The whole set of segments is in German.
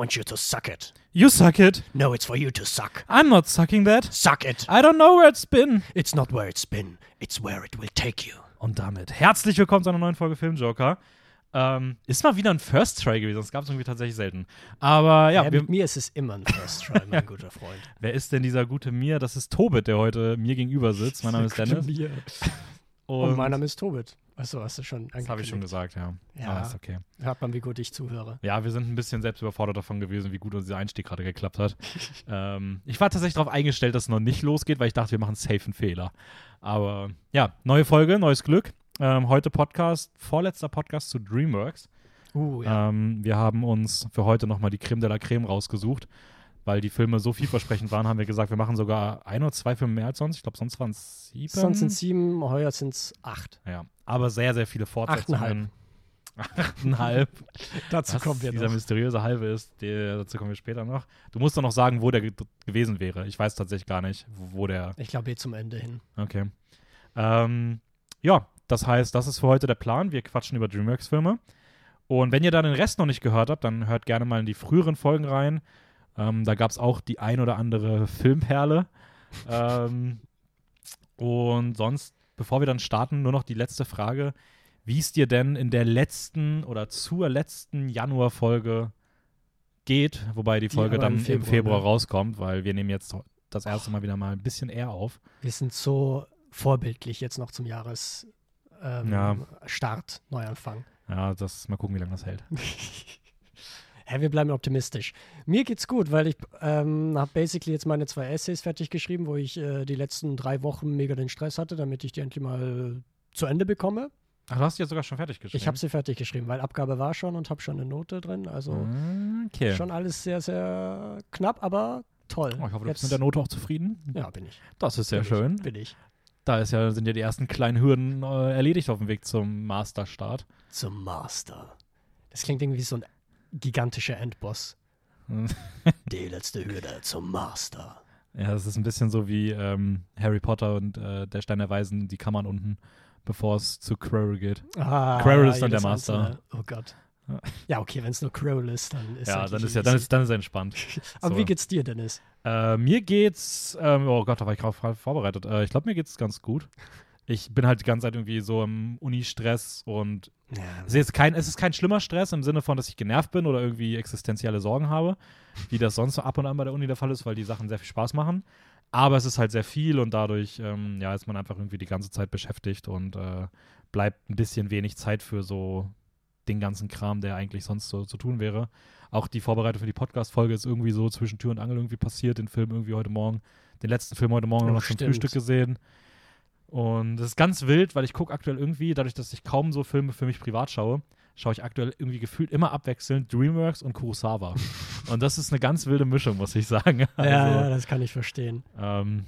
want you to suck it. You suck it. No, it's for you to suck. I'm not sucking that. Suck it. I don't know where it's been. It's not where it's been, it's where it will take you. Und damit herzlich willkommen zu einer neuen Folge Filmjoker. Ähm, ist mal wieder ein First Try gewesen, das gab es irgendwie tatsächlich selten. Aber ja, Ja, mit mir ist es immer ein First Try, mein guter Freund. wer ist denn dieser gute Mir? Das ist Tobit, der heute mir gegenüber sitzt. Mein Name ist Dennis. Und, mein Name ist Tobit. Achso, hast du schon Das habe ich schon angekündigt. gesagt, ja. Ja. Ah, ist okay. Hört man, wie gut ich zuhöre. Ja, wir sind ein bisschen selbst überfordert davon gewesen, wie gut unser Einstieg gerade geklappt hat. ähm, ich war tatsächlich darauf eingestellt, dass es noch nicht losgeht, weil ich dachte, wir machen safe einen Fehler. Aber ja, neue Folge, neues Glück. Ähm, heute Podcast, vorletzter Podcast zu DreamWorks. Uh, ja. Ähm, wir haben uns für heute nochmal die Creme de la Creme rausgesucht, weil die Filme so vielversprechend waren, haben wir gesagt, wir machen sogar ein oder zwei Filme mehr als sonst. Ich glaube, sonst waren es sieben. Sonst sind es sieben, heuer sind es acht. Ja, aber sehr, sehr viele Fortsetzungen. Achteinhalb. Dazu Was kommen wir dieser noch. mysteriöse halbe ist, der, dazu kommen wir später noch. Du musst doch noch sagen, wo der ge gewesen wäre. Ich weiß tatsächlich gar nicht, wo, wo der. Ich glaube, eh zum Ende hin. Okay. Ähm, ja, das heißt, das ist für heute der Plan. Wir quatschen über DreamWorks-Filme. Und wenn ihr da den Rest noch nicht gehört habt, dann hört gerne mal in die früheren Folgen rein. Ähm, da gab es auch die ein oder andere Filmperle. ähm, und sonst, bevor wir dann starten, nur noch die letzte Frage. Wie es dir denn in der letzten oder zur letzten Januarfolge geht, wobei die Die Folge dann im im Februar, Februar ne? rauskommt, weil wir nehmen jetzt das erste Mal wieder mal ein bisschen eher auf. Wir sind so vorbildlich jetzt noch zum Jahresstart, ähm, Ja. Neuanfang. Ja, das mal gucken, wie lange das hält. Hä, wir bleiben optimistisch. Mir geht's gut, weil ich ähm, habe basically jetzt meine zwei Essays fertig geschrieben, wo ich äh, die letzten drei Wochen mega den Stress hatte, damit ich die endlich mal zu Ende bekomme. Ach, du hast die jetzt sogar schon fertig geschrieben. Ich habe sie fertig geschrieben, weil Abgabe war schon und habe schon eine Note drin. Also Okay. schon alles sehr, sehr knapp, aber toll. Oh, ich hoffe, du bist Jetzt- mit der Note auch zufrieden. Ja, bin ich. Das ist sehr bin schön. Ich, bin ich. Da ist ja, sind ja die ersten kleinen Hürden äh, erledigt auf dem Weg zum Masterstart. Zum Master. Das klingt irgendwie wie so ein gigantischer Endboss. Die letzte Hürde zum Master. Ja, das ist ein bisschen so wie ähm, Harry Potter und äh, der Stein der Weisen, die Kammern unten, bevor es zu Quirrell geht. Ah, Quirrell ist dann der Master. einzelne. Oh Gott. Ja. Ja, okay, wenn es nur Quirrell ist, dann ist ja, eigentlich dann ist ja, dann ist, dann ist er entspannt. Aber so. wie geht's dir, Dennis? Äh, mir geht's, ähm, oh Gott, da war ich gerade vor- vorbereitet. Äh, ich glaube, mir geht's ganz gut. Ich bin halt die ganze Zeit irgendwie so im Uni-Stress und Ja, es ist, kein, es ist kein schlimmer Stress im Sinne von, dass ich genervt bin oder irgendwie existenzielle Sorgen habe, wie das sonst so ab und an bei der Uni der Fall ist, weil die Sachen sehr viel Spaß machen. Aber es ist halt sehr viel und dadurch ähm, ja, ist man einfach irgendwie die ganze Zeit beschäftigt und äh, bleibt ein bisschen wenig Zeit für so den ganzen Kram, der eigentlich sonst so zu tun wäre. Auch die Vorbereitung für die Podcast-Folge ist irgendwie so zwischen Tür und Angel irgendwie passiert. Den Film irgendwie heute Morgen, den letzten Film heute Morgen Oh, noch zum. Frühstück gesehen. Und das ist ganz wild, weil ich gucke aktuell irgendwie, dadurch, dass ich kaum so Filme für mich privat schaue, schaue ich aktuell irgendwie gefühlt immer abwechselnd DreamWorks und Kurosawa. und das ist eine ganz wilde Mischung, muss ich sagen. Also, ja, das kann ich verstehen. ähm,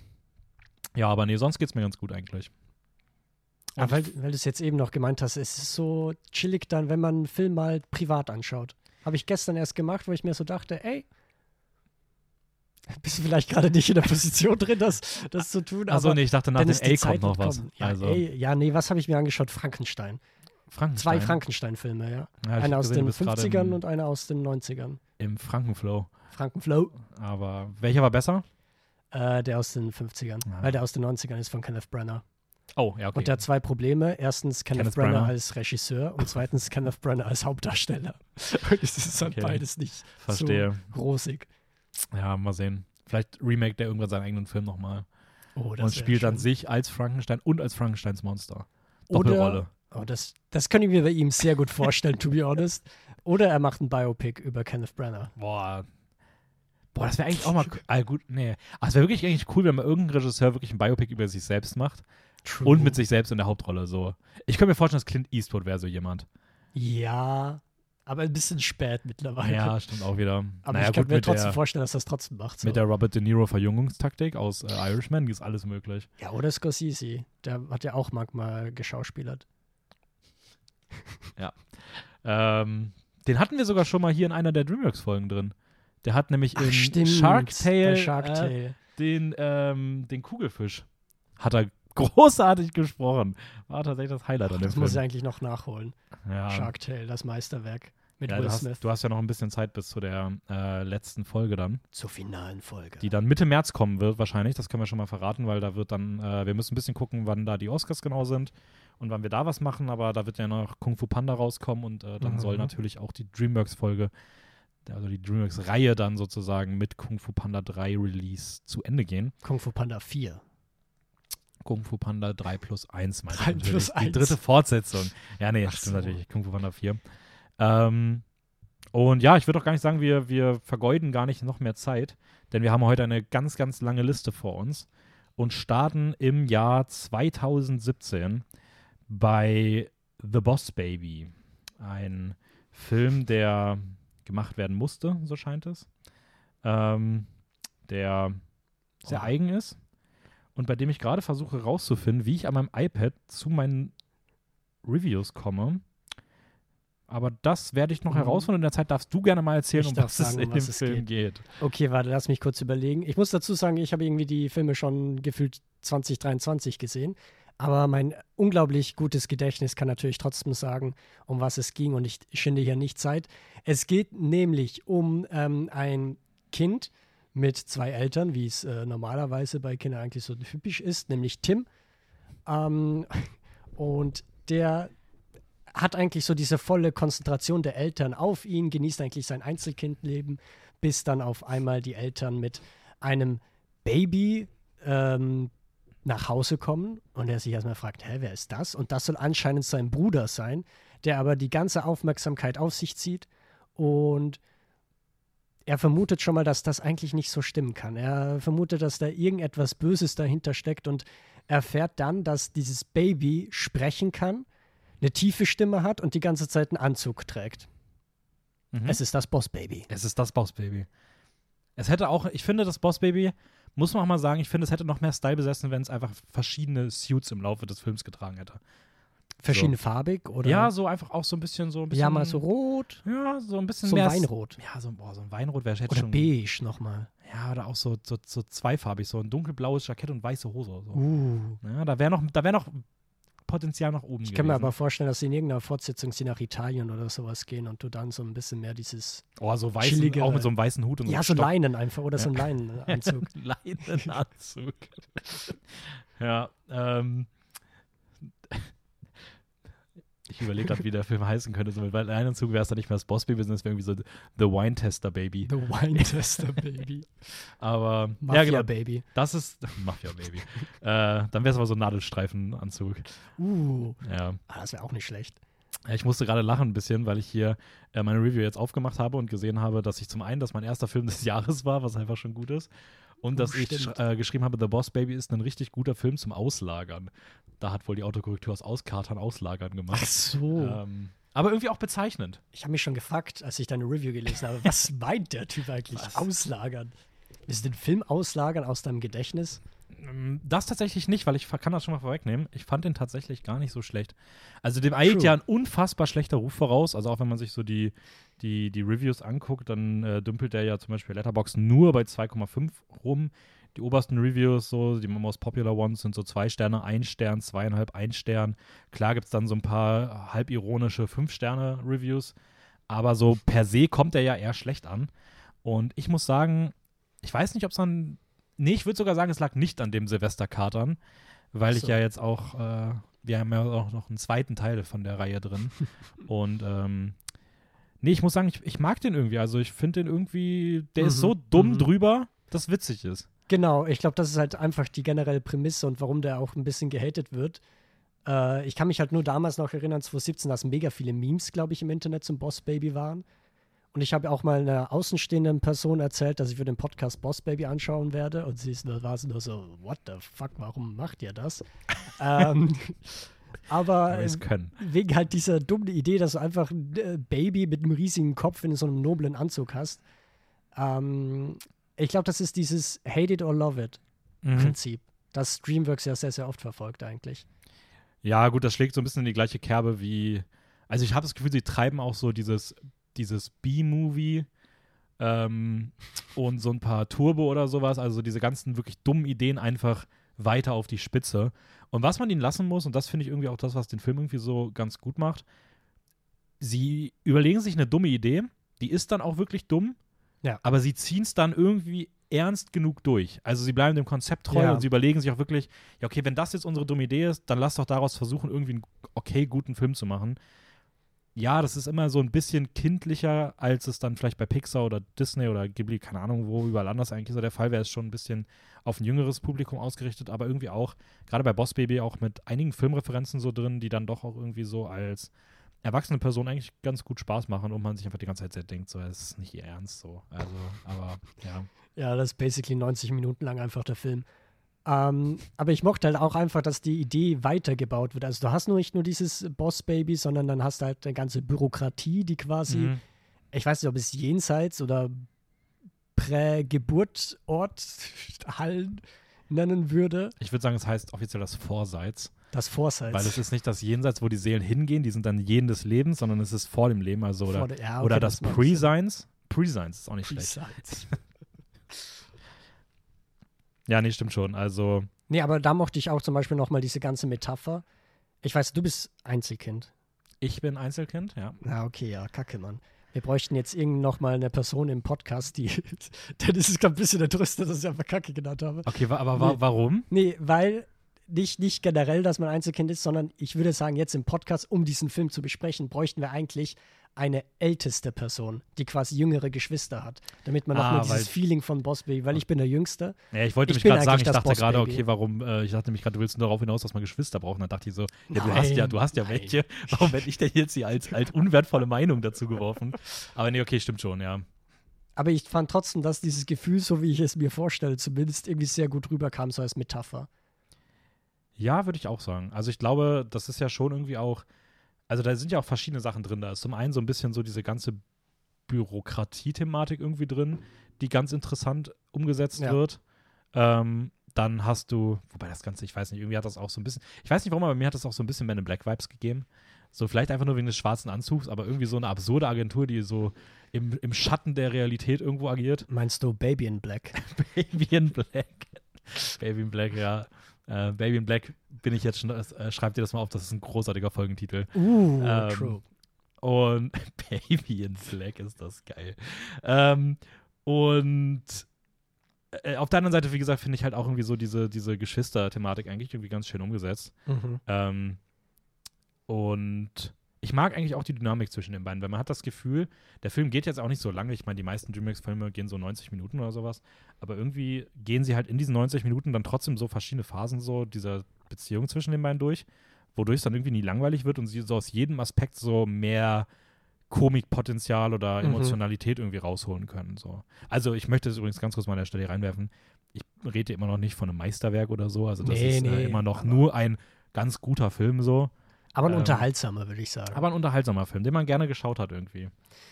ja, aber nee, sonst geht's mir ganz gut eigentlich. Aber weil, weil du es jetzt eben noch gemeint hast, es ist so chillig dann, wenn man einen Film mal privat anschaut. Habe ich gestern erst gemacht, wo ich mir so dachte, ey, bist du vielleicht gerade nicht in der Position drin, das, das zu tun. Achso, nee, ich dachte, nach dem A Zeit kommt noch was. Ja, also, ey, ja, nee, was habe ich mir angeschaut? Frankenstein. Frankenstein. Zwei Frankenstein-Filme, ja. Ja, einer aus gesehen, den bist gerade 50ern im, und einer aus den 90ern. im Frankenflow. Frankenflow, Aber welcher war besser? äh, der aus den 50ern. Ah. Weil der aus den 90ern ist von Kenneth Branagh. Oh, ja, okay. Und der hat zwei Probleme. Erstens Kenneth, Kenneth Branagh Branagh. als Regisseur und zweitens Kenneth Branagh als Hauptdarsteller. Und es ist halt Okay. beides nicht Verstehe. so rosig. Ja, mal sehen. Vielleicht remake der irgendwann seinen eigenen Film nochmal. Oh, das Und spielt dann sich als Frankenstein und als Frankensteins Monster. Oder- Doppelrolle. Oh, das, das kann ich mir bei ihm sehr gut vorstellen, to be honest. Oder er macht ein Biopic über Kenneth Branagh. Boah. Boah, das wäre eigentlich auch mal. Ah, gut, nee. Aber es wäre wirklich eigentlich cool, wenn mal irgendein Regisseur wirklich ein Biopic über sich selbst macht. True. Und mit sich selbst in der Hauptrolle. So. Ich könnte mir vorstellen, dass Clint Eastwood wäre so jemand. Ja, aber ein bisschen spät mittlerweile. Ja, stimmt auch wieder. aber naja, ich kann gut, mir trotzdem der, vorstellen, dass es trotzdem macht. So. mit der Robert De Niro Verjüngungstaktik aus äh, Irishman ist alles möglich. ja, oder Scorsese. Der hat ja auch manchmal geschauspielert. Ähm, den hatten wir sogar schon mal hier in einer der Dreamworks-Folgen drin. Der hat nämlich Ach, in stimmt. Shark Tale, Shark Äh, Tale. den, ähm, den Kugelfisch. Hat er großartig gesprochen. War tatsächlich das Highlight an dem das Film. muss ich eigentlich noch nachholen. ja. Shark Tale, das Meisterwerk. mit Ja, Will du, hast, Smith. du hast ja noch ein bisschen Zeit bis zu der äh, letzten Folge dann, Zur finalen Folge. die dann Mitte März kommen wird wahrscheinlich. Das können wir schon mal verraten, weil da wird dann, äh, wir müssen ein bisschen gucken, wann da die Oscars genau sind und wann wir da was machen. Aber da wird ja noch Kung Fu Panda rauskommen und äh, dann Mhm. soll natürlich auch die DreamWorks-Folge, also die DreamWorks-Reihe dann sozusagen mit Kung Fu Panda 3 Release zu Ende gehen. Kung Fu Panda 4. Kung Fu Panda 3 plus 1 meinte ich 3 natürlich. plus Die 1. dritte Fortsetzung. Ja, nee, Ach stimmt so. natürlich. Kung Fu Panda 4. Ähm, und ja, ich würde auch gar nicht sagen, wir, wir vergeuden gar nicht noch mehr Zeit, denn wir haben heute eine ganz, ganz lange Liste vor uns und starten im Jahr 2017 bei The Boss Baby. Ein Film, der gemacht werden musste, so scheint es. Ähm, der sehr Oh. eigen ist und bei dem ich gerade versuche rauszufinden, wie ich an meinem iPad zu meinen Reviews komme. Aber das werde ich noch Mhm. herausfinden. In der Zeit darfst du gerne mal erzählen, Ich um was es sagen, in um dem was es Film geht. Okay, warte, lass mich kurz überlegen. Ich muss dazu sagen, ich habe irgendwie die Filme schon gefühlt 2023 gesehen. Aber mein unglaublich gutes Gedächtnis kann natürlich trotzdem sagen, um was es ging und ich schinde hier nicht Zeit. Es geht nämlich um ähm, ein Kind mit zwei Eltern, wie es äh, normalerweise bei Kindern eigentlich so typisch ist, nämlich Tim. Ähm, und der hat eigentlich so diese volle Konzentration der Eltern auf ihn, genießt eigentlich sein Einzelkindleben, bis dann auf einmal die Eltern mit einem Baby ähm, nach Hause kommen und er sich erstmal fragt, hä, wer ist das? Und das soll anscheinend sein Bruder sein, der aber die ganze Aufmerksamkeit auf sich zieht und er vermutet schon mal, dass das eigentlich nicht so stimmen kann. Er vermutet, dass da irgendetwas Böses dahinter steckt und erfährt dann, dass dieses Baby sprechen kann, eine tiefe Stimme hat und die ganze Zeit einen Anzug trägt. Mhm. Es ist das Boss-Baby. Es ist das Boss Baby. Es hätte auch, ich finde, das Boss Baby, muss man auch mal sagen, ich finde, es hätte noch mehr Style besessen, wenn es einfach verschiedene Suits im Laufe des Films getragen hätte. Verschiedene farbig oder? Ja, so einfach auch so ein bisschen so ein bisschen. ja, mal so rot, Ja, so ein bisschen so mehr. Weinrot. Ja, so, boah, so ein Weinrot wäre hätte Oder schon. beige nochmal. Ja, oder auch so, so, so zweifarbig, so ein dunkelblaues Jackett und weiße Hose. So. Uh. Ja, da wäre noch, da wäre noch Potenzial nach oben Ich kann mir aber vorstellen, dass sie in irgendeiner Fortsetzung sie nach Italien oder sowas gehen und du dann so ein bisschen mehr dieses. Oh, so weißen, chilligere- auch mit so einem weißen Hut und so Ja, so Stock. Leinen einfach oder so ein Leinenanzug. Leinenanzug. ja, ähm. Ich überlege gerade, wie der Film heißen könnte. So mit Leinenanzug wäre es dann nicht mehr das Boss-Baby, sondern es wäre irgendwie so The Wine Tester Baby. The Wine Tester Baby. Aber ja, Mafia genau. Baby. Das ist Mafia Baby. äh, dann wäre es aber so ein Nadelstreifenanzug. Uh. Ja. Ah, das wäre auch nicht schlecht. Ja, Ich musste gerade lachen ein bisschen, weil ich hier äh, meine Review jetzt aufgemacht habe und gesehen habe, dass ich zum einen, dass mein erster Film des Jahres war, was einfach schon gut ist, und dass ich äh, geschrieben habe, The Boss Baby ist ein richtig guter Film zum Auslagern. Da hat wohl die Autokorrektur aus Auskatern Auslagern Ach gemacht. so. Ähm, aber irgendwie auch bezeichnend. Ich habe mich schon gefragt, als ich deine Review gelesen habe, was meint der Typ eigentlich? Was? Auslagern. Ist den Film auslagern aus deinem Gedächtnis? Ähm, Das tatsächlich nicht, weil ich kann das schon mal vorwegnehmen. Ich fand den tatsächlich gar nicht so schlecht. Also dem eilt ja ein unfassbar schlechter Ruf voraus. Also auch wenn man sich so die, die, die Reviews anguckt, dann äh, dümpelt der ja zum Beispiel Letterboxd nur bei 2,5 rum. Die obersten Reviews, so die most popular ones, sind so zwei Sterne, ein Stern, zweieinhalb, ein Stern. Klar gibt es dann so ein paar halbironische Fünf-Sterne-Reviews, aber so per se kommt der ja eher schlecht an. Und ich muss sagen, ich weiß nicht, ob es an Nee, ich würde sogar sagen, es lag nicht an dem Silvesterkatern, weil Ach ich so. ja jetzt auch, äh, wir haben ja auch noch einen zweiten Teil von der Reihe drin. Und ähm, nee, ich muss sagen, ich, ich mag den irgendwie. Also ich finde den irgendwie, der ist Mhm, so dumm mhm. drüber, dass witzig ist. Genau, ich glaube, das ist halt einfach die generelle Prämisse und warum der auch ein bisschen gehatet wird. Äh, ich kann mich halt nur damals noch erinnern, 2017, dass mega viele Memes, glaube ich, im Internet zum Boss Baby waren. Und ich habe auch mal einer außenstehenden Person erzählt, dass ich für den Podcast Boss Baby anschauen werde. Und sie ist, war nur so, what the fuck, warum macht ihr das? ähm, aber äh, können. wegen halt dieser dummen Idee, dass du einfach ein äh, Baby mit einem riesigen Kopf in so einem noblen Anzug hast. Ähm, ich glaube, das ist dieses Hate it or love it Mhm. Prinzip, das Dreamworks ja sehr, sehr oft verfolgt eigentlich. Ja, gut, das schlägt so ein bisschen in die gleiche Kerbe wie. Also ich habe das Gefühl, sie treiben auch so dieses, dieses B-Movie ähm, und so ein paar Turbo oder sowas, also diese ganzen wirklich dummen Ideen einfach weiter auf die Spitze. Und was man ihnen lassen muss, und das finde ich irgendwie auch das, was den Film irgendwie so ganz gut macht, sie überlegen sich eine dumme Idee, die ist dann auch wirklich dumm, Ja. aber sie ziehen es dann irgendwie ernst genug durch. Also sie bleiben dem Konzept treu Ja. und sie überlegen sich auch wirklich, ja, okay, wenn das jetzt unsere dumme Idee ist, dann lass doch daraus versuchen, irgendwie einen okay guten Film zu machen. Ja, das ist immer so ein bisschen kindlicher, als es dann vielleicht bei Pixar oder Disney oder Ghibli, keine Ahnung, wo überall anders eigentlich so der Fall wäre, ist schon ein bisschen auf ein jüngeres Publikum ausgerichtet, aber irgendwie auch, gerade bei Boss Baby, auch mit einigen Filmreferenzen so drin, die dann doch auch irgendwie so als erwachsene Person eigentlich ganz gut Spaß machen und man sich einfach die ganze Zeit sehr denkt, so, es ist nicht ihr Ernst so. Also, aber ja. Ja, das ist basically 90 Minuten lang einfach der Film. Ähm, aber ich mochte halt auch einfach, dass die Idee weitergebaut wird. Also du hast nur nicht nur dieses Boss-Baby, sondern dann hast du halt eine ganze Bürokratie, die quasi, Mhm. ich weiß nicht, ob es jenseits oder Prä-Geburtort Hallen nennen würde. Ich würde sagen, es heißt offiziell das Vorseits, Das Vorseits. weil es ist nicht das Jenseits, wo die Seelen hingehen, die sind dann jeden des Lebens, sondern es ist vor dem Leben, also oder, der- ja, okay, oder das macht Pre-Science. Pre-Science ist auch nicht schlecht. Ja, nee, stimmt schon. Also, Nee, aber da mochte ich auch zum Beispiel nochmal diese ganze Metapher. Ich weiß, du bist Einzelkind. ich bin Einzelkind, ja. Na, okay, ja, kacke, Mann. Wir bräuchten jetzt irgend noch mal eine Person im Podcast, die. Denn es ist gerade ein bisschen entrüstet, dass ich einfach Kacke genannt habe. Okay, wa aber wa Nee. warum? Nee, weil nicht, nicht generell, dass man Einzelkind ist, sondern ich würde sagen, jetzt im Podcast, um diesen Film zu besprechen, bräuchten wir eigentlich eine älteste Person, die quasi jüngere Geschwister hat, damit man auch Ah, mal dieses weil- Feeling von Boss Baby, weil ich bin der Jüngste. Ja, ich wollte Ich mich gerade sagen, ich dachte gerade, okay, warum, äh, ich dachte nämlich gerade, du willst nur darauf hinaus, dass man Geschwister braucht. Und dann dachte ich so, ja, du hast ja, du hast ja nein. welche. Warum werde ich denn jetzt hier als, als unwertvolle Meinung dazu geworfen? Aber nee, okay, stimmt schon, ja. Aber ich fand trotzdem, dass dieses Gefühl, so wie ich es mir vorstelle, zumindest irgendwie sehr gut rüberkam, so als Metapher. Ja, würde ich auch sagen. Also ich glaube, das ist ja schon irgendwie auch, also da sind ja auch verschiedene Sachen drin. Da ist zum einen so ein bisschen so diese ganze Bürokratie-Thematik irgendwie drin, die ganz interessant umgesetzt Ja. wird. Ähm, dann hast du, wobei das Ganze, ich weiß nicht, irgendwie hat das auch so ein bisschen, ich weiß nicht warum, aber mir hat das auch so ein bisschen Men in Black Vibes gegeben. So vielleicht einfach nur wegen des schwarzen Anzugs, aber irgendwie so eine absurde Agentur, die so im, im Schatten der Realität irgendwo agiert. Meinst du Baby in Black? Baby in Black. Baby in Black, ja. Äh, Baby in Black bin ich jetzt schon, äh, schreibt dir das mal auf, das ist ein großartiger Folgentitel. Uh, Ähm, true. Und Baby in Black ist das geil. Ähm, und äh, auf der anderen Seite, wie gesagt, finde ich halt auch irgendwie so diese, diese Geschwister-Thematik eigentlich irgendwie ganz schön umgesetzt. Mhm. Ähm, und ich mag eigentlich auch die Dynamik zwischen den beiden, weil man hat das Gefühl, der Film geht jetzt auch nicht so lange. Ich meine, die meisten Dreamworks-Filme gehen so 90 Minuten oder sowas. Aber irgendwie gehen sie halt in diesen 90 Minuten dann trotzdem so verschiedene Phasen so dieser Beziehung zwischen den beiden durch, wodurch es dann irgendwie nie langweilig wird und sie so aus jedem Aspekt so mehr Komikpotenzial oder Mhm. Emotionalität irgendwie rausholen können. So. Also ich möchte es übrigens ganz kurz mal an der Stelle reinwerfen. Ich rede immer noch nicht von einem Meisterwerk oder so. Also das Nee, ist äh, nee, immer noch nur ein ganz guter Film so. Aber ein ähm, unterhaltsamer, würde ich sagen. Aber ein unterhaltsamer Film, den man gerne geschaut hat irgendwie.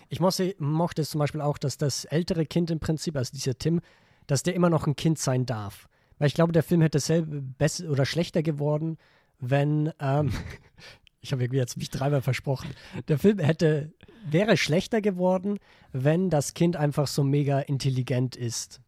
Ich mochte, mochte es zum Beispiel auch, dass das ältere Kind im Prinzip, also dieser Tim, dass der immer noch ein Kind sein darf. Weil ich glaube, der Film hätte selber besser oder schlechter geworden, wenn, ähm, ich habe irgendwie jetzt mich dreimal versprochen, der Film hätte, wäre schlechter geworden, wenn das Kind einfach so mega intelligent ist.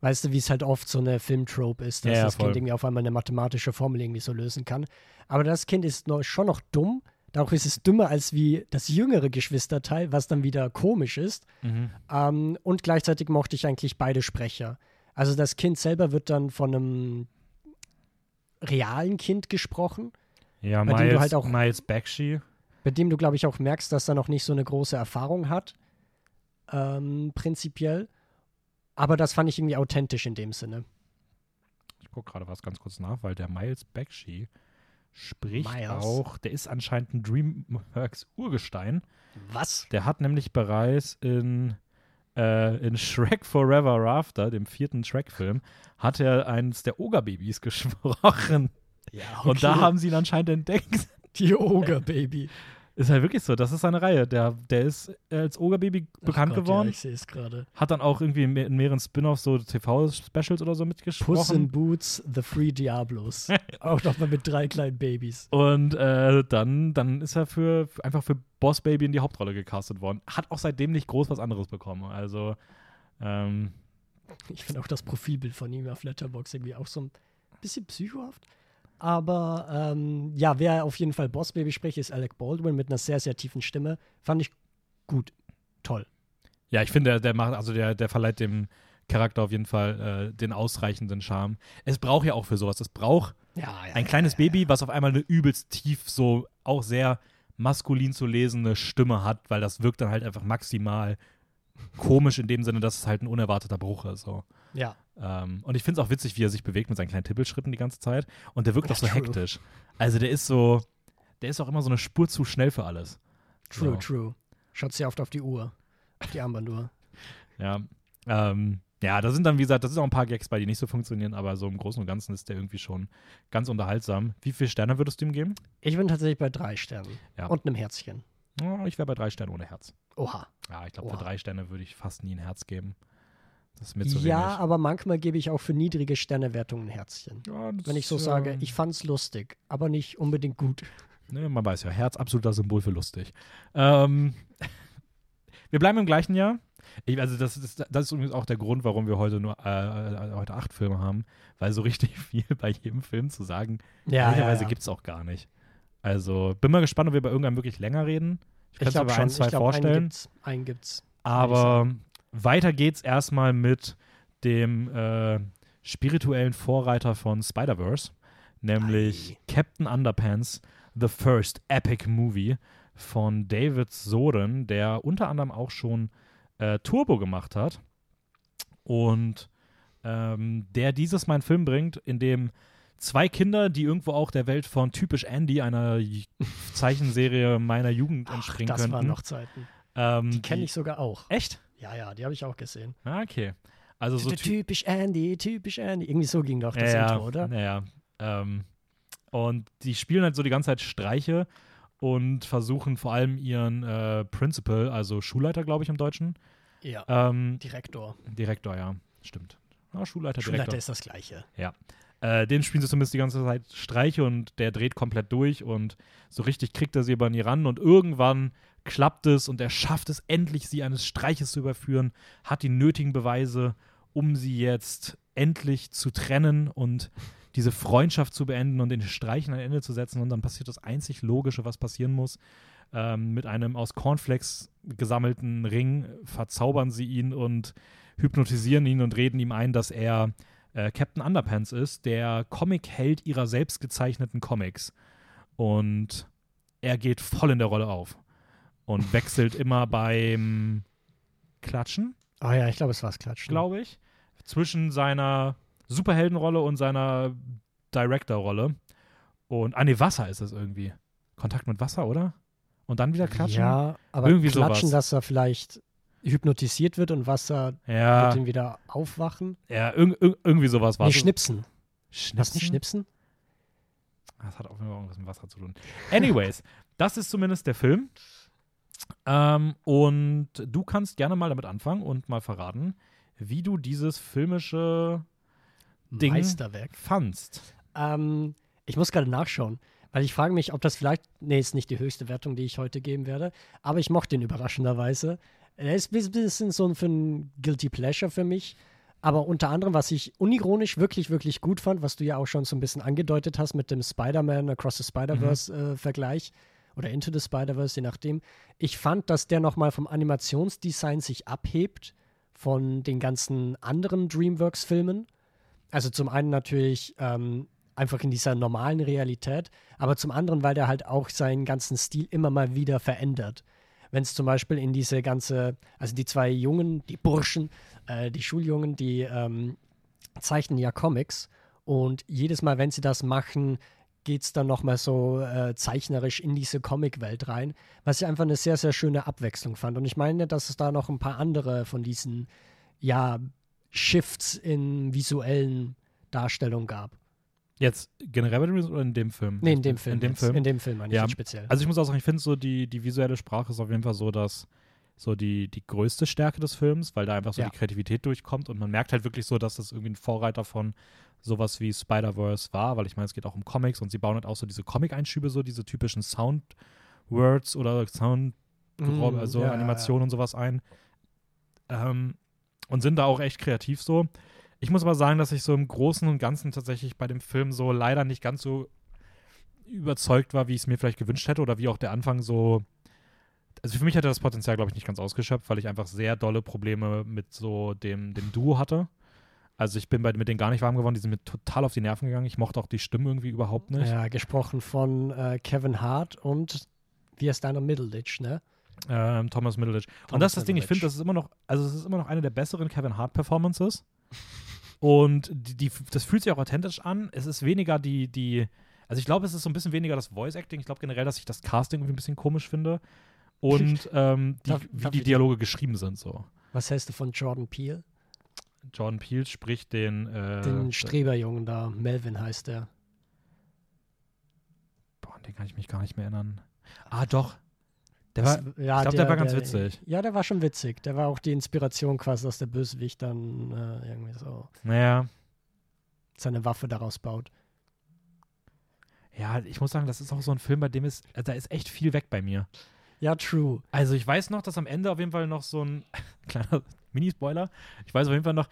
Weißt du, wie es halt oft so eine Filmtrope ist, dass Ja, das voll. Kind irgendwie auf einmal eine mathematische Formel irgendwie so lösen kann. Aber das Kind ist noch, schon noch dumm. Dadurch ist es dümmer als wie das jüngere Geschwisterteil, was dann wieder komisch ist. Mhm. Ähm, und gleichzeitig mochte ich eigentlich beide Sprecher. Also das Kind selber wird dann von einem realen Kind gesprochen, Ja, Bei dem du Miles, halt auch- Miles Bakshi. bei dem du, glaube ich, auch merkst, dass er noch nicht so eine große Erfahrung hat, ähm, prinzipiell. Aber das fand ich irgendwie authentisch in dem Sinne. Ich gucke gerade was ganz kurz nach, weil der Miles Bakshi spricht Miles? auch, der ist anscheinend ein Dreamworks Urgestein. Was? Der hat nämlich bereits in, äh, in Shrek Forever After, dem vierten Shrek-Film, hat er eins der Ogre-Babys gesprochen. Ja, Und da haben sie ihn anscheinend entdeckt. die Ogre-Baby. Ist halt wirklich so, das ist seine Reihe. Der, der ist als Ogre-Baby bekannt Gott, geworden. Ja, ich sehe es gerade. Hat dann auch irgendwie in mehr- in mehreren Spin-offs so TV-Specials oder so Puss in mitgesprochen. Boots, The Free Diablos. auch nochmal mit drei kleinen Babys. Und äh, dann, dann ist er für für- einfach für Boss Baby in die Hauptrolle gecastet worden. Hat auch seitdem nicht groß was anderes bekommen. Also, ähm, Ich finde auch das Profilbild von ihm auf Letterboxd irgendwie auch so ein bisschen psychohaft. Aber ähm, ja, wer auf jeden Fall Boss Baby spricht, ist Alec Baldwin mit einer sehr, sehr tiefen Stimme. Fand ich gut. Toll. Ja, ich finde, der, der macht, also der, der verleiht dem Charakter auf jeden Fall äh, den ausreichenden Charme. Es braucht ja auch für sowas. Es braucht Ja, ja, ein kleines ja, Baby, was auf einmal eine übelst tief, so auch sehr maskulin zu lesende Stimme hat, weil das wirkt dann halt einfach maximal komisch in dem Sinne, dass es halt ein unerwarteter Bruch ist. So. Ja, Ähm, und ich finde es auch witzig, wie er sich bewegt mit seinen kleinen Tippelschritten die ganze Zeit. Und der wirkt Ja, auch so true. hektisch. Also der ist so, der ist auch immer so eine Spur zu schnell für alles. true, So. true. Schaut sehr oft auf die Uhr. Auf die Armbanduhr. Ja. Ähm, ja, da sind dann, wie gesagt, das sind auch ein paar Gags bei, die nicht so funktionieren, aber so im Großen und Ganzen ist der irgendwie schon ganz unterhaltsam. Wie viele Sterne würdest du ihm geben? Ich bin tatsächlich bei drei Sternen. Ja. Und einem Herzchen. Oh, ich wäre bei drei Sternen ohne Herz. Oha. Ja, ich glaube, für drei Sterne würde ich fast nie ein Herz geben. Das ist mir zu Ja, wenig. aber manchmal gebe ich auch für niedrige Sternewertungen ein Herzchen. Ja, Wenn ich so ist, sage, ähm, ich fand's lustig, aber nicht unbedingt gut. Ne, man weiß ja, Herz absoluter Symbol für lustig. Ähm, wir bleiben im gleichen Jahr. Ich, also das ist, das ist übrigens auch der Grund, warum wir heute nur äh, äh, heute acht Filme haben, weil so richtig viel bei jedem Film zu sagen, Ja, ehrlicherweise ja. gibt es auch gar nicht. Also bin mal gespannt, ob wir bei irgendeinem wirklich länger reden. Ich kann es schon. ein, zwei ich glaub, vorstellen. Einen gibt's. Einen gibt's. Aber weiter geht's erstmal mit dem äh, spirituellen Vorreiter von Spider-Verse, nämlich Ei. Captain Underpants, The First Epic Movie von David Soden, der unter anderem auch schon äh, Turbo gemacht hat und ähm, der dieses Mal einen Film bringt, in dem zwei Kinder, die irgendwo auch der Welt von Typisch Andy, einer Zeichenserie meiner Jugend Ach, entspringen das könnten. waren noch Zeiten. ähm, Die kenne ich sogar auch. Echt? Ja, ja, die habe ich auch gesehen. Ah, okay. Also so ty typisch Andy, typisch Andy. Irgendwie so ging doch das ja, ja, Intro, oder? Ja, ja. Ähm, und die spielen halt so die ganze Zeit Streiche und versuchen vor allem ihren äh, Principal, also Schulleiter, glaube ich, im Deutschen. Ja. Ähm, Direktor. Direktor, ja, stimmt. Ja, Schulleiter, Schulleiter Direktor. ist das Gleiche. Äh, den spielen sie zumindest die ganze Zeit Streiche und der dreht komplett durch und so richtig kriegt er sie über nie ran und irgendwann klappt es und er schafft es endlich, sie eines Streiches zu überführen, hat die nötigen Beweise, um sie jetzt endlich zu trennen und diese Freundschaft zu beenden und den Streichen ein Ende zu setzen und dann passiert das einzig Logische, was passieren muss. Ähm, mit einem aus Cornflakes gesammelten Ring verzaubern sie ihn und hypnotisieren ihn und reden ihm ein, dass er äh, Captain Underpants ist, der Comic-Held ihrer selbst gezeichneten Comics. Und er geht voll in der Rolle auf und wechselt immer beim Klatschen, Oh ja, ich glaube, es war das Klatschen. glaube ich, zwischen seiner Superheldenrolle und seiner Director-Rolle. Und, ah nee, Wasser ist es irgendwie. Kontakt mit Wasser, oder? Und dann wieder klatschen? Ja, aber Irgendwie Klatschen, sowas. dass er vielleicht hypnotisiert wird und Wasser Ja, wird ihn wieder aufwachen. ja irg irg irgendwie sowas war Nee, schnipsen. Schnipsen? Was nicht schnipsen? Das hat Fall irgendwas mit Wasser zu tun. Anyways, das ist zumindest der Film. Ähm, und du kannst gerne mal damit anfangen und mal verraten, wie du dieses filmische Ding Meisterwerk. fandst. Ähm, ich muss gerade nachschauen, weil ich frage mich, ob das vielleicht, nee, ist nicht die höchste Wertung, die ich heute geben werde, aber ich mochte ihn überraschenderweise. Er ist ein bisschen so für ein Guilty Pleasure für mich, aber unter anderem, was ich unironisch wirklich, wirklich gut fand, was du ja auch schon so ein bisschen angedeutet hast mit dem Spider-Man Across the Spider-Verse-Vergleich oder Into the Spider-Verse, je nachdem. Ich fand, dass der nochmal vom Animationsdesign sich abhebt von den ganzen anderen DreamWorks-Filmen. Also zum einen natürlich ähm, einfach in dieser normalen Realität, aber zum anderen, weil der halt auch seinen ganzen Stil immer mal wieder verändert. Wenn es zum Beispiel in diese ganze, also die zwei Jungen, die Burschen, äh, die Schuljungen, die ähm, zeichnen ja Comics und jedes Mal, wenn sie das machen, geht es dann nochmal so äh, zeichnerisch in diese Comicwelt rein, was ich einfach eine sehr, sehr schöne Abwechslung fand. Und ich meine, dass es da noch ein paar andere von diesen, ja, Shifts in visuellen Darstellungen gab. Jetzt generell bei dem oder in dem Film? Nee, in dem Film. In dem jetzt. Film. In dem Film Ja, speziell. Also ich muss auch sagen, ich finde so die, die visuelle Sprache ist auf jeden Fall so, dass so die, die größte Stärke des Films, weil da einfach so Ja. die Kreativität durchkommt und man merkt halt wirklich so, dass das irgendwie ein Vorreiter von sowas wie Spider-Verse war, weil ich meine, es geht auch um Comics und sie bauen halt auch so diese Comic-Einschübe, so diese typischen Sound-Words oder Sound, Mm, also ja, Animationen und sowas ein. Ähm, und sind da auch echt kreativ so. Ich muss aber sagen, dass ich so im Großen und Ganzen tatsächlich bei dem Film so leider nicht ganz so überzeugt war, wie ich es mir vielleicht gewünscht hätte oder wie auch der Anfang so. Also für mich hätte das Potenzial, glaube ich, nicht ganz ausgeschöpft, weil ich einfach sehr dolle Probleme mit so dem, dem Duo hatte. Also ich bin bei, mit denen gar nicht warm geworden, die sind mir total auf die Nerven gegangen. Ich mochte auch die Stimme irgendwie überhaupt nicht. Ja, gesprochen von äh, Kevin Hart und wie heißt deiner Middleditch, ne? Ähm, Thomas Middleditch. und Thomas das ist das Ding, ich finde, das ist immer noch, also es ist immer noch eine der besseren Kevin Hart-Performances. Und die, die, das fühlt sich auch authentisch an. Es ist weniger die, die, also ich glaube, es ist so ein bisschen weniger das Voice-Acting. Ich glaube generell, dass ich das Casting irgendwie ein bisschen komisch finde. Und ähm, die, Darf- wie darf die Dialoge geschrieben sind so. Was hältst du von Jordan Peele? Jordan Peele spricht den, äh, Den Streberjungen da, Melvin heißt der. boah, an den kann ich mich gar nicht mehr erinnern. Ah, doch. Der Das- war, ja, ich glaub, der war ganz witzig. Ja, der war schon witzig. Der war auch die Inspiration quasi, dass der Bösewicht dann äh, irgendwie so naja, seine Waffe daraus baut. ja, ich muss sagen, das ist auch so ein Film, bei dem ist, äh, da ist echt viel weg bei mir. Ja, true. Also ich weiß noch, dass am Ende auf jeden Fall noch so ein kleiner Mini-Spoiler. Ich weiß auf jeden Fall noch,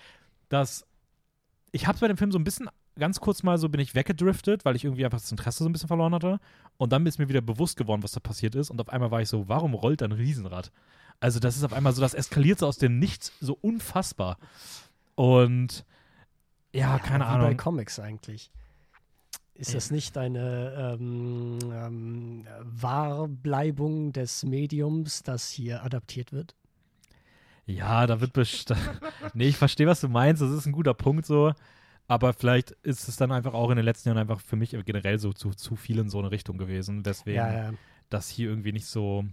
dass ich habe bei dem Film so ein bisschen, ganz kurz mal so bin ich weggedriftet, weil ich irgendwie einfach das Interesse so ein bisschen verloren hatte. Und dann ist mir wieder bewusst geworden, was da passiert ist. Und auf einmal war ich so, warum rollt da ein Riesenrad? Also das ist auf einmal so, das eskaliert so aus dem Nichts so unfassbar. Und ja, keine wie bei Ahnung. Comics eigentlich. Ist das nicht eine ähm, ähm, Wahrbleibung des Mediums, das hier adaptiert wird? Ja, da wird bestimmt. nee, ich verstehe, was du meinst. Das ist ein guter Punkt so. Aber vielleicht ist es dann einfach auch in den letzten Jahren einfach für mich generell so zu, zu viel in so eine Richtung gewesen. Deswegen, Ja, ja. das hier irgendwie nicht so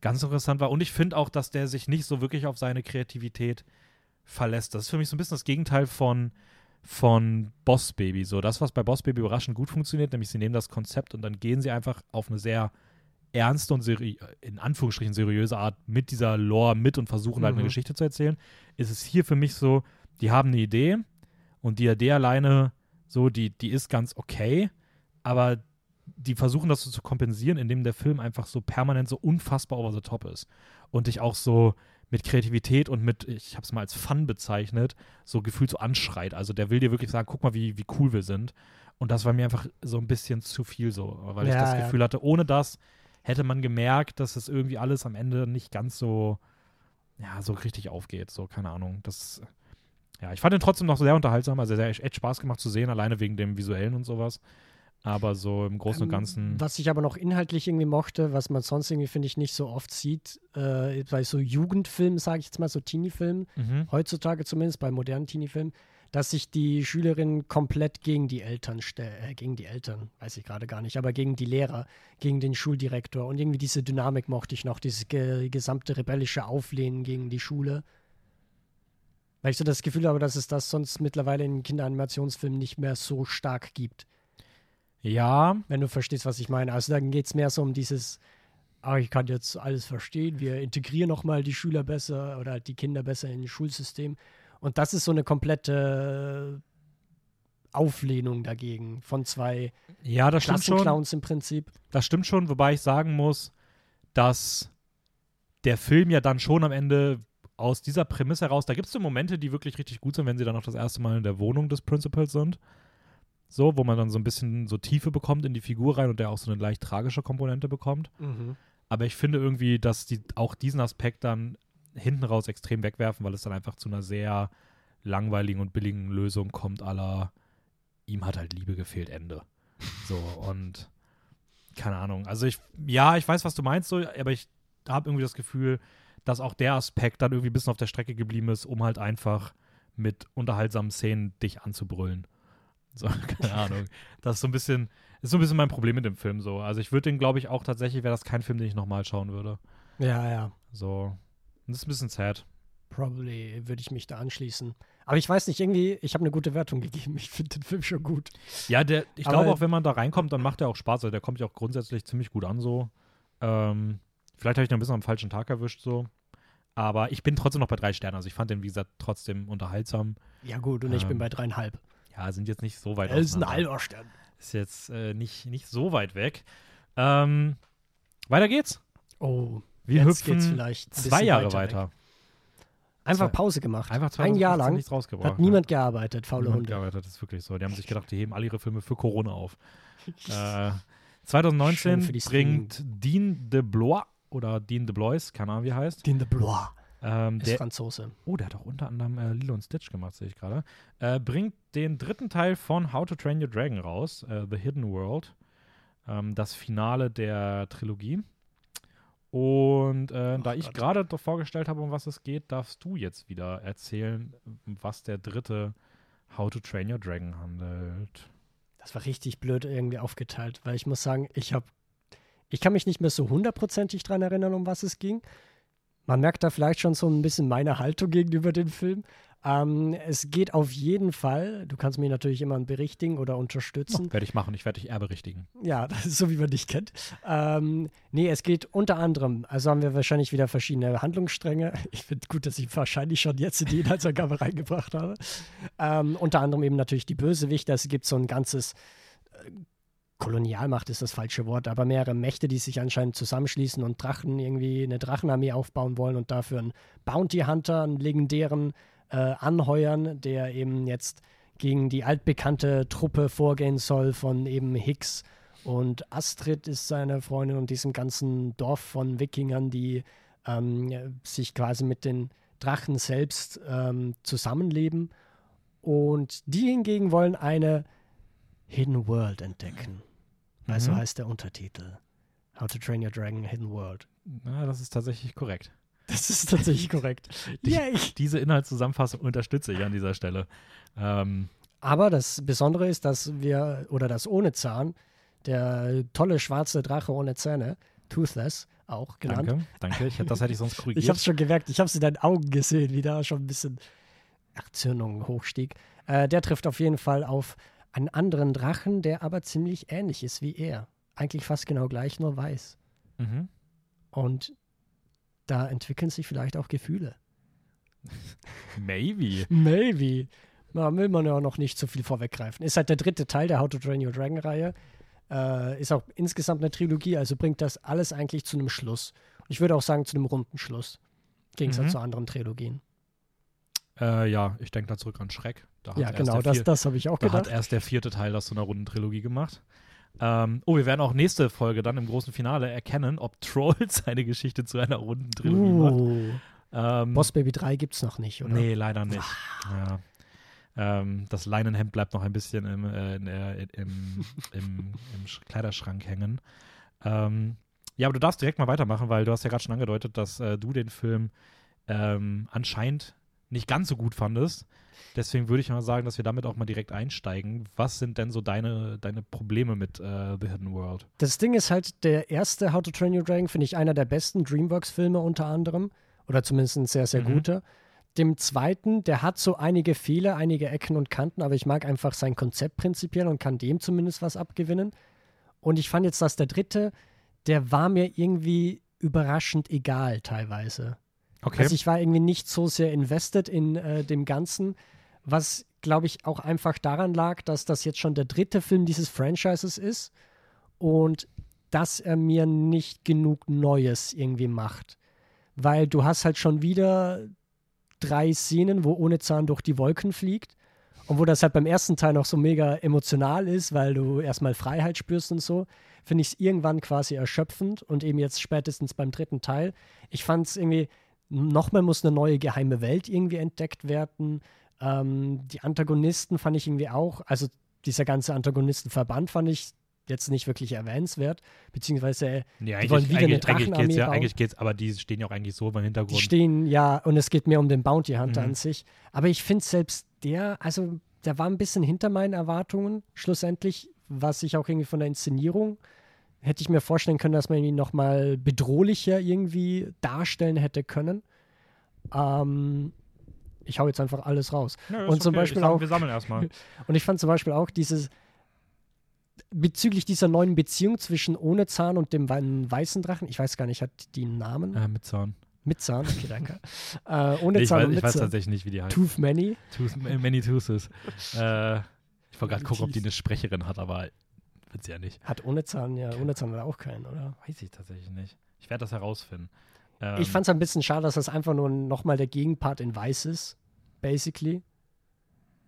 ganz interessant war. Und ich finde auch, dass der sich nicht so wirklich auf seine Kreativität verlässt. Das ist für mich so ein bisschen das Gegenteil von, von Boss Baby. So, das, was bei Boss Baby überraschend gut funktioniert, nämlich sie nehmen das Konzept und dann gehen sie einfach auf eine sehr ernste und seri in Anführungsstrichen seriöse Art mit dieser Lore mit und versuchen halt eine Mhm. Geschichte zu erzählen, ist es hier für mich so, die haben eine Idee und die Idee alleine so, die, die ist ganz okay, aber die versuchen das so zu kompensieren, indem der Film einfach so permanent so unfassbar over the top ist und dich auch so mit Kreativität und mit, ich habe es mal als Fun bezeichnet, so gefühlt so anschreit. Also der will dir wirklich sagen, guck mal, wie, wie cool wir sind. Und das war mir einfach so ein bisschen zu viel so, weil ich Ja, das ja. Gefühl hatte, ohne das hätte man gemerkt, dass es irgendwie alles am Ende nicht ganz so, ja, so richtig aufgeht. So, keine Ahnung. Das, ja, ich fand ihn trotzdem noch sehr unterhaltsam, also sehr echt Spaß gemacht zu sehen, alleine wegen dem Visuellen und sowas. Aber so im Großen und Ähm, Ganzen. Was ich aber noch inhaltlich irgendwie mochte, was man sonst irgendwie, finde ich, nicht so oft sieht, äh, bei so Jugendfilmen, sage ich jetzt mal, so Teenie-Filmen, Mhm. heutzutage zumindest, bei modernen Teenie-Filmen, dass sich die Schülerin komplett gegen die Eltern stellt, äh, gegen die Eltern, weiß ich gerade gar nicht, aber gegen die Lehrer, gegen den Schuldirektor und irgendwie diese Dynamik mochte ich noch, dieses ge gesamte rebellische Auflehnen gegen die Schule. Weil ich so das Gefühl habe, dass es das sonst mittlerweile in Kinderanimationsfilmen nicht mehr so stark gibt. Ja, wenn du verstehst, was ich meine. Also dann geht es mehr so um dieses, ah, ich kann jetzt alles verstehen, wir integrieren nochmal die Schüler besser oder halt die Kinder besser in das Schulsystem. Und das ist so eine komplette Auflehnung dagegen von zwei ja, das. Klassenclowns im Prinzip. Das stimmt schon, wobei ich sagen muss, dass der Film ja dann schon am Ende aus dieser Prämisse heraus, da gibt es so Momente, die wirklich richtig gut sind, wenn sie dann auch das erste Mal in der Wohnung des Principals sind. So, wo man dann so ein bisschen so Tiefe bekommt in die Figur rein und der auch so eine leicht tragische Komponente bekommt. Aber ich finde irgendwie, dass die auch diesen Aspekt dann hinten raus extrem wegwerfen, weil es dann einfach zu einer sehr langweiligen und billigen Lösung kommt, aller ihm hat halt Liebe gefehlt, Ende. So, und keine Ahnung. Also ich, ja, ich weiß, was du meinst, so, aber ich habe irgendwie das Gefühl, dass auch der Aspekt dann irgendwie ein bisschen auf der Strecke geblieben ist, um halt einfach mit unterhaltsamen Szenen dich anzubrüllen. So, keine Ahnung. Das ist so ein bisschen, ist so ein bisschen mein Problem mit dem Film so. Also ich würde den, glaube ich, auch tatsächlich, wäre das kein Film, den ich nochmal schauen würde. Ja, ja. So. Das ist ein bisschen sad. Probably würde ich mich da anschließen. Aber ich weiß nicht, irgendwie, ich habe eine gute Wertung gegeben. Ich finde den Film schon gut. Ja, der, ich glaube auch, wenn man da reinkommt, dann macht der auch Spaß. Also der kommt ja auch grundsätzlich ziemlich gut an so. Ähm, vielleicht habe ich noch ein bisschen am falschen Tag erwischt so. Aber ich bin trotzdem noch bei drei Sternen. Also ich fand den, wie gesagt, trotzdem unterhaltsam. Ja, gut, und ich bin Ähm, bei dreieinhalb. Ja, sind jetzt nicht so weit Das ist ein halber Stern. Ist jetzt äh, nicht, nicht so weit weg. Ähm, weiter geht's. Oh, Wir jetzt geht's hüpfen vielleicht ein zwei Jahre weiter weg. weiter. Einfach Pause gemacht. Einfach Ein Jahr 2018 lang nichts rausgebracht. hat niemand gearbeitet, faule Niemand Hunde. gearbeitet, das ist wirklich so. Die haben sich gedacht, die heben alle ihre Filme für Corona auf. äh, 2019 Schön für die bringt Dean de Blois oder Dean de Blois, keine Ahnung wie er heißt. Dean de Blois Ähm, ist der, Franzose. oh, der hat auch unter anderem äh, Lilo und Stitch gemacht, sehe ich gerade. Äh, bringt den dritten Teil von How to Train Your Dragon raus, äh, The Hidden World. Ähm, das Finale der Trilogie. Und äh, da ich gerade doch vorgestellt habe, um was es geht, darfst du jetzt wieder erzählen, was der dritte How to Train Your Dragon handelt. Das war richtig blöd irgendwie aufgeteilt, weil ich muss sagen, ich habe, ich kann mich nicht mehr so hundertprozentig dran erinnern, um was es ging. Man merkt da vielleicht schon so ein bisschen meine Haltung gegenüber dem Film. Ähm, es geht auf jeden Fall, du kannst mich natürlich immer berichtigen oder unterstützen. Werde ich machen, ich werde dich eher berichtigen. Ja, das ist so, wie man dich kennt. Ähm, nee, es geht unter anderem, also haben wir wahrscheinlich wieder verschiedene Handlungsstränge. Ich finde gut, dass ich wahrscheinlich schon jetzt in die Inhaltsangabe reingebracht habe. Ähm, unter anderem eben natürlich die Bösewichte. Es gibt so ein ganzes äh, Kolonialmacht ist das falsche Wort, aber mehrere Mächte, die sich anscheinend zusammenschließen und Drachen irgendwie eine Drachenarmee aufbauen wollen und dafür einen Bounty Hunter, einen legendären, äh, anheuern, der eben jetzt gegen die altbekannte Truppe vorgehen soll von eben Hicks und Astrid ist seine Freundin und diesem ganzen Dorf von Wikingern, die ähm, sich quasi mit den Drachen selbst ähm, zusammenleben. Und die hingegen wollen eine Hidden World entdecken. Weil so Mhm. heißt der Untertitel. How to Train Your Dragon Hidden World. Na, das ist tatsächlich korrekt. Das ist tatsächlich korrekt. Yay! Diese Inhaltszusammenfassung unterstütze ich an dieser Stelle. Ähm, Aber das Besondere ist, dass wir, oder das ohne Zahn, der tolle schwarze Drache ohne Zähne, Toothless auch genannt. danke, danke. Ich, das hätte ich sonst korrigiert. Ich habe es schon gemerkt, ich habe es in deinen Augen gesehen, wie da schon ein bisschen Erzürnung hochstieg. Äh, der trifft auf jeden Fall auf einen anderen Drachen, der aber ziemlich ähnlich ist wie er. Eigentlich fast genau gleich, nur weiß. mhm. Und da entwickeln sich vielleicht auch Gefühle. Maybe. Maybe. Da will man ja noch nicht so viel vorweggreifen. Ist halt der dritte Teil der How to Train Your Dragon Reihe. Äh, ist auch insgesamt eine Trilogie, also bringt das alles eigentlich zu einem Schluss. Ich würde auch sagen, zu einem runden Schluss. Im Gegensatz Mhm. zu anderen Trilogien. Äh, ja, ich denke da zurück an Schreck. Da hat Ja, genau, das, vier- das habe ich auch Da hat gedacht. erst der vierte Teil das zu einer runden Trilogie gemacht. Ähm, oh, wir werden auch nächste Folge dann im großen Finale erkennen, ob Trolls eine Geschichte zu einer runden Trilogie macht. Uh, Ähm, Boss Baby 3 gibt es noch nicht, oder? Nee, leider nicht. Ja. Ähm, das Leinenhemd bleibt noch ein bisschen im, äh, in, äh, im, im, im Sch- Kleiderschrank hängen. Ähm, ja, aber du darfst direkt mal weitermachen, weil du hast ja gerade schon angedeutet, dass äh, du den Film ähm, anscheinend nicht ganz so gut fandest. Deswegen würde ich mal sagen, dass wir damit auch mal direkt einsteigen. Was sind denn so deine, deine Probleme mit äh, The Hidden World? Das Ding ist halt, der erste How to Train Your Dragon finde ich einer der besten Dreamworks-Filme unter anderem. Oder zumindest ein sehr, sehr Mhm. guter. Dem zweiten, der hat so einige Fehler, einige Ecken und Kanten, aber ich mag einfach sein Konzept prinzipiell und kann dem zumindest was abgewinnen. Und ich fand jetzt, dass der dritte, der war mir irgendwie überraschend egal teilweise. Okay. Also ich war irgendwie nicht so sehr invested in äh, dem Ganzen, was glaube ich auch einfach daran lag, dass das jetzt schon der dritte Film dieses Franchises ist und dass er mir nicht genug Neues irgendwie macht. Weil du hast halt schon wieder drei Szenen, wo ohne Zahn durch die Wolken fliegt und wo das halt beim ersten Teil noch so mega emotional ist, weil du erstmal Freiheit spürst und so, finde ich es irgendwann quasi erschöpfend und eben jetzt spätestens beim dritten Teil. Ich fand es irgendwie, nochmal muss eine neue geheime Welt irgendwie entdeckt werden. Ähm, die Antagonisten fand ich irgendwie auch, also dieser ganze Antagonistenverband fand ich jetzt nicht wirklich erwähnenswert, beziehungsweise nee, die wollen wieder eine eigentlich, eigentlich Drachenarmee geht's ja, bauen. eigentlich geht's, aber die stehen ja auch eigentlich so im die Hintergrund. stehen ja, und es geht mehr um den Bounty Hunter Mhm. an sich. Aber ich finde selbst der, also der war ein bisschen hinter meinen Erwartungen schlussendlich, was ich auch irgendwie von der Inszenierung hätte ich mir vorstellen können, dass man ihn nochmal bedrohlicher irgendwie darstellen hätte können. Ähm, ich hau jetzt einfach alles raus. Ja, Und zum okay. Beispiel ich sag, auch- Wir sammeln erstmal. Und ich fand zum Beispiel auch dieses bezüglich dieser neuen Beziehung zwischen ohne Zahn und dem wei- weißen Drachen, ich weiß gar nicht, hat die einen Namen? äh, mit Zahn. Mit Zahn, okay, danke. äh, ohne Ich Zahn weiß, und ich mit weiß Zahn. tatsächlich nicht, wie die heißt. Tooth Many. Tooth, many Toothes. äh, ich wollte gerade Many gucken, ob die eine Sprecherin hat, aber wird sie ja nicht. Hat ohne Zahn, ja, ohne Zahn hat er auch keinen, oder? Weiß ich tatsächlich nicht. Ich werde das herausfinden. Ähm, ich fand es ein bisschen schade, dass das einfach nur nochmal der Gegenpart in Weiß ist, basically.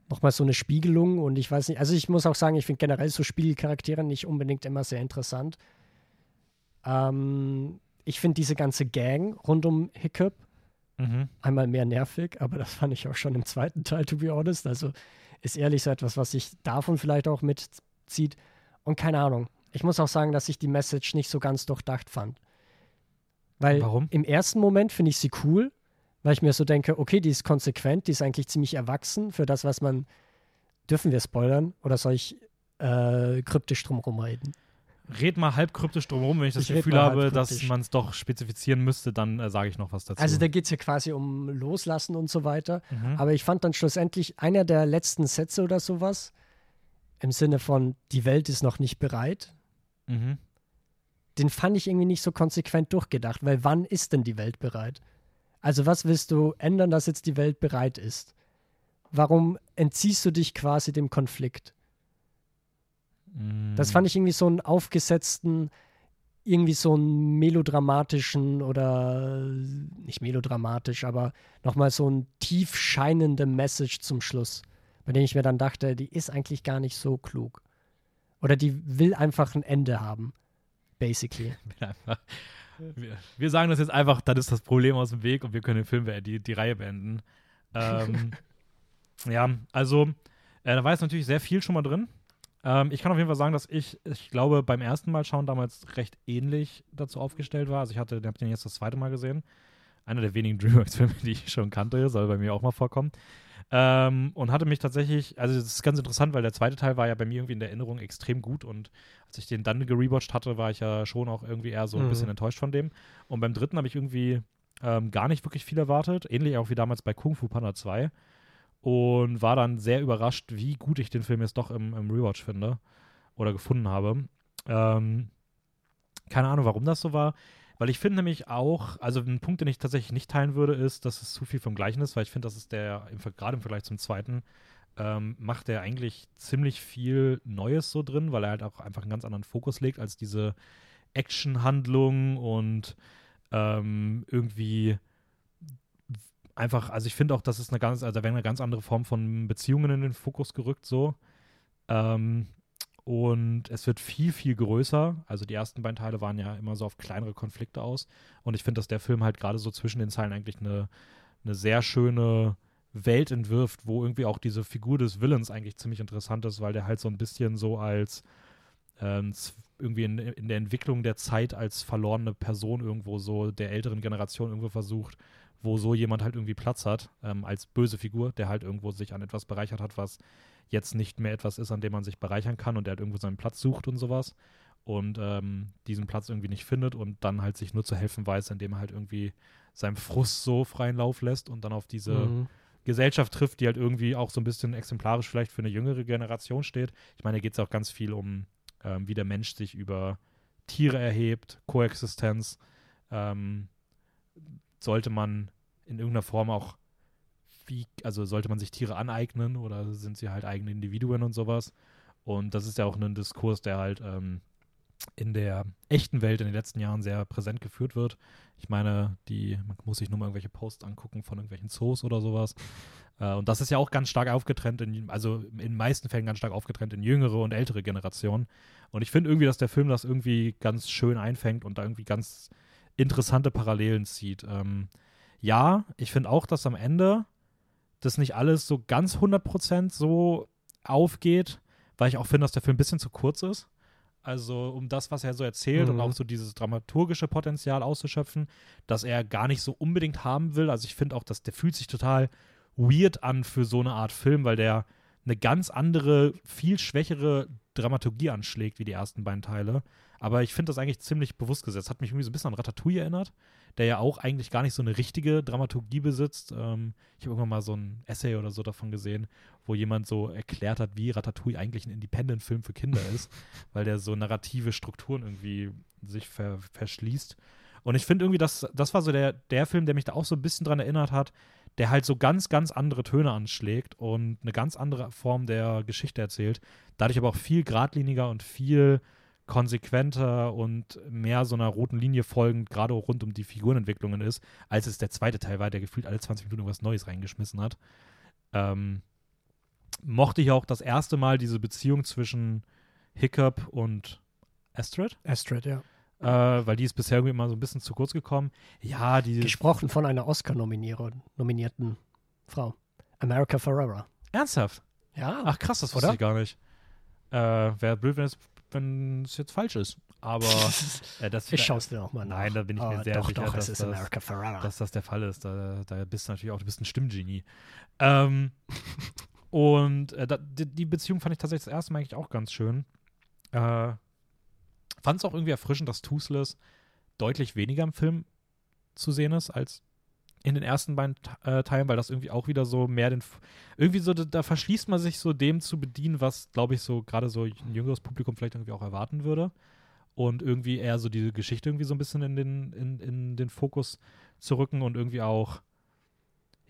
Nochmal so eine Spiegelung und ich weiß nicht, also ich muss auch sagen, ich finde generell so Spiegelcharaktere nicht unbedingt immer sehr interessant. Ähm, ich finde diese ganze Gang rund um Hiccup mhm. einmal mehr nervig, aber das fand ich auch schon im zweiten Teil, to be honest. Also ist ehrlich so etwas, was sich davon vielleicht auch mitzieht. Und keine Ahnung. Ich muss auch sagen, dass ich die Message nicht so ganz durchdacht fand. Weil Warum? im ersten Moment finde ich sie cool, weil ich mir so denke, okay, die ist konsequent, die ist eigentlich ziemlich erwachsen für das, was man. Dürfen wir spoilern oder soll ich äh, kryptisch drumherum reden? red mal halb kryptisch drumherum. Wenn ich das ich Gefühl habe, dass man es doch spezifizieren müsste, dann äh, sage ich noch was dazu. Also da geht es ja quasi um Loslassen und so weiter. Mhm. Aber ich fand dann schlussendlich einer der letzten Sätze oder sowas im Sinne von, die Welt ist noch nicht bereit. Mhm. Den fand ich irgendwie nicht so konsequent durchgedacht, weil wann ist denn die Welt bereit? Also was willst du ändern, dass jetzt die Welt bereit ist? Warum entziehst du dich quasi dem Konflikt? Das fand ich irgendwie so einen aufgesetzten, irgendwie so einen melodramatischen oder nicht melodramatisch, aber nochmal so ein tief scheinende Message zum Schluss, bei dem ich mir dann dachte, die ist eigentlich gar nicht so klug. Oder die will einfach ein Ende haben, basically. Wir, wir sagen das jetzt einfach, dann ist das Problem aus dem Weg und wir können den Film, die, die Reihe beenden. Ähm, ja, also, äh, da war jetzt natürlich sehr viel schon mal drin. Ähm, ich kann auf jeden Fall sagen, dass ich, ich glaube, beim ersten Mal schauen damals recht ähnlich dazu aufgestellt war. Also ich hatte, habe den jetzt das zweite Mal gesehen. Einer der wenigen DreamWorks-Filme, die ich schon kannte, soll bei mir auch mal vorkommen. Ähm, und hatte mich tatsächlich, also das ist ganz interessant, weil der zweite Teil war ja bei mir irgendwie in der Erinnerung extrem gut und als ich den dann gerewatcht hatte, war ich ja schon auch irgendwie eher so ein mhm. bisschen enttäuscht von dem. Und beim dritten habe ich irgendwie ähm, gar nicht wirklich viel erwartet, ähnlich auch wie damals bei Kung Fu Panda 2 und war dann sehr überrascht, wie gut ich den Film jetzt doch im, im Rewatch finde oder gefunden habe. Ähm, keine Ahnung, warum das so war. Weil ich finde nämlich auch, also ein Punkt, den ich tatsächlich nicht teilen würde, ist, dass es zu viel vom Gleichen ist, weil ich finde, das ist der, gerade im Vergleich zum zweiten, ähm, macht er eigentlich ziemlich viel Neues so drin, weil er halt auch einfach einen ganz anderen Fokus legt als diese Action-Handlung und ähm, irgendwie einfach, also ich finde auch, das ist eine ganz, also da wäre eine ganz andere Form von Beziehungen in den Fokus gerückt, so. Ähm, und es wird viel, viel größer. Also die ersten beiden Teile waren ja immer so auf kleinere Konflikte aus. Und ich finde, dass der Film halt gerade so zwischen den Zeilen eigentlich eine, eine sehr schöne Welt entwirft, wo irgendwie auch diese Figur des Villains eigentlich ziemlich interessant ist, weil der halt so ein bisschen so als ähm, irgendwie in, in der Entwicklung der Zeit als verlorene Person irgendwo so der älteren Generation irgendwo versucht, wo so jemand halt irgendwie Platz hat, ähm, als böse Figur, der halt irgendwo sich an etwas bereichert hat, was jetzt nicht mehr etwas ist, an dem man sich bereichern kann und der halt irgendwo seinen Platz sucht und sowas und ähm, diesen Platz irgendwie nicht findet und dann halt sich nur zu helfen weiß, indem er halt irgendwie seinem Frust so freien Lauf lässt und dann auf diese mhm. Gesellschaft trifft, die halt irgendwie auch so ein bisschen exemplarisch vielleicht für eine jüngere Generation steht. Ich meine, da geht es auch ganz viel um, ähm, wie der Mensch sich über Tiere erhebt, Koexistenz, ähm, sollte man in irgendeiner Form auch, wie, also sollte man sich Tiere aneignen oder sind sie halt eigene Individuen und sowas? Und das ist ja auch ein Diskurs, der halt ähm, in der echten Welt in den letzten Jahren sehr präsent geführt wird. Ich meine, die, man muss sich nur mal irgendwelche Posts angucken von irgendwelchen Zoos oder sowas. Äh, und das ist ja auch ganz stark aufgetrennt, in, also in den meisten Fällen ganz stark aufgetrennt in jüngere und ältere Generationen. Und ich finde irgendwie, dass der Film das irgendwie ganz schön einfängt und da irgendwie ganz interessante Parallelen zieht. Ähm, ja, ich finde auch, dass am Ende das nicht alles so ganz 100% so aufgeht, weil ich auch finde, dass der Film ein bisschen zu kurz ist. Also um das, was er so erzählt mhm. und auch so dieses dramaturgische Potenzial auszuschöpfen, dass er gar nicht so unbedingt haben will. Also ich finde auch, dass der fühlt sich total weird an für so eine Art Film, weil der eine ganz andere, viel schwächere Dramaturgie anschlägt wie die ersten beiden Teile. Aber ich finde das eigentlich ziemlich bewusst gesetzt. Hat mich irgendwie so ein bisschen an Ratatouille erinnert, der ja auch eigentlich gar nicht so eine richtige Dramaturgie besitzt. Ähm, ich habe irgendwann mal so ein Essay oder so davon gesehen, wo jemand so erklärt hat, wie Ratatouille eigentlich ein Independent-Film für Kinder ist, weil der so narrative Strukturen irgendwie sich ver verschließt. Und ich finde irgendwie, das, das war so der, der Film, der mich da auch so ein bisschen dran erinnert hat, der halt so ganz, ganz andere Töne anschlägt und eine ganz andere Form der Geschichte erzählt. Dadurch aber auch viel geradliniger und viel konsequenter und mehr so einer roten Linie folgend, gerade rund um die Figurenentwicklungen ist, als es der zweite Teil war, der gefühlt alle 20 Minuten irgendwas Neues reingeschmissen hat. Ähm, mochte ich auch das erste Mal diese Beziehung zwischen Hiccup und Astrid. Astrid, ja. Äh, weil die ist bisher irgendwie immer so ein bisschen zu kurz gekommen. Ja, die. Gesprochen von einer Oscar-nominierten Frau. America Ferrera. Ernsthaft? Ja. Ach krass, das wusste Oder? ich gar nicht. Äh, Wäre blöd, wenn es, wenn es jetzt falsch ist. Aber äh, das ich schaue es dir auch mal nach. Nein, da bin ich mir Oh, sehr doch, sicher, doch, dass, es ist das, America Ferrera. dass das der Fall ist. Da, da bist du natürlich auch, du bist ein Stimmgenie. Ähm, und äh, da, die, die Beziehung fand ich tatsächlich das erste Mal eigentlich auch ganz schön. Äh, fand es auch irgendwie erfrischend, dass Toothless deutlich weniger im Film zu sehen ist als in den ersten beiden äh, Teilen, weil das irgendwie auch wieder so mehr den. F- Irgendwie so, da, da verschließt man sich so dem zu bedienen, was, glaube ich, so gerade so ein jüngeres Publikum vielleicht irgendwie auch erwarten würde. Und irgendwie eher so diese Geschichte irgendwie so ein bisschen in den, in, in den Fokus zu rücken und irgendwie auch,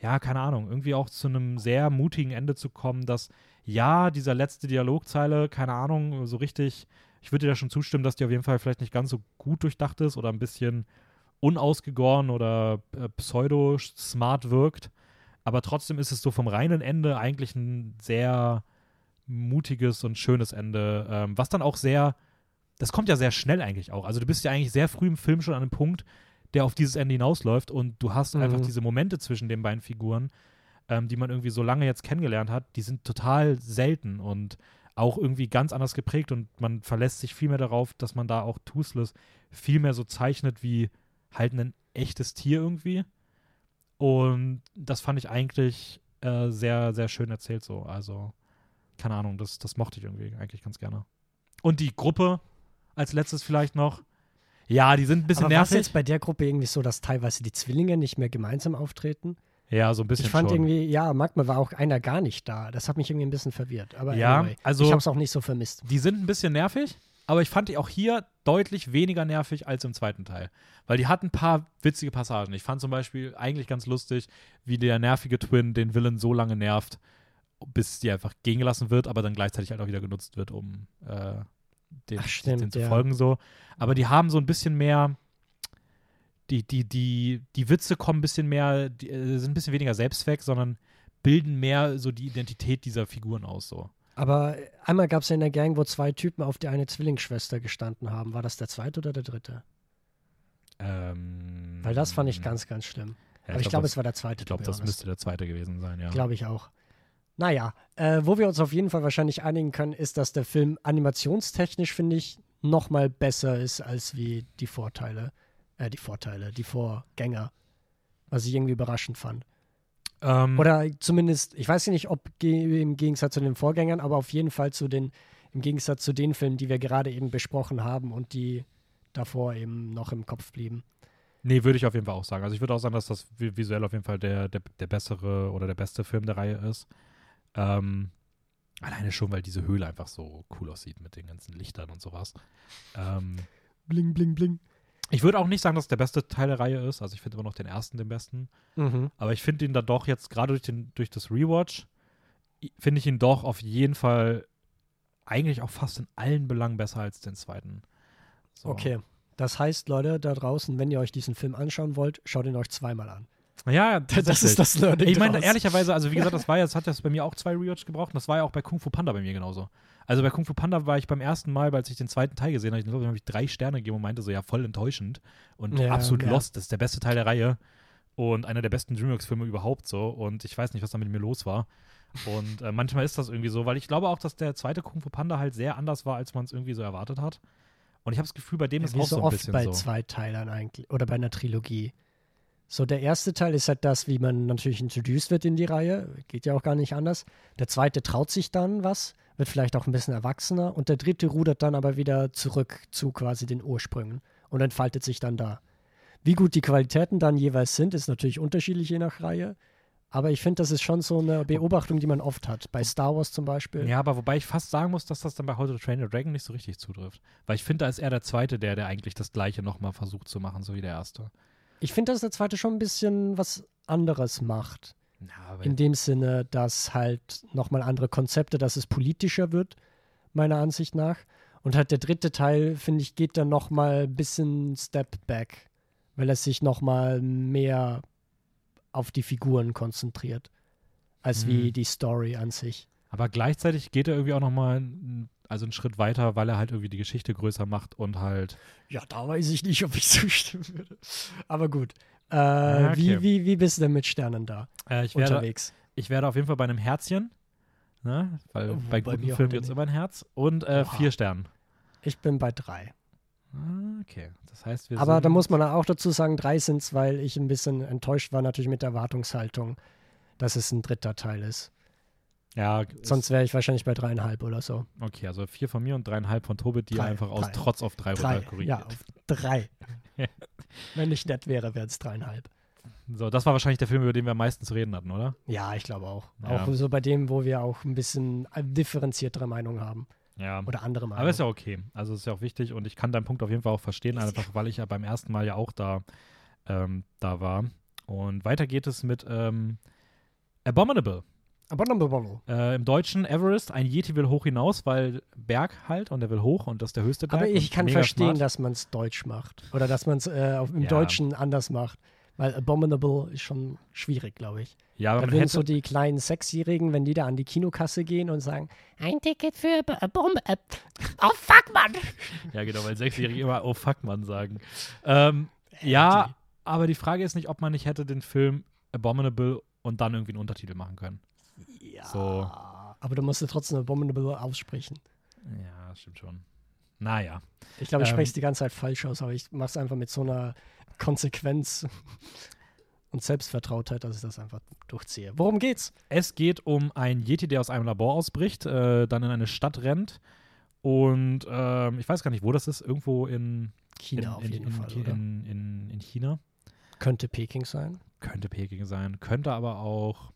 ja, keine Ahnung, irgendwie auch zu einem sehr mutigen Ende zu kommen, dass ja, dieser letzte Dialogzeile, keine Ahnung, so richtig, ich würde dir da schon zustimmen, dass die auf jeden Fall vielleicht nicht ganz so gut durchdacht ist oder ein bisschen unausgegoren oder äh, pseudo-smart wirkt. Aber trotzdem ist es so vom reinen Ende eigentlich ein sehr mutiges und schönes Ende, ähm, was dann auch sehr, das kommt ja sehr schnell eigentlich auch. Also du bist ja eigentlich sehr früh im Film schon an einem Punkt, der auf dieses Ende hinausläuft und du hast Mhm. einfach diese Momente zwischen den beiden Figuren, ähm, die man irgendwie so lange jetzt kennengelernt hat, die sind total selten und auch irgendwie ganz anders geprägt und man verlässt sich viel mehr darauf, dass man da auch Toothless viel mehr so zeichnet wie halt ein echtes Tier irgendwie. Und das fand ich eigentlich äh, sehr, sehr schön erzählt so. Also, keine Ahnung, das, das mochte ich irgendwie eigentlich ganz gerne. Und die Gruppe als letztes vielleicht noch. Ja, die sind ein bisschen Aber war es nervig. jetzt bei der Gruppe irgendwie so, dass teilweise die Zwillinge nicht mehr gemeinsam auftreten? Ja, so ein bisschen Ich fand schon. irgendwie, ja, manchmal war auch einer gar nicht da. Das hat mich irgendwie ein bisschen verwirrt. Aber Ja, anyway, also- ich habe es auch nicht so vermisst. Die sind ein bisschen nervig, aber ich fand die auch hier deutlich weniger nervig als im zweiten Teil. Weil die hatten ein paar witzige Passagen. Ich fand zum Beispiel eigentlich ganz lustig, wie der nervige Twin den Villain so lange nervt, bis die einfach gehen gelassen wird, aber dann gleichzeitig halt auch wieder genutzt wird, um äh, den, Ach, stimmt, den zu ja. folgen so. Aber die haben so ein bisschen mehr die, die, die, die Witze kommen ein bisschen mehr, die, äh, sind ein bisschen weniger Selbstzweck, sondern bilden mehr so die Identität dieser Figuren aus so. Aber einmal gab es ja in der Gang, wo zwei Typen auf die eine Zwillingsschwester gestanden haben. War das der zweite oder der dritte? Ähm, Weil das fand ich ganz, ganz schlimm. ja, Aber ich glaube, das- es war der zweite. Ich glaube, das müsste der zweite gewesen sein, ja. Glaube ich auch. Naja, äh, wo wir uns auf jeden Fall wahrscheinlich einigen können, ist, dass der Film animationstechnisch, finde ich, noch mal besser ist als wie die Vorteile. Äh, die Vorteile, die Vorgänger. Was ich irgendwie überraschend fand. Ähm, Oder zumindest, ich weiß nicht, ob ge im Gegensatz zu den Vorgängern, aber auf jeden Fall zu den, im Gegensatz zu den Filmen, die wir gerade eben besprochen haben und die davor eben noch im Kopf blieben. nee, würde ich auf jeden Fall auch sagen. Also ich würde auch sagen, dass das vi- visuell auf jeden Fall der, der, der bessere oder der beste Film der Reihe ist. Ähm, alleine schon, weil diese Höhle einfach so cool aussieht mit den ganzen Lichtern und sowas. Ähm, Bling, bling, bling. Ich würde auch nicht sagen, dass es der beste Teil der Reihe ist. Also ich finde immer noch den ersten den besten. Mhm. Aber ich finde ihn dann doch jetzt gerade durch, den- durch das Rewatch, finde ich ihn doch auf jeden Fall eigentlich auch fast in allen Belangen besser als den zweiten. So. Okay. Das heißt, Leute, da draußen, wenn ihr euch diesen Film anschauen wollt, schaut ihn euch zweimal an. Ja, Das ist das Learning. Ich meine, ehrlicherweise, also wie gesagt, das war jetzt, hat das bei mir auch zwei Rewatch gebraucht und das war ja auch bei Kung Fu Panda bei mir genauso. Also bei Kung Fu Panda war ich beim ersten Mal, als ich den zweiten Teil gesehen habe, ich glaube, habe ich drei Sterne gegeben und meinte so, ja, voll enttäuschend und Ja, absolut ja. lost. Das ist der beste Teil der Reihe und einer der besten Dreamworks-Filme überhaupt so und ich weiß nicht, was da mit mir los war. Und äh, manchmal ist das irgendwie so, weil ich glaube auch, dass der zweite Kung Fu Panda halt sehr anders war, als man es irgendwie so erwartet hat. Und ich habe das Gefühl, bei dem Ja, ist auch so so ein oft bisschen bei so. Zweiteilern eigentlich oder bei einer Trilogie. So, der erste Teil ist halt das, wie man natürlich introduced wird in die Reihe. Geht ja auch gar nicht anders. Der zweite traut sich dann was, wird vielleicht auch ein bisschen erwachsener. Und der dritte rudert dann aber wieder zurück zu quasi den Ursprüngen und entfaltet sich dann da. Wie gut die Qualitäten dann jeweils sind, ist natürlich unterschiedlich je nach Reihe. Aber ich finde, das ist schon so eine Beobachtung, die man oft hat. Bei Star Wars zum Beispiel. Ja, aber wobei ich fast sagen muss, dass das dann bei How to Train Your Dragon nicht so richtig zutrifft. Weil ich finde, da ist er der Zweite, der, der eigentlich das Gleiche nochmal versucht zu machen, so wie der Erste. Ich finde, dass der zweite schon ein bisschen was anderes macht. Aber In dem Sinne, dass halt nochmal andere Konzepte, dass es politischer wird, meiner Ansicht nach. Und halt der dritte Teil, finde ich, geht dann noch mal ein bisschen Step back, weil er sich noch mal mehr auf die Figuren konzentriert, als wie Mhm. die Story an sich. Aber gleichzeitig geht er irgendwie auch nochmal einen, also einen Schritt weiter, weil er halt irgendwie die Geschichte größer macht und halt. Ja, da weiß ich nicht, ob ich zustimmen würde. Aber gut. Äh, Ah, okay. wie, wie, wie bist du denn mit Sternen da Äh, ich, werde, unterwegs? ich werde auf jeden Fall bei einem Herzchen. Ne? Weil Oh, bei guten mir Filmen gibt es immer ein Herz. Und äh, vier Sternen. Ich bin bei drei. Ah, Okay. Das heißt, wir Aber da muss man auch dazu sagen, drei sind es, weil ich ein bisschen enttäuscht war, natürlich mit der Erwartungshaltung, dass es ein dritter Teil ist. Ja, Sonst wäre ich wahrscheinlich bei dreieinhalb oder so. Ist, okay, also vier von mir und dreieinhalb von Tobit, die Drei, einfach aus drei. Trotz auf drei, Drei, runter korrigiert. ja, auf drei. Wenn ich nett wäre, wären es dreieinhalb. So, das war wahrscheinlich der Film, über den wir am meisten zu reden hatten, oder? Ja, ich glaube auch. Ja. Auch so bei dem, wo wir auch ein bisschen äh, differenziertere Meinung haben. Ja. Oder andere Meinung. Aber ist ja okay. Also ist ja auch wichtig und ich kann deinen Punkt auf jeden Fall auch verstehen, einfach weil ich ja beim ersten Mal ja auch da, ähm, da war. Und weiter geht es mit ähm, Abominable. Äh, Im Deutschen Everest, ein Yeti will hoch hinaus, weil Berg halt und er will hoch und das ist der höchste Berg. Aber ich kann verstehen, smart. dass man es deutsch macht. Oder dass man es äh, im Ja. Deutschen anders macht. Weil Abominable ist schon schwierig, glaube ich. Ja, aber Da würden so die kleinen Sechsjährigen, wenn die da an die Kinokasse gehen und sagen, ein Ticket für Bombe. Äh, oh fuck, Mann! ja genau, weil Sechsjährige immer oh fuck Mann sagen. Ähm, ja, aber die Frage ist nicht, ob man nicht hätte den Film Abominable und dann irgendwie einen Untertitel machen können. Ja. So. Aber du musst ja trotzdem Abominable aussprechen. Ja, stimmt schon. Naja. Ich glaube, ich Ähm. spreche es die ganze Zeit falsch aus, aber ich mache es einfach mit so einer Konsequenz und Selbstvertrautheit, dass ich das einfach durchziehe. Worum geht's? Es geht um einen Yeti, der aus einem Labor ausbricht, äh, dann in eine Stadt rennt und ähm, ich weiß gar nicht, wo das ist, irgendwo in, China in, auf jeden in, Fall, in, in China. Könnte Peking sein. Könnte Peking sein, könnte aber auch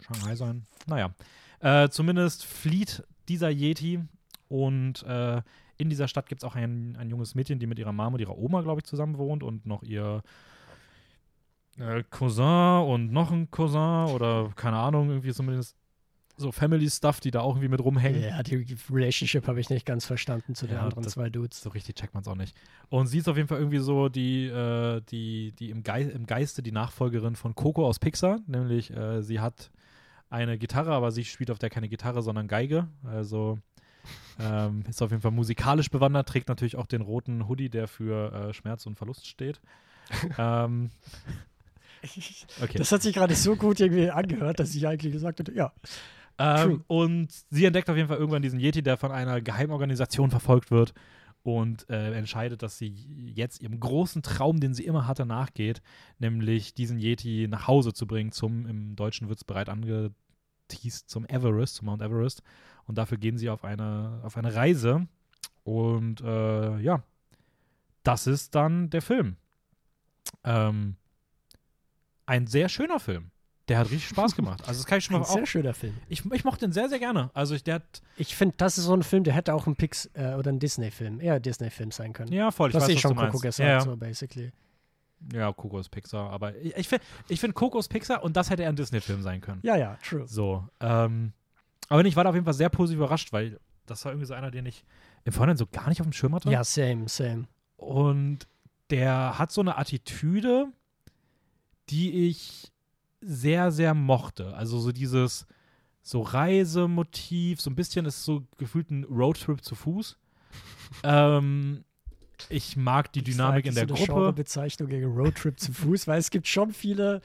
Shanghai sein. Naja, äh, zumindest flieht dieser Yeti und äh, in dieser Stadt gibt es auch ein, ein junges Mädchen, die mit ihrer Mama und ihrer Oma, glaube ich, zusammen wohnt und noch ihr äh, Cousin und noch ein Cousin oder keine Ahnung, irgendwie zumindest so Family-Stuff, die da auch irgendwie mit rumhängen. Ja, die Relationship habe ich nicht ganz verstanden zu den Ja, anderen zwei Dudes. So richtig checkt man es auch nicht. Und sie ist auf jeden Fall irgendwie so die, äh, die, die im, Gei im Geiste die Nachfolgerin von Coco aus Pixar. Nämlich, äh, sie hat eine Gitarre, aber sie spielt auf der keine Gitarre, sondern Geige. Also ähm, ist auf jeden Fall musikalisch bewandert, trägt natürlich auch den roten Hoodie, der für äh, Schmerz und Verlust steht. ähm, okay. Das hat sich gerade so gut irgendwie angehört, dass ich eigentlich gesagt hätte, ja. Ähm, und sie entdeckt auf jeden Fall irgendwann diesen Yeti, der von einer Geheimorganisation verfolgt wird und äh, entscheidet, dass sie jetzt ihrem großen Traum, den sie immer hatte, nachgeht, nämlich diesen Yeti nach Hause zu bringen, zum, im Deutschen wird es bereit angeteased, zum Everest, zum Mount Everest. Und dafür gehen sie auf eine, auf eine Reise. Und äh, ja, das ist dann der Film. Ähm, ein sehr schöner Film. Der hat richtig Spaß gemacht. Also das kann ich schon Ein mal auch sehr schöner Film. ich, ich mochte den sehr, sehr gerne. Also ich, der hat, Ich finde, das ist so ein Film, der hätte auch ein Pix äh, oder ein Disney-Film, eher Disney-Film sein können. ja, voll, ich das weiß, ich schon du meinst. Coco ja, ja. so basically. ja, Coco ist Pixar, aber ich, ich finde ich find Coco ist Pixar und das hätte eher ein Disney-Film sein können. Ja, ja, true. So, ähm, aber ich war da auf jeden Fall sehr positiv überrascht, weil das war irgendwie so einer, den ich im Vorhinein so gar nicht auf dem Schirm hatte. Ja, same, same. Und der hat so eine Attitüde, die ich sehr, sehr mochte. Also so dieses so Reisemotiv, so ein bisschen ist so gefühlt ein Roadtrip zu Fuß. ähm, ich mag die Dynamik in der so eine Gruppe. Bezeichnung gegen Roadtrip zu Fuß, weil es gibt schon viele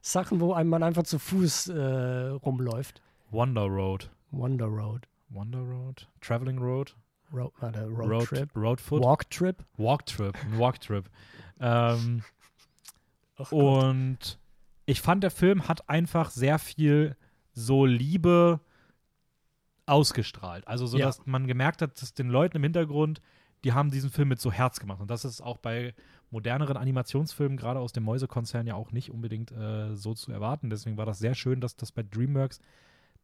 Sachen, wo einem man einfach zu Fuß äh, rumläuft. Wonder Road. Wonder Road. Wonder Road? Traveling Road? Road, Road, Road Trip. Roadfoot? Walk Trip. Walk Trip. Ein Walk Trip. ähm, Und ich fand, der Film hat einfach sehr viel so Liebe ausgestrahlt. Also so, Ja. dass man gemerkt hat, dass den Leuten im Hintergrund, die haben diesen Film mit so Herz gemacht. Und das ist auch bei moderneren Animationsfilmen, gerade aus dem Mäusekonzern, ja auch nicht unbedingt äh, so zu erwarten. Deswegen war das sehr schön, dass das bei DreamWorks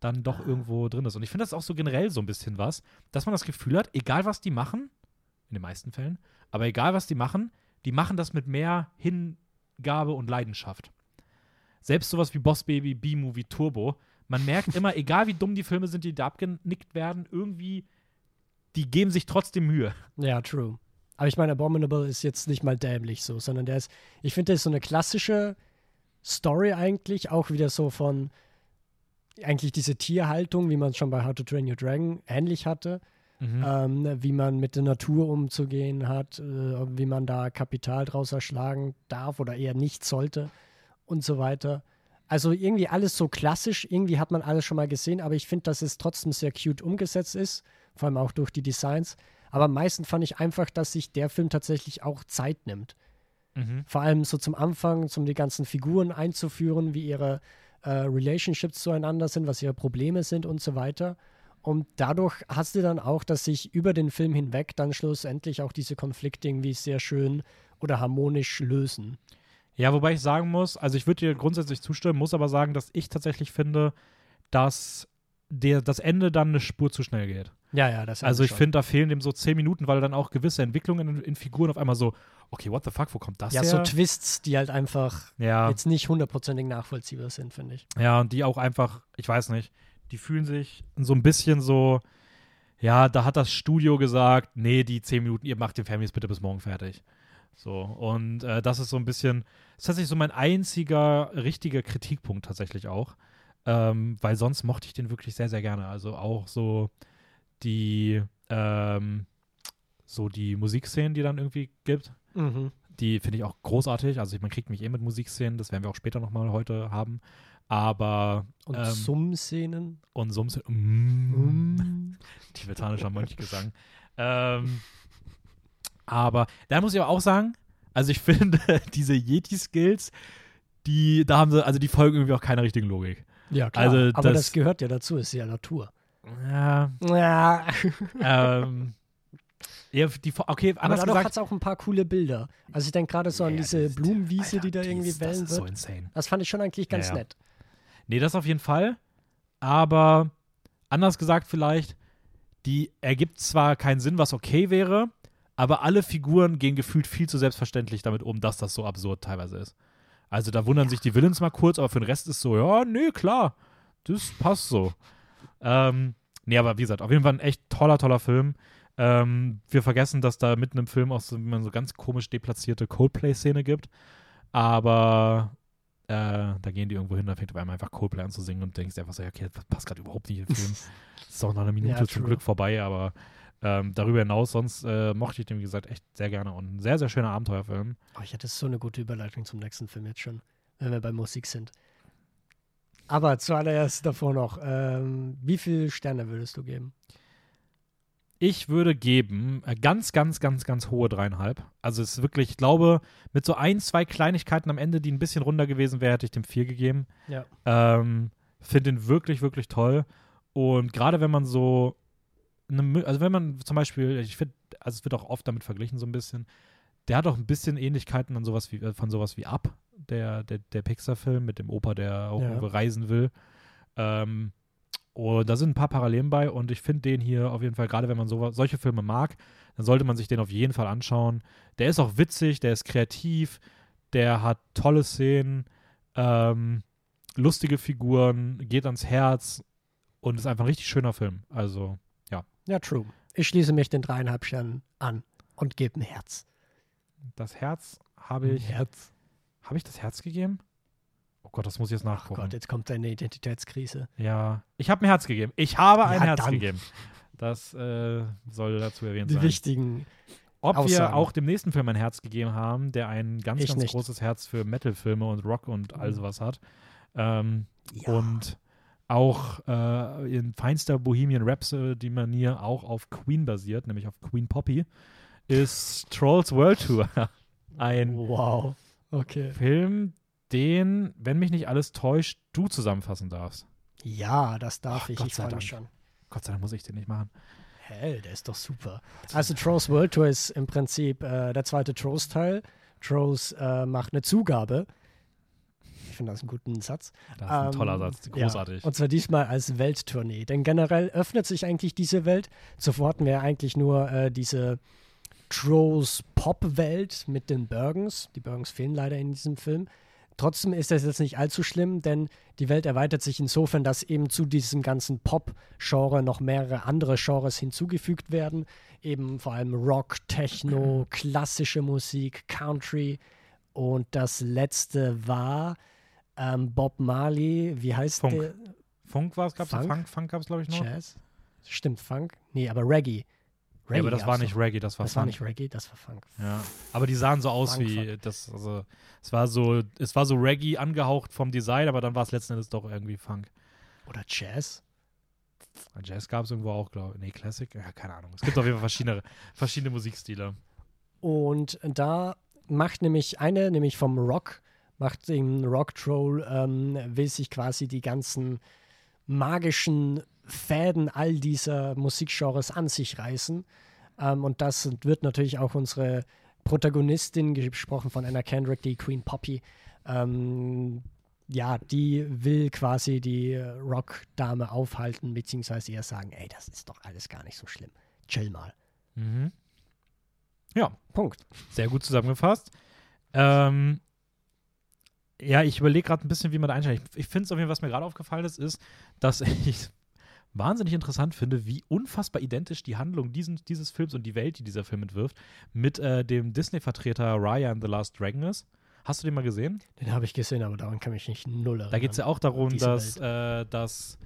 dann doch irgendwo drin ist. Und ich finde das auch so generell so ein bisschen was, dass man das Gefühl hat, egal was die machen, in den meisten Fällen, aber egal was die machen, die machen das mit mehr Hingabe und Leidenschaft. Selbst sowas wie Boss Baby, B-Movie, Turbo, man merkt immer, egal wie dumm die Filme sind, die da abgenickt werden, irgendwie die geben sich trotzdem Mühe. Ja, true. Aber ich meine, Abominable ist jetzt nicht mal dämlich so, sondern der ist, ich finde, der ist so eine klassische Story eigentlich, auch wieder so von eigentlich diese Tierhaltung, wie man es schon bei How to Train Your Dragon ähnlich hatte, Mhm. ähm, wie man mit der Natur umzugehen hat, äh, wie man da Kapital draus erschlagen darf oder eher nicht sollte und so weiter. Also irgendwie alles so klassisch, irgendwie hat man alles schon mal gesehen, aber ich finde, dass es trotzdem sehr cute umgesetzt ist, vor allem auch durch die Designs. Aber am meisten fand ich einfach, dass sich der Film tatsächlich auch Zeit nimmt. Mhm. Vor allem so zum Anfang, um die ganzen Figuren einzuführen, wie ihre äh, Relationships zueinander sind, was ihre Probleme sind und so weiter. Und dadurch hast du dann auch, dass sich über den Film hinweg dann schlussendlich auch diese Konflikte irgendwie sehr schön oder harmonisch lösen. Ja, wobei ich sagen muss, also ich würde dir grundsätzlich zustimmen, muss aber sagen, dass ich tatsächlich finde, dass der, das Ende dann eine Spur zu schnell geht. Ja, ja, das Also ich finde, da fehlen dem so zehn Minuten, weil dann auch gewisse Entwicklungen in, in Figuren auf einmal so, okay, what the fuck, wo kommt das Ja, her? so Twists, die halt einfach ja, jetzt nicht hundertprozentig nachvollziehbar sind, finde ich. ja, und die auch einfach, ich weiß nicht, die fühlen sich so ein bisschen so, ja, da hat das Studio gesagt, nee, die zehn Minuten, ihr macht den Film jetzt bitte bis morgen fertig. So, und äh, das ist so ein bisschen, das ist tatsächlich so mein einziger richtiger Kritikpunkt tatsächlich auch. Ähm, weil sonst mochte ich den wirklich sehr, sehr gerne. Also auch so die, ähm, so die Musikszenen, die dann irgendwie gibt, Mhm. die finde ich auch großartig. Also man kriegt mich eh mit Musikszenen, das werden wir auch später nochmal heute haben. Aber Und ähm, Summ-Szenen. und Sums mm, tibetanischer Mönchgesang. ähm, aber da muss ich aber auch sagen, also ich finde, diese Yeti-Skills, die, da haben sie, also die folgen irgendwie auch keiner richtigen Logik. Ja, klar. Also aber das- das gehört ja dazu, ist ja Natur. Ja, Ja. ähm, ja, die, okay, Aber anders dadurch hat es auch ein paar coole Bilder. Also ich denke gerade so an Ja, diese das- Blumenwiese, Alter, die da irgendwie ist- wellen Das ist so wird. insane. Das fand ich schon eigentlich ganz Ja, ja. nett. Nee, das auf jeden Fall. Aber anders gesagt vielleicht, die ergibt zwar keinen Sinn, was okay wäre, aber alle Figuren gehen gefühlt viel zu selbstverständlich damit um, dass das so absurd teilweise ist. Also da wundern sich die Villains mal kurz, aber für den Rest ist so, ja, nee, klar, das passt so. Ähm, nee, aber wie gesagt, auf jeden Fall ein echt toller, toller Film. Ähm, wir vergessen, dass da mitten im Film auch so, so ganz komisch deplatzierte Coldplay-Szene gibt. Aber äh, da gehen die irgendwo hin, da fängt auf einmal einfach Coldplay an zu singen und denkst einfach so, ja, okay, das passt gerade überhaupt nicht in den Film. ist auch noch eine Minute Ja, zum. Glück vorbei, aber ähm, darüber hinaus, sonst äh, mochte ich den, wie gesagt, echt sehr gerne und ein sehr, sehr schöner Abenteuerfilm. Oh, ich hätte so eine gute Überleitung zum nächsten Film jetzt schon, wenn wir bei Musik sind. Aber zuallererst davor noch, ähm, wie viele Sterne würdest du geben? Ich würde geben äh, ganz, ganz, ganz, ganz hohe dreieinhalb. Also es ist wirklich, ich glaube, mit so ein, zwei Kleinigkeiten am Ende, die ein bisschen runder gewesen wären, hätte ich dem vier gegeben. Ja. Ähm, Finde ihn wirklich, wirklich toll. Und gerade wenn man so, eine, also wenn man zum Beispiel, ich finde, also es wird auch oft damit verglichen so ein bisschen, der hat auch ein bisschen Ähnlichkeiten an sowas wie, äh, von sowas wie Up, der, der, der Pixar-Film mit dem Opa, der auch Ja. reisen will. Ähm, und da sind ein paar Parallelen bei und ich finde den hier auf jeden Fall, gerade wenn man so, solche Filme mag, dann sollte man sich den auf jeden Fall anschauen. Der ist auch witzig, der ist kreativ, der hat tolle Szenen, ähm, lustige Figuren, geht ans Herz und ist einfach ein richtig schöner Film. Also, Ja, true. Ich schließe mich den dreieinhalb Sternen an und gebe ein Herz. das Herz habe ich. Herz. Habe ich das Herz gegeben? Oh Gott, das muss ich jetzt Oh nachgucken. Gott, jetzt kommt eine Identitätskrise. Ja, ich habe ein Herz gegeben. Ich habe ein Ja, Herz dann. gegeben. Das äh, soll dazu erwähnt Die sein. wichtigen. Ob wir Aussagen. auch dem nächsten Film ein Herz gegeben haben, der ein ganz, Ich ganz nicht. großes Herz für Metal-Filme und Rock und all Mhm. sowas hat. Ähm, Ja. Und auch äh, in feinster Bohemian Rhapsody-Manier auch auf Queen basiert, nämlich auf Queen Poppy, ist Trolls World Tour. Ein Wow. Okay. Film, den, wenn mich nicht alles täuscht, du zusammenfassen darfst. Ja, das darf Ach, ich. Gott ich sei freue mich Dank. schon. Gott sei Dank muss ich den nicht machen. Hell, der ist doch super. Also Trolls World Tour ist im Prinzip äh, der zweite Trolls-Teil. Trolls äh, macht eine Zugabe. Finde das einen guten Satz. Das ist ein Ähm, toller Satz, großartig. Ja, und zwar diesmal als Welttournee. Denn generell öffnet sich eigentlich diese Welt. Zuvor hatten wir eigentlich nur äh, diese Trolls Pop-Welt mit den Bergens. Die Bergens fehlen leider in diesem Film. Trotzdem ist das jetzt nicht allzu schlimm, denn die Welt erweitert sich insofern, dass eben zu diesem ganzen Pop-Genre noch mehrere andere Genres hinzugefügt werden. Eben vor allem Rock, Techno, klassische Musik, Country. Und das letzte war ähm, Bob Marley. Wie heißt Funk. der? Funk war es, gab es Funk? Funk, Funk gab es, glaube ich, noch. Jazz? Stimmt, Funk? Nee, aber Reggae. Reggae Ja, aber das war nicht. Reggae, das war Das war Funk. nicht Reggae, das war Funk. Ja, aber die sahen so aus Funk, wie das, also es war so, es war so Reggae angehaucht vom Design, aber dann war es letzten Endes doch irgendwie Funk. Oder Jazz? Jazz gab es irgendwo auch, glaube ich. Nee, Classic? Ja, keine Ahnung. Es gibt auf jeden Fall verschiedene, verschiedene Musikstile. Und da macht nämlich eine, nämlich vom Rock, macht den Rock Troll, ähm, will sich quasi die ganzen magischen Fäden all dieser Musikgenres an sich reißen. Ähm, und das wird natürlich auch unsere Protagonistin, gesprochen von Anna Kendrick, die Queen Poppy, ähm, ja, die will quasi die Rock-Dame aufhalten, beziehungsweise ihr sagen, ey, das ist doch alles gar nicht so schlimm. Chill mal. Mhm. Ja, Punkt. sehr gut zusammengefasst. Ähm, ja, ich überlege gerade ein bisschen, wie man da einsteigt. Ich, ich finde es auf jeden Fall, was mir gerade aufgefallen ist, ist, dass ich wahnsinnig interessant finde, wie unfassbar identisch die Handlung diesen, dieses Films und die Welt, die dieser Film entwirft, mit äh, dem Disney-Vertreter Raya and the Last Dragon ist. Hast du den mal gesehen? Den habe ich gesehen, aber daran kann ich mich null erinnern. Da geht es ja auch darum, dass, äh, dass,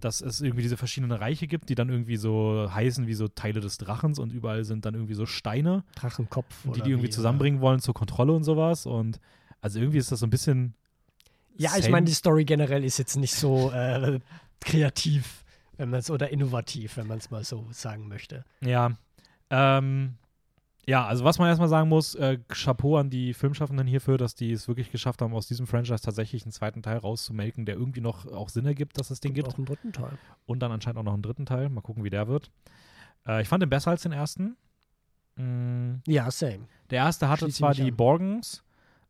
dass es irgendwie diese verschiedenen Reiche gibt, die dann irgendwie so heißen wie so Teile des Drachens und überall sind dann irgendwie so Steine, Drachenkopf. die die irgendwie wie, zusammenbringen wollen zur Kontrolle und sowas. Und also irgendwie ist das so ein bisschen. Ja, ich same. meine, die Story generell ist jetzt nicht so äh, kreativ, wenn man es oder innovativ, wenn man es mal so sagen möchte. Ja. Ähm, ja, also was man erstmal sagen muss, äh, Chapeau an die Filmschaffenden hierfür, dass die es wirklich geschafft haben, aus diesem Franchise tatsächlich einen zweiten Teil rauszumelken, der irgendwie noch auch Sinn ergibt, dass es den gibt. Auch einen dritten Teil. Und dann anscheinend auch noch einen dritten Teil. Mal gucken, wie der wird. Äh, ich fand den besser als den ersten. Mm, Ja, same. Der erste hatte Schließe ich zwar die. Borgens,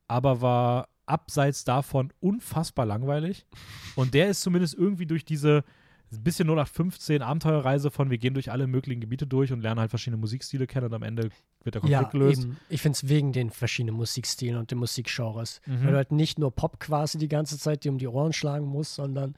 aber war abseits davon unfassbar langweilig. Und der ist zumindest irgendwie durch diese bisschen 0815 Abenteuerreise von wir gehen durch alle möglichen Gebiete durch und lernen halt verschiedene Musikstile kennen und am Ende wird der Konflikt Ja, gelöst. eben. Ich finde es wegen den verschiedenen Musikstilen und den Musikgenres. Mhm. Weil du halt nicht nur Pop quasi die ganze Zeit dir um die Ohren schlagen musst, sondern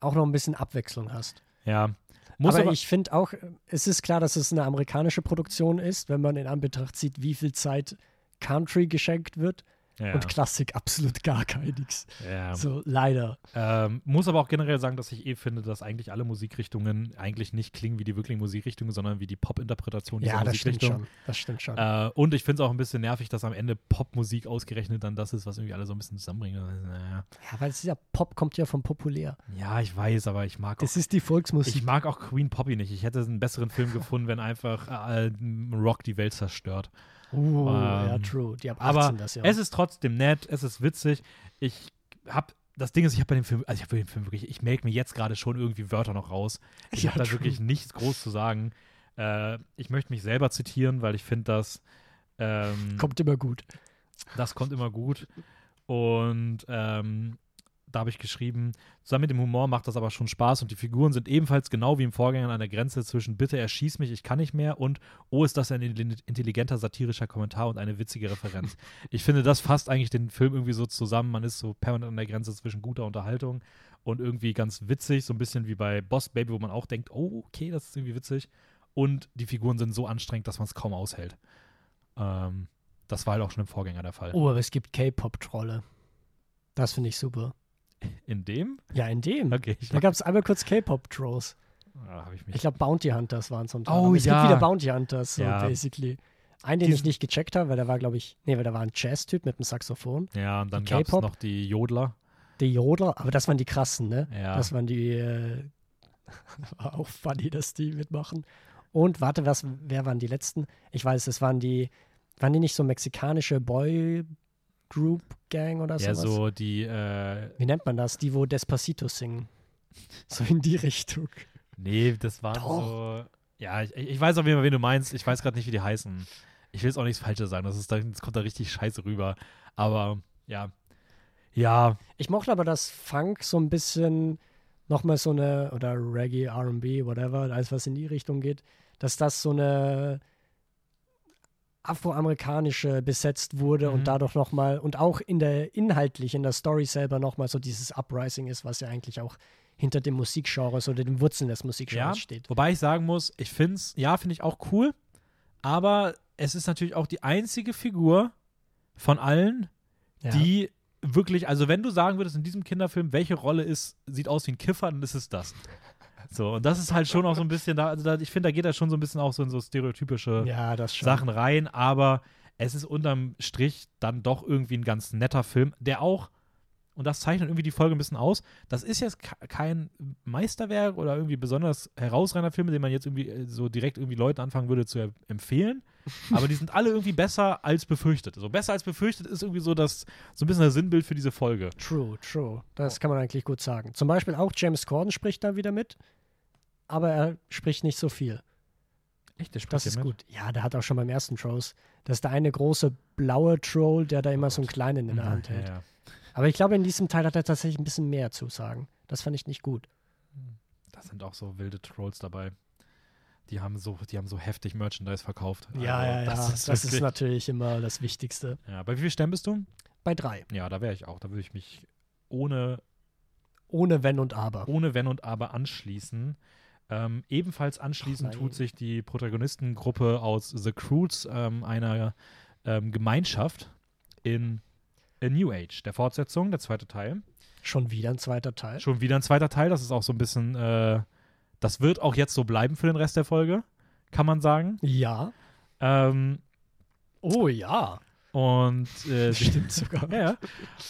auch noch ein bisschen Abwechslung hast. Ja. Muss aber, aber, ich finde auch, es ist klar, dass es eine amerikanische Produktion ist, wenn man in Anbetracht sieht, wie viel Zeit Country geschenkt wird ja, und Klassik absolut gar kein nix. ja. So, leider. Ähm, muss aber auch generell sagen, dass ich eh finde, dass eigentlich alle Musikrichtungen eigentlich nicht klingen wie die wirklichen Musikrichtungen, sondern wie die Pop-Interpretation dieser Ja, das stimmt Musikrichtung. schon. Das stimmt schon. Äh, und ich finde es auch ein bisschen nervig, dass am Ende Popmusik ausgerechnet dann das ist, was irgendwie alle so ein bisschen zusammenbringt. Naja. ja, weil es ist ja Pop kommt ja von populär. Ja, ich weiß, aber ich mag auch, Das ist die Volksmusik. ich mag auch Queen Poppy nicht. Ich hätte einen besseren Film gefunden, wenn einfach äh, Rock die Welt zerstört. Uh, ja, ähm, true. Die ab 18 Aber das ja. es ist trotzdem nett, es ist witzig. Ich habe das Ding ist, ich habe bei dem Film, also ich habe bei dem Film wirklich, ich melke mir jetzt gerade schon irgendwie Wörter noch raus. Ich Ja, habe da wirklich nichts groß zu sagen. Äh, ich möchte mich selber zitieren, weil ich finde, dass ähm, Kommt immer gut. das kommt immer gut. Und ähm, da habe ich geschrieben, zusammen mit dem Humor macht das aber schon Spaß und die Figuren sind ebenfalls genau wie im Vorgänger an der Grenze zwischen bitte erschieß mich, ich kann nicht mehr und oh, ist das ein in- intelligenter satirischer Kommentar und eine witzige Referenz. ich finde, das fasst eigentlich den Film irgendwie so zusammen. Man ist so permanent an der Grenze zwischen guter Unterhaltung und irgendwie ganz witzig, so ein bisschen wie bei Boss Baby, wo man auch denkt, oh, okay, das ist irgendwie witzig. Und die Figuren sind so anstrengend, dass man es kaum aushält. Ähm, das war halt auch schon im Vorgänger der Fall. Oh, aber es gibt K-Pop-Trolle. Das finde ich super. In dem? Ja, in dem. Okay, ich Da gab es einmal kurz K-Pop-Trolls. Ah, ich. Ich glaube, Bounty Hunters waren ein Oh, Aber Es ja. gibt wieder Bounty Hunters, so Ja. basically. Einen, den ich Diesen- nicht gecheckt habe, weil der war, glaube ich, nee, weil der war ein Jazz-Typ mit einem Saxophon. ja, und dann gab es noch die Jodler. Die Jodler, aber das waren die krassen, ne? Ja. Das waren die, äh, war auch funny, dass die mitmachen. Und warte, was, wer waren die letzten? Ich weiß, es waren die, waren die nicht so mexikanische Boy-Group-Gang oder ja, sowas? so die, äh, Wie nennt man das? Die, wo Despacito singen. So in die Richtung. nee, das waren Doch. so, ja, ich, ich weiß auf jeden Fall, wen du meinst. Ich weiß gerade nicht, wie die heißen. Ich will jetzt auch nichts Falsches sagen, das, ist da, das kommt da richtig scheiße rüber. Aber, ja. Ja, Ich mochte aber, dass Funk so ein bisschen nochmal so eine, oder Reggae, RB, whatever, alles was in die Richtung geht, dass das so eine afroamerikanische besetzt wurde Mhm. und dadurch nochmal und auch in der inhaltlich in der Story selber nochmal so dieses Uprising ist, was ja eigentlich auch hinter dem Musikgenres oder den Wurzeln des Musikgenres Ja, steht. wobei ich sagen muss, ich finde es, ja, finde ich auch cool, aber es ist natürlich auch die einzige Figur von allen, Ja. die wirklich, also wenn du sagen würdest in diesem Kinderfilm, welche Rolle ist, sieht aus wie ein Kiffer, dann ist es das. So, und das ist halt schon auch so ein bisschen da, also da, ich finde, da geht er schon so ein bisschen auch so in so stereotypische ja. Sachen rein, aber es ist unterm Strich dann doch irgendwie ein ganz netter Film, der auch, und das zeichnet irgendwie die Folge ein bisschen aus, das ist jetzt ke- kein Meisterwerk oder irgendwie besonders herausragender Film, den man jetzt irgendwie äh, so direkt irgendwie Leuten anfangen würde zu empfehlen, aber die sind alle irgendwie besser als befürchtet. So besser als befürchtet ist irgendwie so das, so ein bisschen das Sinnbild für diese Folge. True, true. Das kann man eigentlich gut sagen. Zum Beispiel auch James Corden spricht da wieder mit, aber er spricht nicht so viel. Echt, der spricht Das ist mit? gut. Ja, der hat auch schon beim ersten Trolls. Das ist der eine große blaue Troll, der da immer so einen kleinen in der Hand Ja, hält. ja. Aber ich glaube, in diesem Teil hat er tatsächlich ein bisschen mehr zu sagen. Das fand ich nicht gut. Da sind auch so wilde Trolls dabei. Die haben so, die haben so heftig Merchandise verkauft. Ja, Also, ja, ja. Das ist, das ist natürlich immer das Wichtigste. ja, bei wie viel Sternen bist du? Bei drei. Ja, da wäre ich auch. Da würde ich mich ohne, Ohne Wenn und Aber. ohne Wenn und Aber anschließen. Ähm, ebenfalls anschließen Ach, tut sich die Protagonistengruppe aus The Croods, ähm, einer ähm, Gemeinschaft in A New Age, der Fortsetzung, der zweite Teil. Schon wieder ein zweiter Teil. Schon wieder ein zweiter Teil, das ist auch so ein bisschen, äh, das wird auch jetzt so bleiben für den Rest der Folge, kann man sagen. Ja. Ähm, Oh ja. und äh, die- Stimmt sogar. Ja.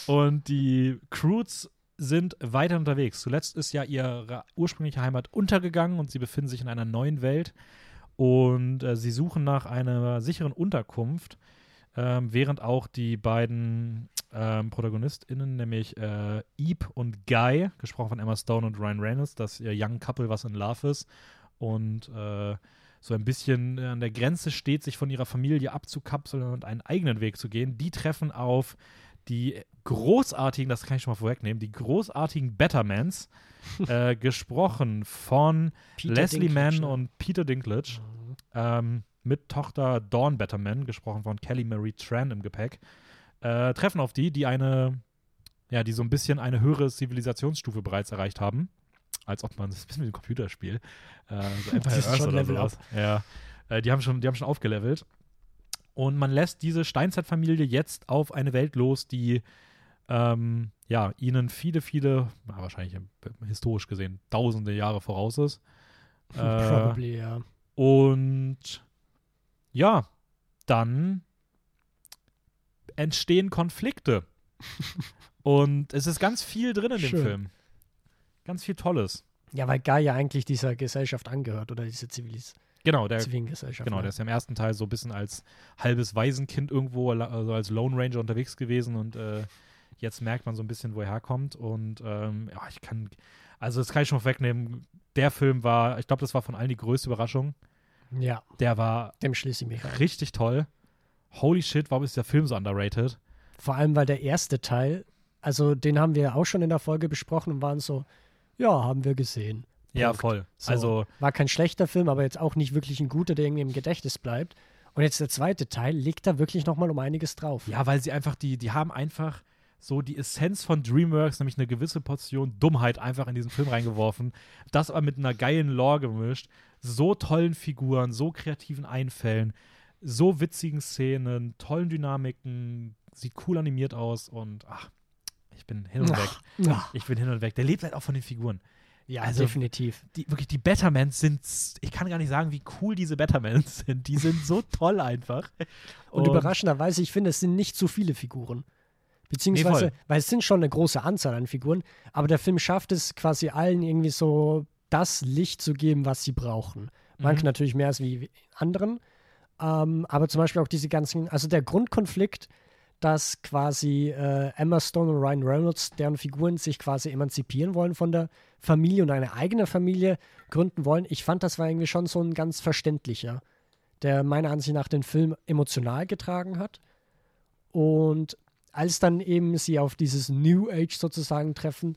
Und die Croods sind weiter unterwegs. Zuletzt ist ja ihre ursprüngliche Heimat untergegangen und sie befinden sich in einer neuen Welt. Und äh, sie suchen nach einer sicheren Unterkunft, ähm, während auch die beiden ähm, ProtagonistInnen, nämlich äh, Eve und Guy, gesprochen von Emma Stone und Ryan Reynolds, das ihr Young Couple, was in Love ist und äh, so ein bisschen an der Grenze steht, sich von ihrer Familie abzukapseln und einen eigenen Weg zu gehen, die treffen auf die großartigen, das kann ich schon mal vorwegnehmen, die großartigen Bettermans, äh, gesprochen von Peter Leslie Mann und Peter Dinklage, ähm, mit Tochter Dawn Betterman, gesprochen von Kelly Marie Tran im Gepäck, äh, treffen auf die, die eine, ja, die so ein bisschen eine höhere Zivilisationsstufe bereits erreicht haben. Als ob man, das ist ein bisschen wie ein Computerspiel. Äh, so Empire ist schon Level sowas. Ja. Äh, die haben schon, die haben schon aufgelevelt. Und man lässt diese Steinzeitfamilie jetzt auf eine Welt los, die ähm, ja, ihnen viele, viele, na, wahrscheinlich historisch gesehen, tausende Jahre voraus ist. Äh, Probably, ja. und ja, dann entstehen Konflikte. Und es ist ganz viel drin in dem Schön. Film. Ganz viel Tolles. Ja, weil ja eigentlich dieser Gesellschaft angehört oder dieser Zivilis Genau, der, Zivilgesellschaft. genau, ne? der ist ja im ersten Teil so ein bisschen als halbes Waisenkind irgendwo, also als Lone Ranger unterwegs gewesen und äh, jetzt merkt man so ein bisschen, wo er herkommt. Und ähm, ja, ich kann, also das kann ich schon wegnehmen. Der Film war, ich glaube, das war von allen die größte Überraschung. Ja, Der war dem schließe ich mich an. richtig toll. Holy shit, warum ist der Film so underrated? Vor allem, weil der erste Teil, also den haben wir auch schon in der Folge besprochen und waren so, ja, haben wir gesehen. Ja, Punkt. voll. So. Also, War kein schlechter Film, aber jetzt auch nicht wirklich ein guter, der irgendwie im Gedächtnis bleibt. Und jetzt der zweite Teil legt da wirklich nochmal um einiges drauf. ja, weil sie einfach, die, die haben einfach so die Essenz von DreamWorks, nämlich eine gewisse Portion Dummheit einfach in diesen Film reingeworfen. Das aber mit einer geilen Lore gemischt. So tollen Figuren, so kreativen Einfällen, so witzigen Szenen, tollen Dynamiken, sieht cool animiert aus und ach, ich bin hin und weg. Ja, Ich bin hin und weg. Der lebt halt auch von den Figuren. ja Also- definitiv. die, wirklich, die Bettermans sind, ich kann gar nicht sagen, wie cool diese Bettermans sind. Die sind so toll einfach. Und, überraschenderweise, ich finde, es sind nicht zu viele Figuren. Beziehungsweise, Nee, weil es sind schon eine große Anzahl an Figuren, aber der Film schafft es quasi allen irgendwie so das Licht zu geben, was sie brauchen. Manche Mhm. natürlich mehr als wie anderen, ähm, aber zum Beispiel auch diese ganzen, also der Grundkonflikt, dass quasi äh, Emma Stone und Ryan Reynolds, deren Figuren sich quasi emanzipieren wollen von der Familie und eine eigene Familie gründen wollen. Ich fand, das war irgendwie schon so ein ganz verständlicher, der meiner Ansicht nach den Film emotional getragen hat. Und als dann eben sie auf dieses New Age sozusagen treffen,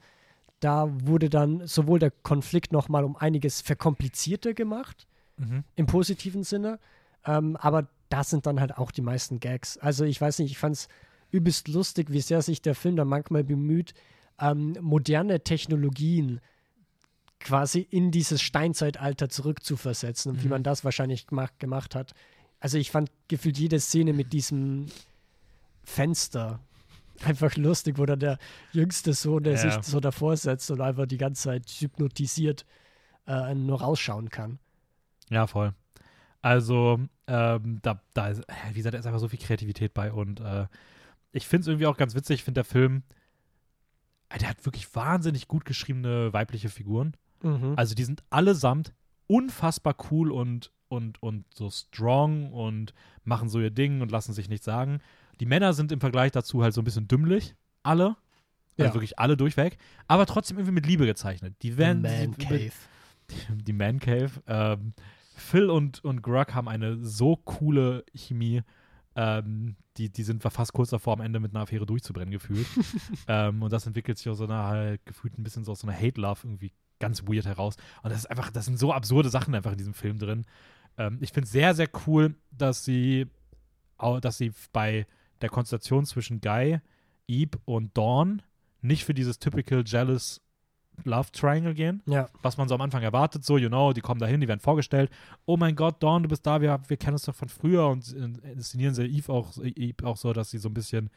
da wurde dann sowohl der Konflikt nochmal um einiges verkomplizierter gemacht, Mhm. im positiven Sinne, ähm, aber da sind dann halt auch die meisten Gags. Also ich weiß nicht, ich fand es übelst lustig, wie sehr sich der Film da manchmal bemüht, ähm, moderne Technologien quasi in dieses Steinzeitalter zurückzuversetzen und wie Mhm. man das wahrscheinlich gemacht, gemacht hat. Also ich fand gefühlt jede Szene mit diesem Fenster einfach lustig, wo dann der jüngste Sohn, der Ja. sich so davor setzt und einfach die ganze Zeit hypnotisiert äh, nur rausschauen kann. Ja, voll. Also, ähm, da, da ist, wie gesagt, da ist einfach so viel Kreativität bei und äh, ich finde es irgendwie auch ganz witzig. Ich finde der Film, äh, der hat wirklich wahnsinnig gut geschriebene weibliche Figuren. Mhm. Also, die sind allesamt unfassbar cool und, und, und so strong und machen so ihr Ding und lassen sich nichts sagen. Die Männer sind im Vergleich dazu halt so ein bisschen dümmlich. Alle. Also Ja. wirklich alle durchweg. Aber trotzdem irgendwie mit Liebe gezeichnet. Die werden. Man die, Cave. die Man Cave. Ähm, Phil und, und Grug haben eine so coole Chemie. Ähm, die, die sind fast kurz davor, am Ende mit einer Affäre durchzubrennen, gefühlt. ähm, und das entwickelt sich aus so einer halt gefühlt ein bisschen so aus so einer Hate-Love irgendwie ganz weird heraus. Und das ist einfach, das sind so absurde Sachen einfach in diesem Film drin. Ähm, ich finde es sehr, sehr cool, dass sie, dass sie bei der Konstellation zwischen Guy, Eve und Dawn nicht für dieses typical jealous Love Triangle gehen, Ja, was man so am Anfang erwartet, so, you know, die kommen dahin, die werden vorgestellt. Oh mein Gott, Dawn, du bist da, wir, wir kennen uns doch von früher und äh, inszenieren sie Eve auch, Eve auch so, dass sie so ein bisschen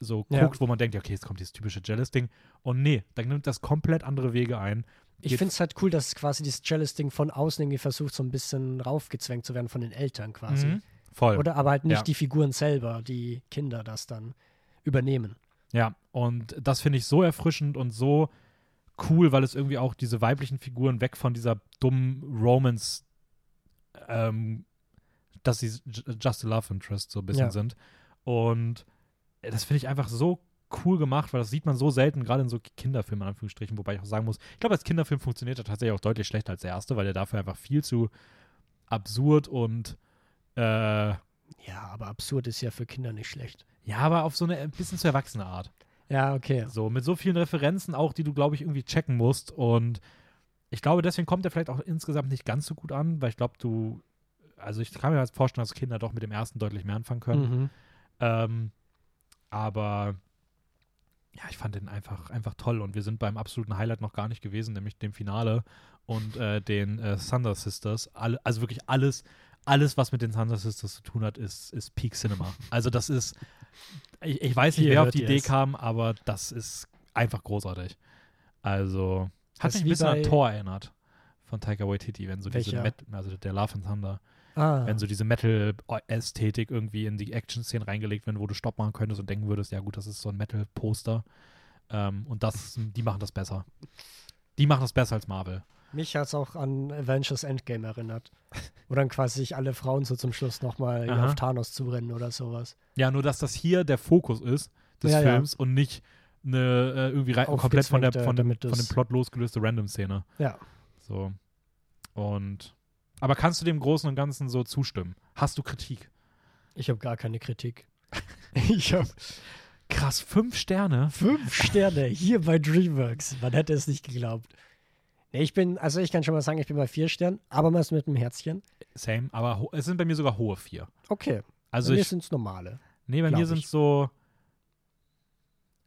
so Ja. guckt, wo man denkt, ja, okay, jetzt kommt dieses typische Jealous-Ding. Und nee, dann nimmt das komplett andere Wege ein. ich finde es halt cool, dass quasi dieses Jealous-Ding von außen irgendwie versucht, so ein bisschen raufgezwängt zu werden von den Eltern quasi. Mhm. Voll. Oder aber halt nicht Ja. die Figuren selber, die Kinder das dann übernehmen. Ja, und das finde ich so erfrischend und so cool, weil es irgendwie auch diese weiblichen Figuren weg von dieser dummen Romance, ähm, dass sie just a love interest so ein bisschen Ja. sind. Und das finde ich einfach so cool gemacht, weil das sieht man so selten, gerade in so Kinderfilmen, in Anführungsstrichen, wobei ich auch sagen muss, ich glaube, als Kinderfilm funktioniert er tatsächlich auch deutlich schlechter als der erste, weil der dafür einfach viel zu absurd und äh, Ja, aber absurd ist ja für Kinder nicht schlecht. ja, aber auf so eine ein bisschen zu erwachsene Art. Ja, okay. So, mit so vielen Referenzen auch, die du, glaube ich, irgendwie checken musst. Und ich glaube, deswegen kommt er vielleicht auch insgesamt nicht ganz so gut an, weil ich glaube, du, also ich kann mir halt vorstellen, dass Kinder doch mit dem ersten deutlich mehr anfangen können. Mhm. Ähm, aber ja, ich fand den einfach, einfach toll und wir sind beim absoluten Highlight noch gar nicht gewesen, nämlich dem Finale und äh, den äh, Thunder Sisters. Alle, also wirklich alles, alles, was mit den Thunder Sisters zu tun hat, ist, ist Peak Cinema. Also das ist, ich, ich weiß nicht, Hier wer auf die Idee es. kam, aber das ist einfach großartig. Also hat Das mich ein bisschen an Thor erinnert von Taika Waititi, wenn so diese Welcher? Met also der Love and Thunder Ah, wenn so diese Metal-Ästhetik irgendwie in die Action-Szenen reingelegt wird, wo du Stopp machen könntest und denken würdest, ja gut, das ist so ein Metal-Poster. Ähm, und das, die machen das besser. Die machen das besser als Marvel. Mich hat es auch an Avengers Endgame erinnert. Wo dann quasi sich alle Frauen so zum Schluss nochmal auf Thanos zurennen oder sowas. Ja, nur dass das hier der Fokus ist des Ja, ja. Films und nicht eine äh, irgendwie komplett von, der, von, dem, von dem Plot losgelöste Random-Szene. Ja. So. Und aber kannst du dem Großen und Ganzen so zustimmen? Hast du Kritik? Ich habe gar keine Kritik. ich habe Krass, fünf Sterne. fünf Sterne hier bei DreamWorks. Man hätte es nicht geglaubt. Nee, ich bin, also ich kann schon mal sagen, ich bin bei vier Sternen, aber mal mit einem Herzchen. Same, aber es sind bei mir sogar hohe vier. Okay. Also bei mir sind es normale. Nee, bei mir sind ich. so.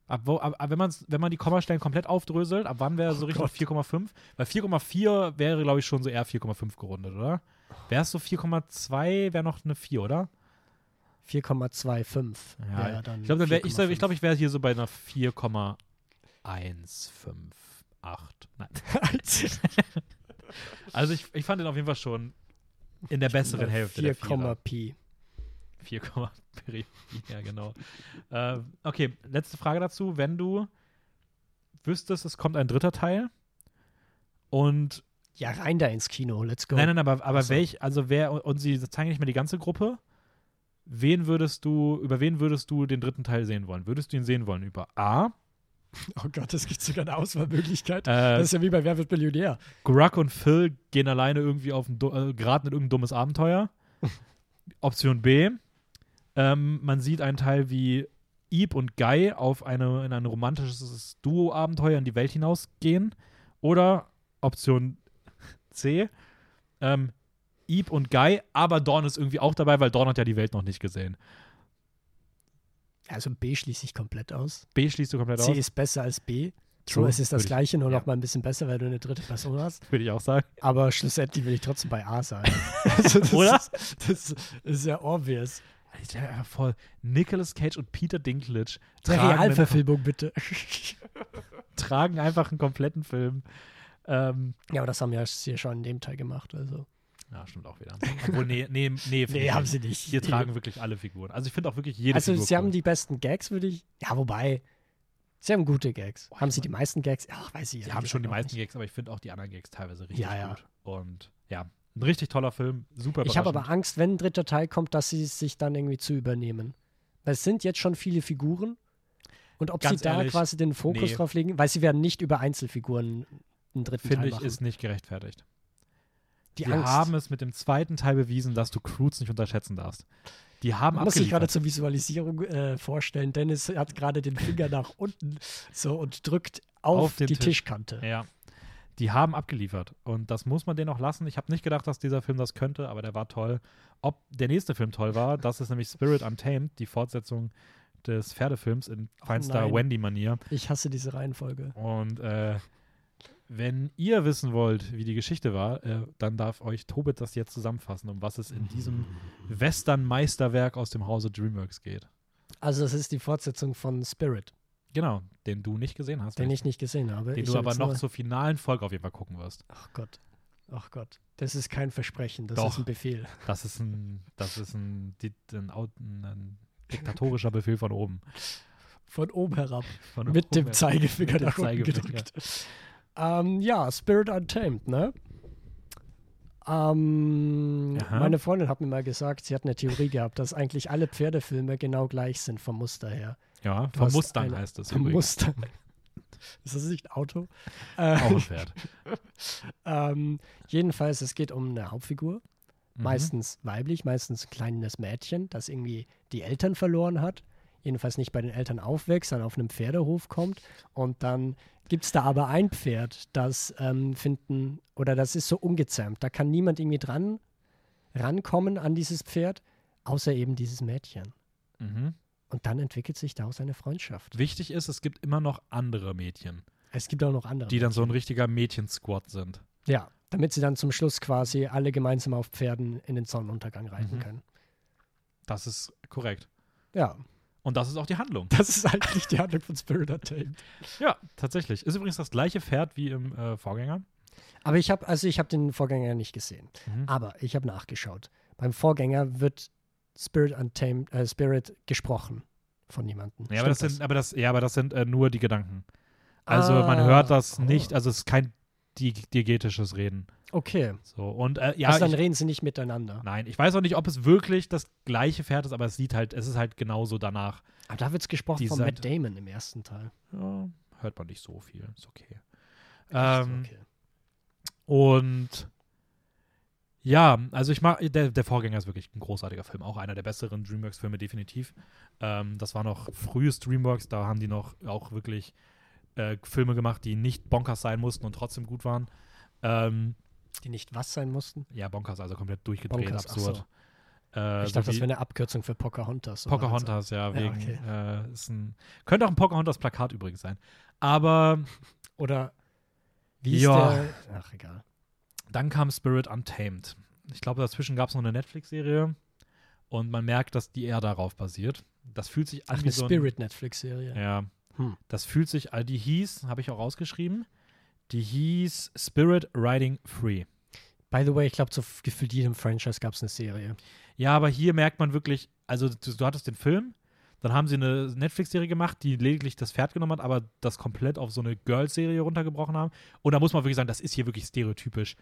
Ab wo, ab, ab, wenn, man's, wenn man die Kommastellen komplett aufdröselt, ab wann wäre so Oh Richtung Gott. 4,5? Weil 4,4 wäre, glaube ich, schon so eher 4,5 gerundet, oder? Wäre es so 4,2, wäre noch eine 4, oder? 4,25. Ja, wäre dann Ich glaube, ich, 4,5. ich, glaub, ich wäre hier so bei einer 4,158. Nein. Also ich, ich fand den auf jeden Fall schon in der besseren Hälfte der 4, Vierer. Pi. 4, Peripherie, ja genau. äh, okay, letzte Frage dazu. Wenn du wüsstest, es kommt ein dritter Teil und Ja, rein da ins Kino. Let's go. nein, nein, aber, aber Ach so. welch, also wer, und sie zeigen nicht mehr die ganze Gruppe, wen würdest du, über wen würdest du den dritten Teil sehen wollen? Würdest du ihn sehen wollen? Über A, Oh Gott, es gibt sogar eine Auswahlmöglichkeit. äh, das ist ja wie bei Wer wird Millionär? Grug und Phil gehen alleine irgendwie auf ein, äh, geraten in irgendein dummes Abenteuer. Option B, ähm, man sieht einen Teil wie Eve und Guy auf eine, in ein romantisches Duo-Abenteuer in die Welt hinausgehen. Oder Option C, ähm, Eve und Guy, aber Dawn ist irgendwie auch dabei, weil Dawn hat ja die Welt noch nicht gesehen. Also B schließe ich komplett aus. B schließt du komplett C aus, ist besser als B. So, True. es ist das gleiche, nur ja. noch mal ein bisschen besser, weil du eine dritte Person hast. würde ich auch sagen. Aber schlussendlich will ich trotzdem bei A sein. also das Oder? Ist, das ist ja obvious. Ich vor, Nicolas Cage und Peter Dinklage einen, Realverfilmung, bitte. tragen einfach einen kompletten Film. Ähm, ja, aber das haben ja hier schon in dem Teil gemacht. Also. Ja, stimmt auch wieder. Obwohl, nee, nee, nee, finde Nee, ich haben nicht. sie nicht. Hier tragen wirklich alle Figuren. Also ich finde auch wirklich jede Also, Figur sie cool. haben die besten Gags, würde ich. Ja, wobei. Sie haben gute Gags. Boah, haben ich sie die meisten Gags? Ach, weiß ich Sie ehrlich haben schon die meisten nicht. Gags, aber ich finde auch die anderen Gags teilweise richtig Ja, ja. gut. Und ja, ein richtig toller Film, super Ich habe aber. Angst, wenn ein dritter Teil kommt, dass sie sich dann irgendwie zu übernehmen. Weil es sind jetzt schon viele Figuren. Und ob Ganz sie da ehrlich, quasi den Fokus nee. drauf legen, weil sie werden nicht über Einzelfiguren einen dritten Finde Teil ich, machen. ist nicht gerechtfertigt. Die Wir Angst. haben es mit dem zweiten Teil bewiesen, dass du Croods nicht unterschätzen darfst. Die haben Man muss sich gerade zur Visualisierung äh, vorstellen. Dennis hat gerade den Finger nach unten so und drückt auf, Auf die Tisch. Tischkante. Ja. Die haben abgeliefert. Und das muss man denen auch lassen. Ich habe nicht gedacht, dass dieser Film das könnte, aber der war toll. Ob der nächste Film toll war, das ist nämlich Spirit Untamed, die Fortsetzung des Pferdefilms in feinster nein. Wendy-Manier. Ich hasse diese Reihenfolge. Und äh, wenn ihr wissen wollt, wie die Geschichte war, äh, dann darf euch Tobit das jetzt zusammenfassen, um was es in diesem Western-Meisterwerk aus dem Hause DreamWorks geht. Also, das ist die Fortsetzung von Spirit, Genau, den du nicht gesehen hast. den ich nicht gesehen habe. den ich du aber noch zur finalen Folge auf jeden Fall gucken wirst. Ach Gott. Ach Gott. Das ist kein Versprechen, das Doch. ist ein Befehl. Das ist ein, das ist ein, ein, Au- ein diktatorischer Befehl von oben. Von oben herab. Von Mit oben dem. Zeigefinger Mit nach unten Zeigefinger. gedrückt. Ähm, ja, Spirit Untamed, ne? Ähm, meine Freundin hat mir mal gesagt, sie hat eine Theorie gehabt, dass eigentlich alle Pferdefilme genau gleich sind vom Muster her. Ja, Du vom Mustang eine- heißt es Vom übrigens. Muster. Ist das nicht Auto? Äh, Auch ein Pferd. ähm, jedenfalls, es geht um eine Hauptfigur. Mhm. Meistens weiblich, meistens ein kleines Mädchen, das irgendwie die Eltern verloren hat. Jedenfalls nicht bei den Eltern aufwächst, dann auf einem Pferdehof kommt. Und dann gibt es da aber ein Pferd, das ähm, finden, oder das ist so ungezähmt. Da kann niemand irgendwie dran rankommen an dieses Pferd, außer eben dieses Mädchen. Mhm. Und dann entwickelt sich daraus eine Freundschaft. Wichtig ist, es gibt immer noch andere Mädchen, Es gibt auch noch andere. die dann so ein richtiger Mädchensquad sind. Ja, damit sie dann zum Schluss quasi alle gemeinsam auf Pferden in den Sonnenuntergang reiten Mhm. können. Das ist korrekt. Ja, Und das ist auch die Handlung. das ist eigentlich die Handlung von Spirit Untamed. Ja, tatsächlich. Ist übrigens das gleiche Pferd wie im äh, Vorgänger. Aber ich habe, also ich habe den Vorgänger nicht gesehen. Mhm. Aber ich habe nachgeschaut. Beim Vorgänger wird Spirit Untamed, äh, Spirit gesprochen von jemandem. Ja, aber das, Stimmt sind, aber das, ja, aber das sind äh, nur die Gedanken. Also Ah, man hört das oh. nicht, also es ist kein di- diegetisches Reden. Okay. So, und äh, ja, also dann ich, reden sie nicht miteinander. nein, ich weiß auch nicht, ob es wirklich das gleiche Pferd ist, aber es sieht halt, es ist halt genauso danach. Aber da wird es gesprochen von Seite- Matt Damon im ersten Teil. Ja, hört man nicht so viel, ist okay. Ähm, okay. Und ja, also ich mag, der, der Vorgänger ist wirklich ein großartiger Film, auch einer der besseren DreamWorks-Filme definitiv. Ähm, das war noch frühes DreamWorks, da haben die noch auch wirklich äh, Filme gemacht, die nicht bonkers sein mussten und trotzdem gut waren. Ähm, Die nicht was sein mussten? ja, bonkers, also komplett durchgedreht, Bonkers, absurd. so. Äh, Ich so dachte, das wie wäre eine Abkürzung für Pocahontas. Pocahontas, ja, Ja, wegen, okay. äh, ist ein, könnte auch ein Pocahontas-Plakat übrigens sein. Aber so. Oder wie ist Ja. der? Ach, egal. Dann kam Spirit Untamed. Ich glaube, dazwischen gab es noch eine Netflix-Serie und man merkt, dass die eher darauf basiert. Das fühlt sich an Ach, wie eine so ein, Spirit-Netflix-Serie. Ja. Hm. Das fühlt sich, also die hieß, habe ich auch rausgeschrieben, die hieß Spirit Riding Free. By the way, ich glaube, zu gefühlt jedem Franchise gab es eine Serie. Ja, aber hier merkt man wirklich, also du, du hattest den Film, dann haben sie eine Netflix-Serie gemacht, die lediglich das Pferd genommen hat, aber das komplett auf so eine Girls-Serie runtergebrochen haben. Und da muss man wirklich sagen, das ist hier wirklich stereotypisch,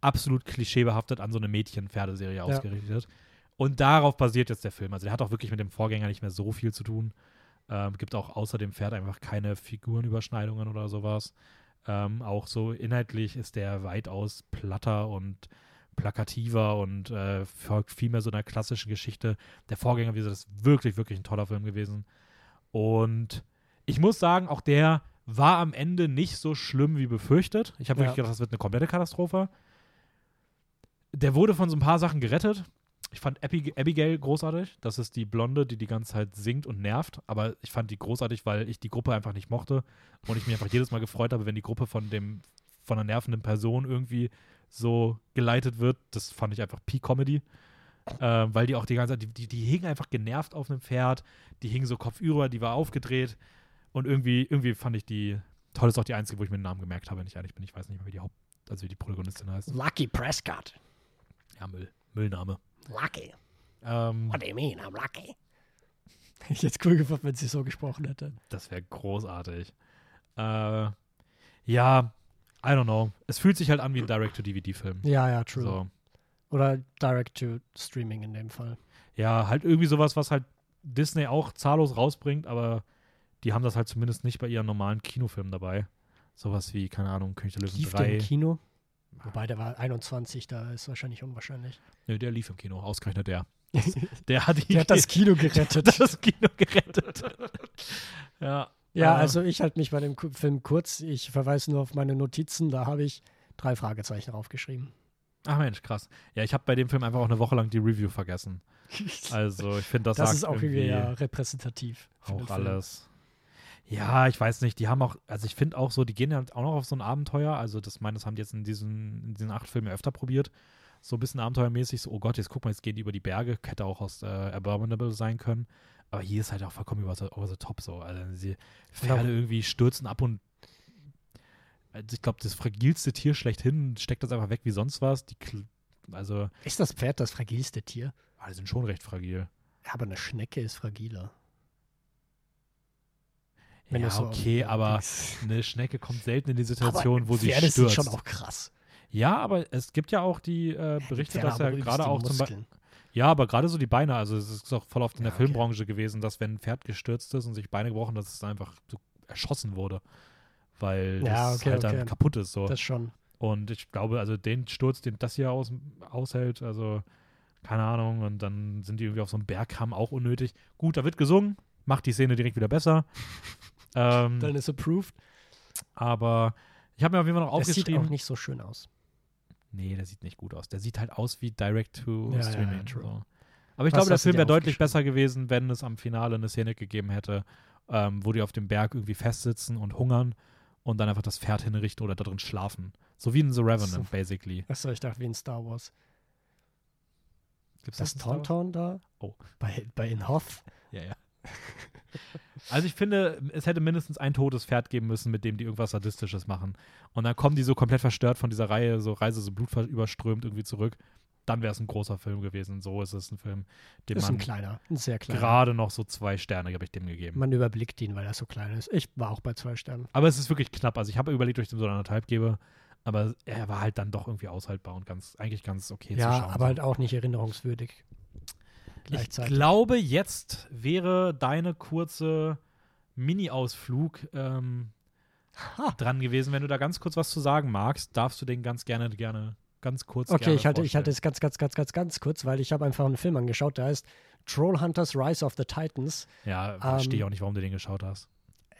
absolut klischeebehaftet an so eine Mädchen-Pferdeserie ausgerichtet. Und darauf basiert jetzt der Film. Also der hat auch wirklich mit dem Vorgänger nicht mehr so viel zu tun. Ähm, gibt auch außer dem Pferd einfach keine Figurenüberschneidungen oder sowas. Ähm, auch so inhaltlich ist der weitaus platter und plakativer und äh, folgt viel mehr so einer klassischen Geschichte. Der Vorgänger, wie gesagt, ist wirklich, wirklich ein toller Film gewesen. Und ich muss sagen, auch der war am Ende nicht so schlimm wie befürchtet. Ich habe Ja. wirklich gedacht, das wird eine komplette Katastrophe. der wurde von so ein paar Sachen gerettet. Ich fand Abigail großartig. Das ist die Blonde, die die ganze Zeit singt und nervt. Aber ich fand die großartig, weil ich die Gruppe einfach nicht mochte. Und ich mich einfach jedes Mal gefreut habe, wenn die Gruppe von dem, von einer nervenden Person irgendwie so geleitet wird. Das fand ich einfach Peak-Comedy. Äh, weil die auch die ganze Zeit, die, die, die hingen einfach genervt auf einem Pferd. Die hingen so kopfüber, die war aufgedreht. Und irgendwie, irgendwie fand ich die. Toll ist auch die einzige, wo ich mir den Namen gemerkt habe, wenn ich ehrlich bin. Ich weiß nicht mehr, wie die Haupt, also wie die Protagonistin heißt. Lucky Prescott. Ja, Müll. Müllname. Lucky. Ähm, What do you mean, I'm lucky? Ich hätte es cool gefunden, wenn sie so gesprochen hätte. Das wäre großartig. Äh, ja, I don't know. Es fühlt sich halt an wie ein Direct-to-DVD-Film. Ja, ja, true. So. Oder Direct to Streaming in dem Fall. Ja, halt irgendwie sowas, was halt Disney auch zahllos rausbringt, aber die haben das halt zumindest nicht bei ihren normalen Kinofilmen dabei. Sowas wie, keine Ahnung, König der Löwen Lief der 3. im Kino? Wobei, der war 21, da ist wahrscheinlich unwahrscheinlich. Nö, der lief im Kino, ausgerechnet der. Der hat, Der hat das Kino gerettet. das Kino gerettet. ja. Ja, äh, also ich halte mich bei dem Film kurz. Ich verweise nur auf meine Notizen. Da habe ich drei Fragezeichen draufgeschrieben. Ach Mensch, krass. Ja, ich habe bei dem Film einfach auch eine Woche lang die Review vergessen. Also ich finde, das, das ist auch irgendwie ja repräsentativ. auch Film. Ja, ich weiß nicht, die haben auch, also ich finde auch so, die gehen ja auch noch auf so ein Abenteuer. Also das meine, das haben die jetzt in diesen, in diesen acht Filmen ja öfter probiert. So ein bisschen abenteuermäßig, so, oh Gott, jetzt guck mal, jetzt gehen die über die Berge, hätte auch aus äh, Abominable sein können. Aber hier ist halt auch vollkommen über over the top so. Also die Pferde irgendwie stürzen ab und also ich glaube, das fragilste Tier schlechthin steckt das einfach weg wie sonst was. Die, also, Ist das Pferd das fragilste Tier? ah, die sind schon recht fragil. Ja, aber eine Schnecke ist fragiler. Wenn ja, okay, aber eine Schnecke kommt selten in die Situation, aber wo sie Pferde stürzt. sind schon auch krass. Ja, aber es gibt ja auch die äh, Berichte, Pferde dass er übelst gerade die auch zum Beispiel. Ja, aber gerade so die Beine, also es ist auch voll oft in der Ja, okay. Filmbranche gewesen, dass wenn ein Pferd gestürzt ist und sich Beine gebrochen, dass es einfach so erschossen wurde. Weil Ja, das okay, halt dann okay. kaputt ist so. Das schon. Und ich glaube, also den Sturz, den das hier aus, aushält, also keine Ahnung, und dann sind die irgendwie auf so einem Bergkamm auch unnötig. Gut, da wird gesungen, macht die Szene direkt wieder besser. Ähm, Dann ist approved. aber ich habe mir auf jeden Fall noch Das sieht aufgeschrieben. auch nicht so schön aus. Nee, der sieht nicht gut aus. Der sieht halt aus wie Direct to Ja, ja, so. Aber ich Was glaube, der Film wäre deutlich aufgeschrieben? besser gewesen, wenn es am Finale eine Szene gegeben hätte, ähm, wo die auf dem Berg irgendwie festsitzen und hungern und dann einfach das Pferd hinrichten oder da drin schlafen. So wie in The Revenant, So. basically. Achso, ich dachte wie in Star Wars. Gibt's Das Wars? Tauntaun da? Oh. Bei, bei In Hoth? Ja, ja. Also ich finde, es hätte mindestens ein totes Pferd geben müssen, mit dem die irgendwas Sadistisches machen. Und dann kommen die so komplett verstört von dieser Reihe, so Reise, so blutüberströmt irgendwie zurück. Dann wäre es ein großer Film gewesen. So ist es ein Film, dem Ist ein man kleiner, ein sehr kleiner. gerade noch so zwei Sterne, habe ich dem gegeben. Man überblickt ihn, weil er so klein ist. Ich war auch bei zwei Sternen. Aber es ist wirklich knapp. Also ich habe überlegt, ob ich dem so anderthalb gebe. Aber er war halt dann doch irgendwie aushaltbar und ganz, eigentlich ganz okay zu ja, schauen. aber halt auch nicht erinnerungswürdig. Ich Gleichzeitig. glaube, jetzt wäre deine kurze Mini-Ausflug ähm, dran gewesen. Wenn du da ganz kurz was zu sagen magst, darfst du den ganz gerne, gerne, ganz kurz Okay, ich halte, ich halte es ganz, ganz, ganz, ganz, ganz kurz, weil ich habe einfach einen Film angeschaut, der heißt Trollhunters Rise of the Titans, Ja, ähm, verstehe ich auch nicht, warum du den geschaut hast.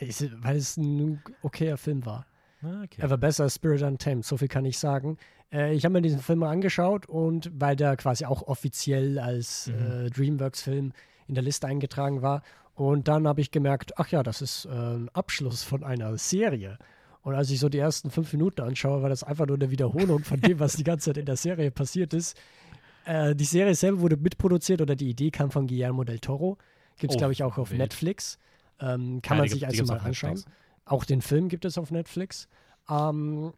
weil es ein okayer Film war. Na, okay. Er war besser als Spirit Untamed, so viel kann ich sagen. Äh, ich habe mir diesen Film mal angeschaut und weil der quasi auch offiziell als Mhm. äh, Dreamworks-Film in der Liste eingetragen war. Und dann habe ich gemerkt, ach ja, das ist äh, ein Abschluss von einer Serie. Und als ich so die ersten fünf Minuten anschaue, war das einfach nur eine Wiederholung von dem, was die ganze Zeit in der Serie passiert ist. Äh, die Serie selber wurde mitproduziert oder die Idee kam von Guillermo del Toro. Gibt es, Oh, glaube ich, auch auf wild. Netflix. Ähm, kann Ja, man sich also mal anschauen. Netflix. Auch den Film gibt es auf Netflix. Ähm,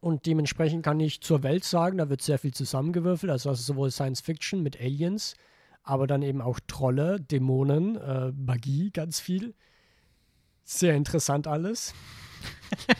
und dementsprechend kann ich zur Welt sagen, da wird sehr viel zusammengewürfelt. Also das ist sowohl Science Fiction mit Aliens, aber dann eben auch Trolle, Dämonen, äh, Magie, ganz viel. Sehr interessant alles.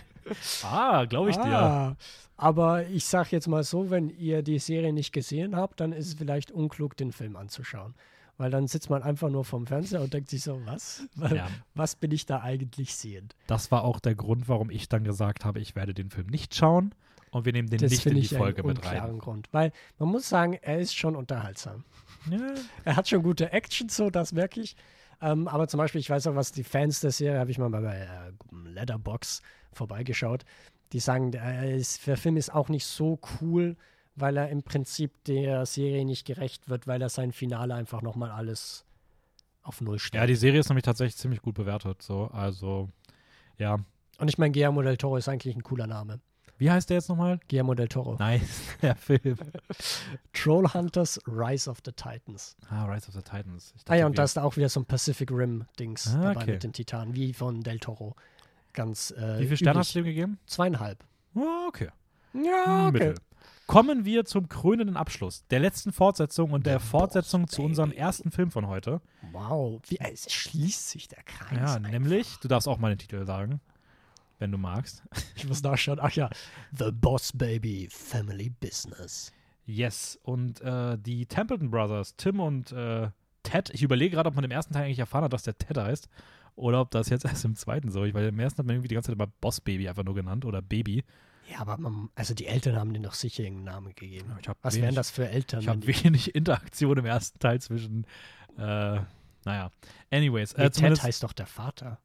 Ah, glaube ich dir. Ah, aber ich sage jetzt mal so, wenn ihr die Serie nicht gesehen habt, dann ist es vielleicht unklug, den Film anzuschauen. Weil dann sitzt man einfach nur vorm Fernseher und denkt sich so, was? Ja, Was bin ich da eigentlich sehend? das war auch der Grund, warum ich dann gesagt habe, ich werde den Film nicht schauen und wir nehmen den Das nicht in die ich Folge einen mit rein. unklaren Grund. Weil man muss sagen, er ist schon unterhaltsam. Ja, Er hat schon gute Action, so, das merke ich. Ähm, aber zum Beispiel, ich weiß auch, was die Fans der Serie, habe ich mal bei äh, Letterbox vorbeigeschaut, die sagen, der, ist, der Film ist auch nicht so cool, weil er im Prinzip der Serie nicht gerecht wird, weil er sein Finale einfach nochmal alles auf Null stellt. Ja, die Serie ist nämlich tatsächlich ziemlich gut bewertet. So, also, ja. Und ich meine, Guillermo del Toro ist eigentlich ein cooler Name. Wie heißt der jetzt nochmal? Guillermo del Toro. Nice, der Film. Trollhunters Rise of the Titans. Ah, Rise of the Titans. Ich Ah ja, dachte, und da ist da auch wieder so ein Pacific Rim-Dings Ah, dabei okay. mit den Titanen, wie von Del Toro. Ganz äh, Wie viele Sterne üblich. hast du dem gegeben? Zweieinhalb. Ah, okay. Ja, Mittel. Kommen wir zum krönenden Abschluss, der letzten Fortsetzung und der Fortsetzung Boss zu unserem ersten Film von heute. Wow, wie es schließt sich der Kreis. Ja, einfach. nämlich, du darfst auch mal den Titel sagen, wenn du magst. Ich muss nachschauen. Ach ja, The Boss Baby Family Business. Yes, und äh, die Templeton Brothers, Tim und äh, Ted, ich überlege gerade, ob man im ersten Teil eigentlich erfahren hat, dass der Ted heißt, oder ob das jetzt erst im zweiten so ist, weil im ersten hat man irgendwie die ganze Zeit immer Boss Baby einfach nur genannt oder Baby. Ja, aber man, also die Eltern haben denen doch sicher irgendeinen Namen gegeben. Was wenig- wären das für Eltern? Ich habe wenig Interaktion im ersten Teil zwischen, äh, naja, anyways. Nee, Äh, Ted heißt doch der Vater.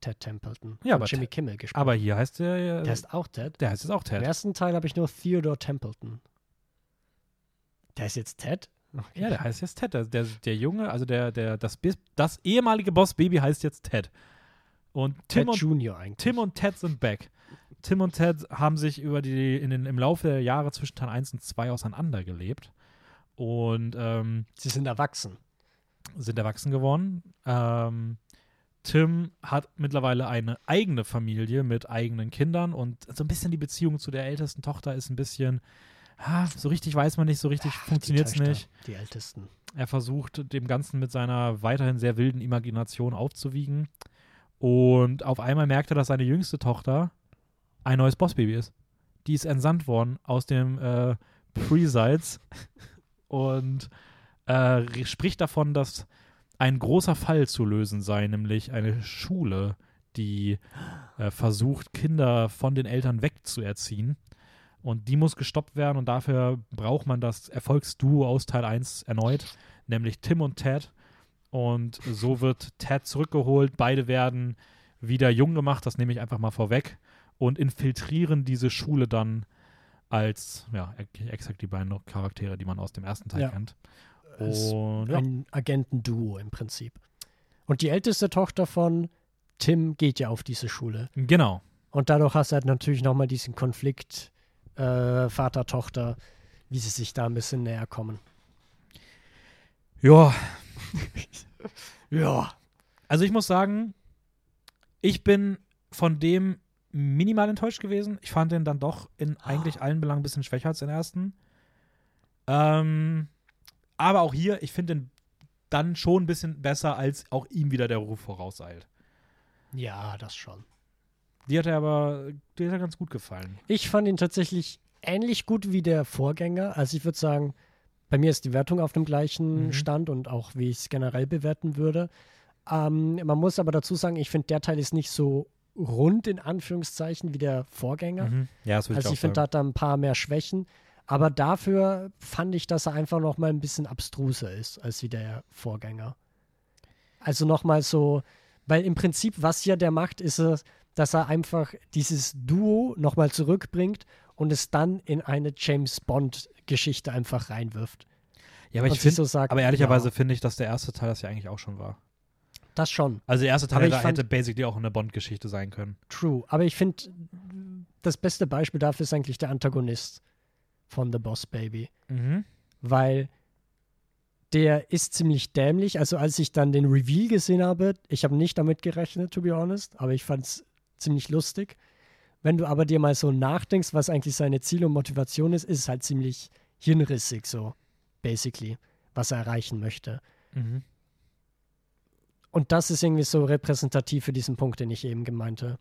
Ted Templeton. Ja, aber Jimmy Kimmel gesprochen. aber hier heißt der, der der, heißt auch Ted. der heißt jetzt auch Im Ted. ersten Teil habe ich nur Theodore Templeton. Der ist jetzt Ted? Okay. Ja, der heißt jetzt Ted. Der, der, der Junge, also der, der, das, das ehemalige Boss-Baby heißt jetzt Ted. Und Tim Ted und, Junior eigentlich. Tim und Ted sind back. Tim und Ted haben sich über die, in den, im Laufe der Jahre zwischen Teil 1 und 2 auseinandergelebt und ähm, Sie sind erwachsen. sind erwachsen geworden. Ähm, Tim hat mittlerweile eine eigene Familie mit eigenen Kindern und so ein bisschen die Beziehung zu der ältesten Tochter ist ein bisschen, ah, so richtig weiß man nicht, so richtig funktioniert es nicht. Die Ältesten. Er versucht dem Ganzen mit seiner weiterhin sehr wilden Imagination aufzuwiegen. Und auf einmal merkt er, dass seine jüngste Tochter ein neues Bossbaby ist. Die ist entsandt worden aus dem äh, Pre-Sides und äh, spricht davon, dass ein großer Fall zu lösen sei, nämlich eine Schule, die äh, versucht, Kinder von den Eltern wegzuerziehen. Und die muss gestoppt werden und dafür braucht man das Erfolgsduo aus Teil 1 erneut, nämlich Tim und Ted. Und so wird Ted zurückgeholt. Beide werden wieder jung gemacht, das nehme ich einfach mal vorweg, und infiltrieren diese Schule dann als, ja, exakt die beiden Charaktere, die man aus dem ersten Teil Ja. kennt. Und ja, Ein Agentenduo im Prinzip. Und die älteste Tochter von Tim geht ja auf diese Schule. genau. Und dadurch hast du halt natürlich nochmal diesen Konflikt äh, Vater-Tochter, wie sie sich da ein bisschen näher kommen. Ja, Ja. Also ich muss sagen, ich bin von dem minimal enttäuscht gewesen. Ich fand den dann doch in eigentlich allen Belangen ein bisschen schwächer als den ersten. Ähm, aber auch hier, ich finde den dann schon ein bisschen besser, als auch ihm wieder der Ruf vorauseilt. Ja, das schon. Die hat er aber, die hat er ganz gut gefallen. Ich fand ihn tatsächlich ähnlich gut wie der Vorgänger. Also ich würde sagen, bei mir ist die Wertung auf dem gleichen Mhm. Stand und auch wie ich es generell bewerten würde. Ähm, man muss aber dazu sagen, ich finde, der Teil ist nicht so rund in Anführungszeichen wie der Vorgänger. Mhm. Ja, das Also ich ich finde, da hat er ein paar mehr Schwächen. Aber dafür fand ich, dass er einfach noch mal ein bisschen abstruser ist als wie der Vorgänger. Also noch mal so, weil im Prinzip, was ja der macht, ist es, dass er einfach dieses Duo noch mal zurückbringt und es dann in eine James Bond-Geschichte einfach reinwirft. ja, aber und ich finde, so aber ehrlicherweise ja, finde ich, dass der erste Teil das ja eigentlich auch schon war. Das schon, Also der erste Teil da fand- hätte basically auch eine Bond-Geschichte sein können. true. Aber ich finde, das beste Beispiel dafür ist eigentlich der Antagonist von The Boss Baby. Mhm. weil der ist ziemlich dämlich. Also als ich dann den Reveal gesehen habe, ich habe nicht damit gerechnet, to be honest, aber ich fand es ziemlich lustig. Wenn du aber dir mal so nachdenkst, was eigentlich seine Ziel und Motivation ist, ist es halt ziemlich hirnrissig so, basically, was er erreichen möchte. Mhm. Und das ist irgendwie so repräsentativ für diesen Punkt, den ich eben gemeinte.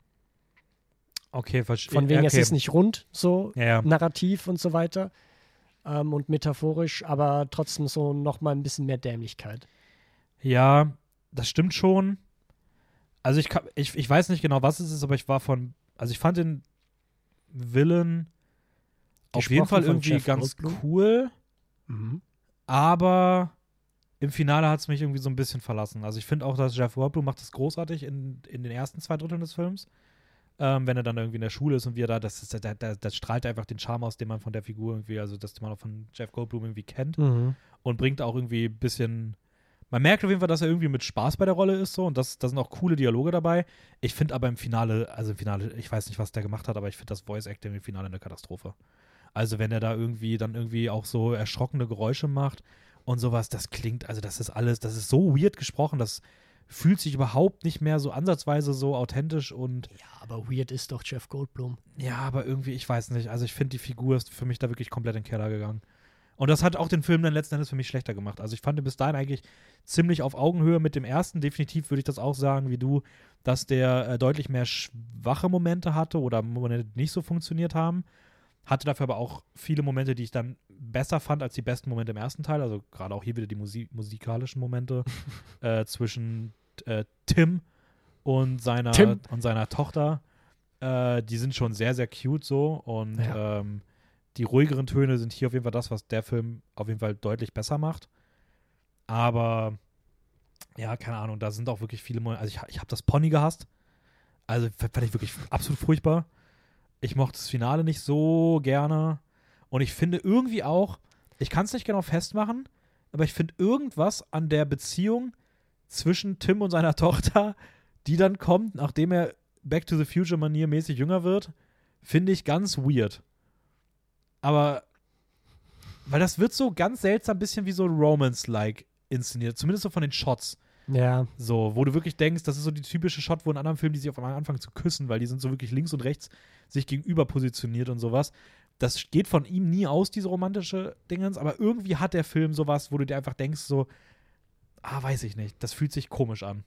Okay, verstehe. Von wegen, okay. es ist nicht rund, so Ja, ja. narrativ und so weiter ähm, und metaphorisch, aber trotzdem so nochmal ein bisschen mehr Dämlichkeit. Ja, das stimmt schon. Also ich, kann, ich, ich weiß nicht genau, was es ist, aber ich war von, also ich fand den Villain auf jeden Fall irgendwie Jeff ganz Goldblum? cool, Mhm. aber im Finale hat es mich irgendwie so ein bisschen verlassen. Also ich finde auch, dass Jeff Goldblum macht das großartig in, in den ersten zwei Dritteln des Films. ähm, wenn er dann irgendwie in der Schule ist und wie er da, das, ist, da, da, das strahlt einfach den Charme aus, den man von der Figur irgendwie, also das man auch von Jeff Goldblum irgendwie kennt Mhm. und bringt auch irgendwie ein bisschen. Man merkt auf jeden Fall, dass er irgendwie mit Spaß bei der Rolle ist so und das, da sind auch coole Dialoge dabei. Ich finde aber im Finale, also im Finale, ich weiß nicht, was der gemacht hat, aber ich finde das Voice Acting im Finale eine Katastrophe. Also wenn er da irgendwie dann irgendwie auch so erschrockene Geräusche macht und sowas, das klingt, also das ist alles, das ist so weird gesprochen, das fühlt sich überhaupt nicht mehr so ansatzweise so authentisch und Ja, aber weird ist doch Jeff Goldblum. ja, aber irgendwie, ich weiß nicht. Also ich finde, die Figur ist für mich da wirklich komplett in den Keller gegangen. Und das hat auch den Film dann letzten Endes für mich schlechter gemacht. Also ich fand ihn bis dahin eigentlich ziemlich auf Augenhöhe mit dem ersten. Definitiv würde ich das auch sagen, wie du, dass der äh, deutlich mehr schwache Momente hatte oder Momente, die nicht so funktioniert haben. Hatte dafür aber auch viele Momente, die ich dann besser fand als die besten Momente im ersten Teil. Also gerade auch hier wieder die Musi musikalischen Momente äh, zwischen äh, Tim und seiner, Tim. und seiner Tochter. Äh, die sind schon sehr, sehr cute so. Und Ja. ähm, die ruhigeren Töne sind hier auf jeden Fall das, was der Film auf jeden Fall deutlich besser macht. Aber ja, keine Ahnung, da sind auch wirklich viele Momente. Also ich, ich habe das Pony gehasst. Also fand ich wirklich absolut furchtbar. Ich mochte das Finale nicht so gerne. Und ich finde irgendwie auch, ich kann es nicht genau festmachen, aber ich finde irgendwas an der Beziehung zwischen Tim und seiner Tochter, die dann kommt, nachdem er Back to the Future maniermäßig jünger wird, finde ich ganz weird. Aber weil das wird so ganz seltsam, bisschen wie so Romance-like inszeniert, zumindest so von den Shots. Ja, So, wo du wirklich denkst, das ist so die typische Shot, wo in anderen Filmen, die sich auf einmal anfangen zu küssen, weil die sind so wirklich links und rechts sich gegenüber positioniert und sowas. Das geht von ihm nie aus, diese romantische Dingens, aber irgendwie hat der Film sowas, wo du dir einfach denkst, so, ah, weiß ich nicht, das fühlt sich komisch an.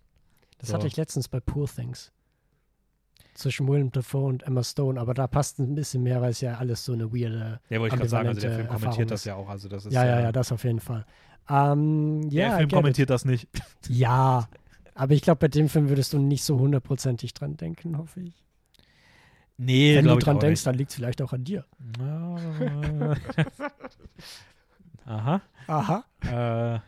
das So. hatte ich letztens bei Poor Things. Zwischen Willem Dafoe und Emma Stone, aber da passt ein bisschen mehr, weil es ja alles so eine weirde. Ja, wollte ich gerade sagen, also der Film kommentiert das ja auch, also das ist Ja, ja, ja, das auf jeden Fall. Ähm, Der ja, I Film kommentiert das nicht. it. Ja, aber ich glaube, bei dem Film würdest du nicht so hundertprozentig dran denken, hoffe ich. Nee, Wenn du dran denkst, nicht. dann liegt es vielleicht auch an dir. Ja. Aha. Aha. Äh,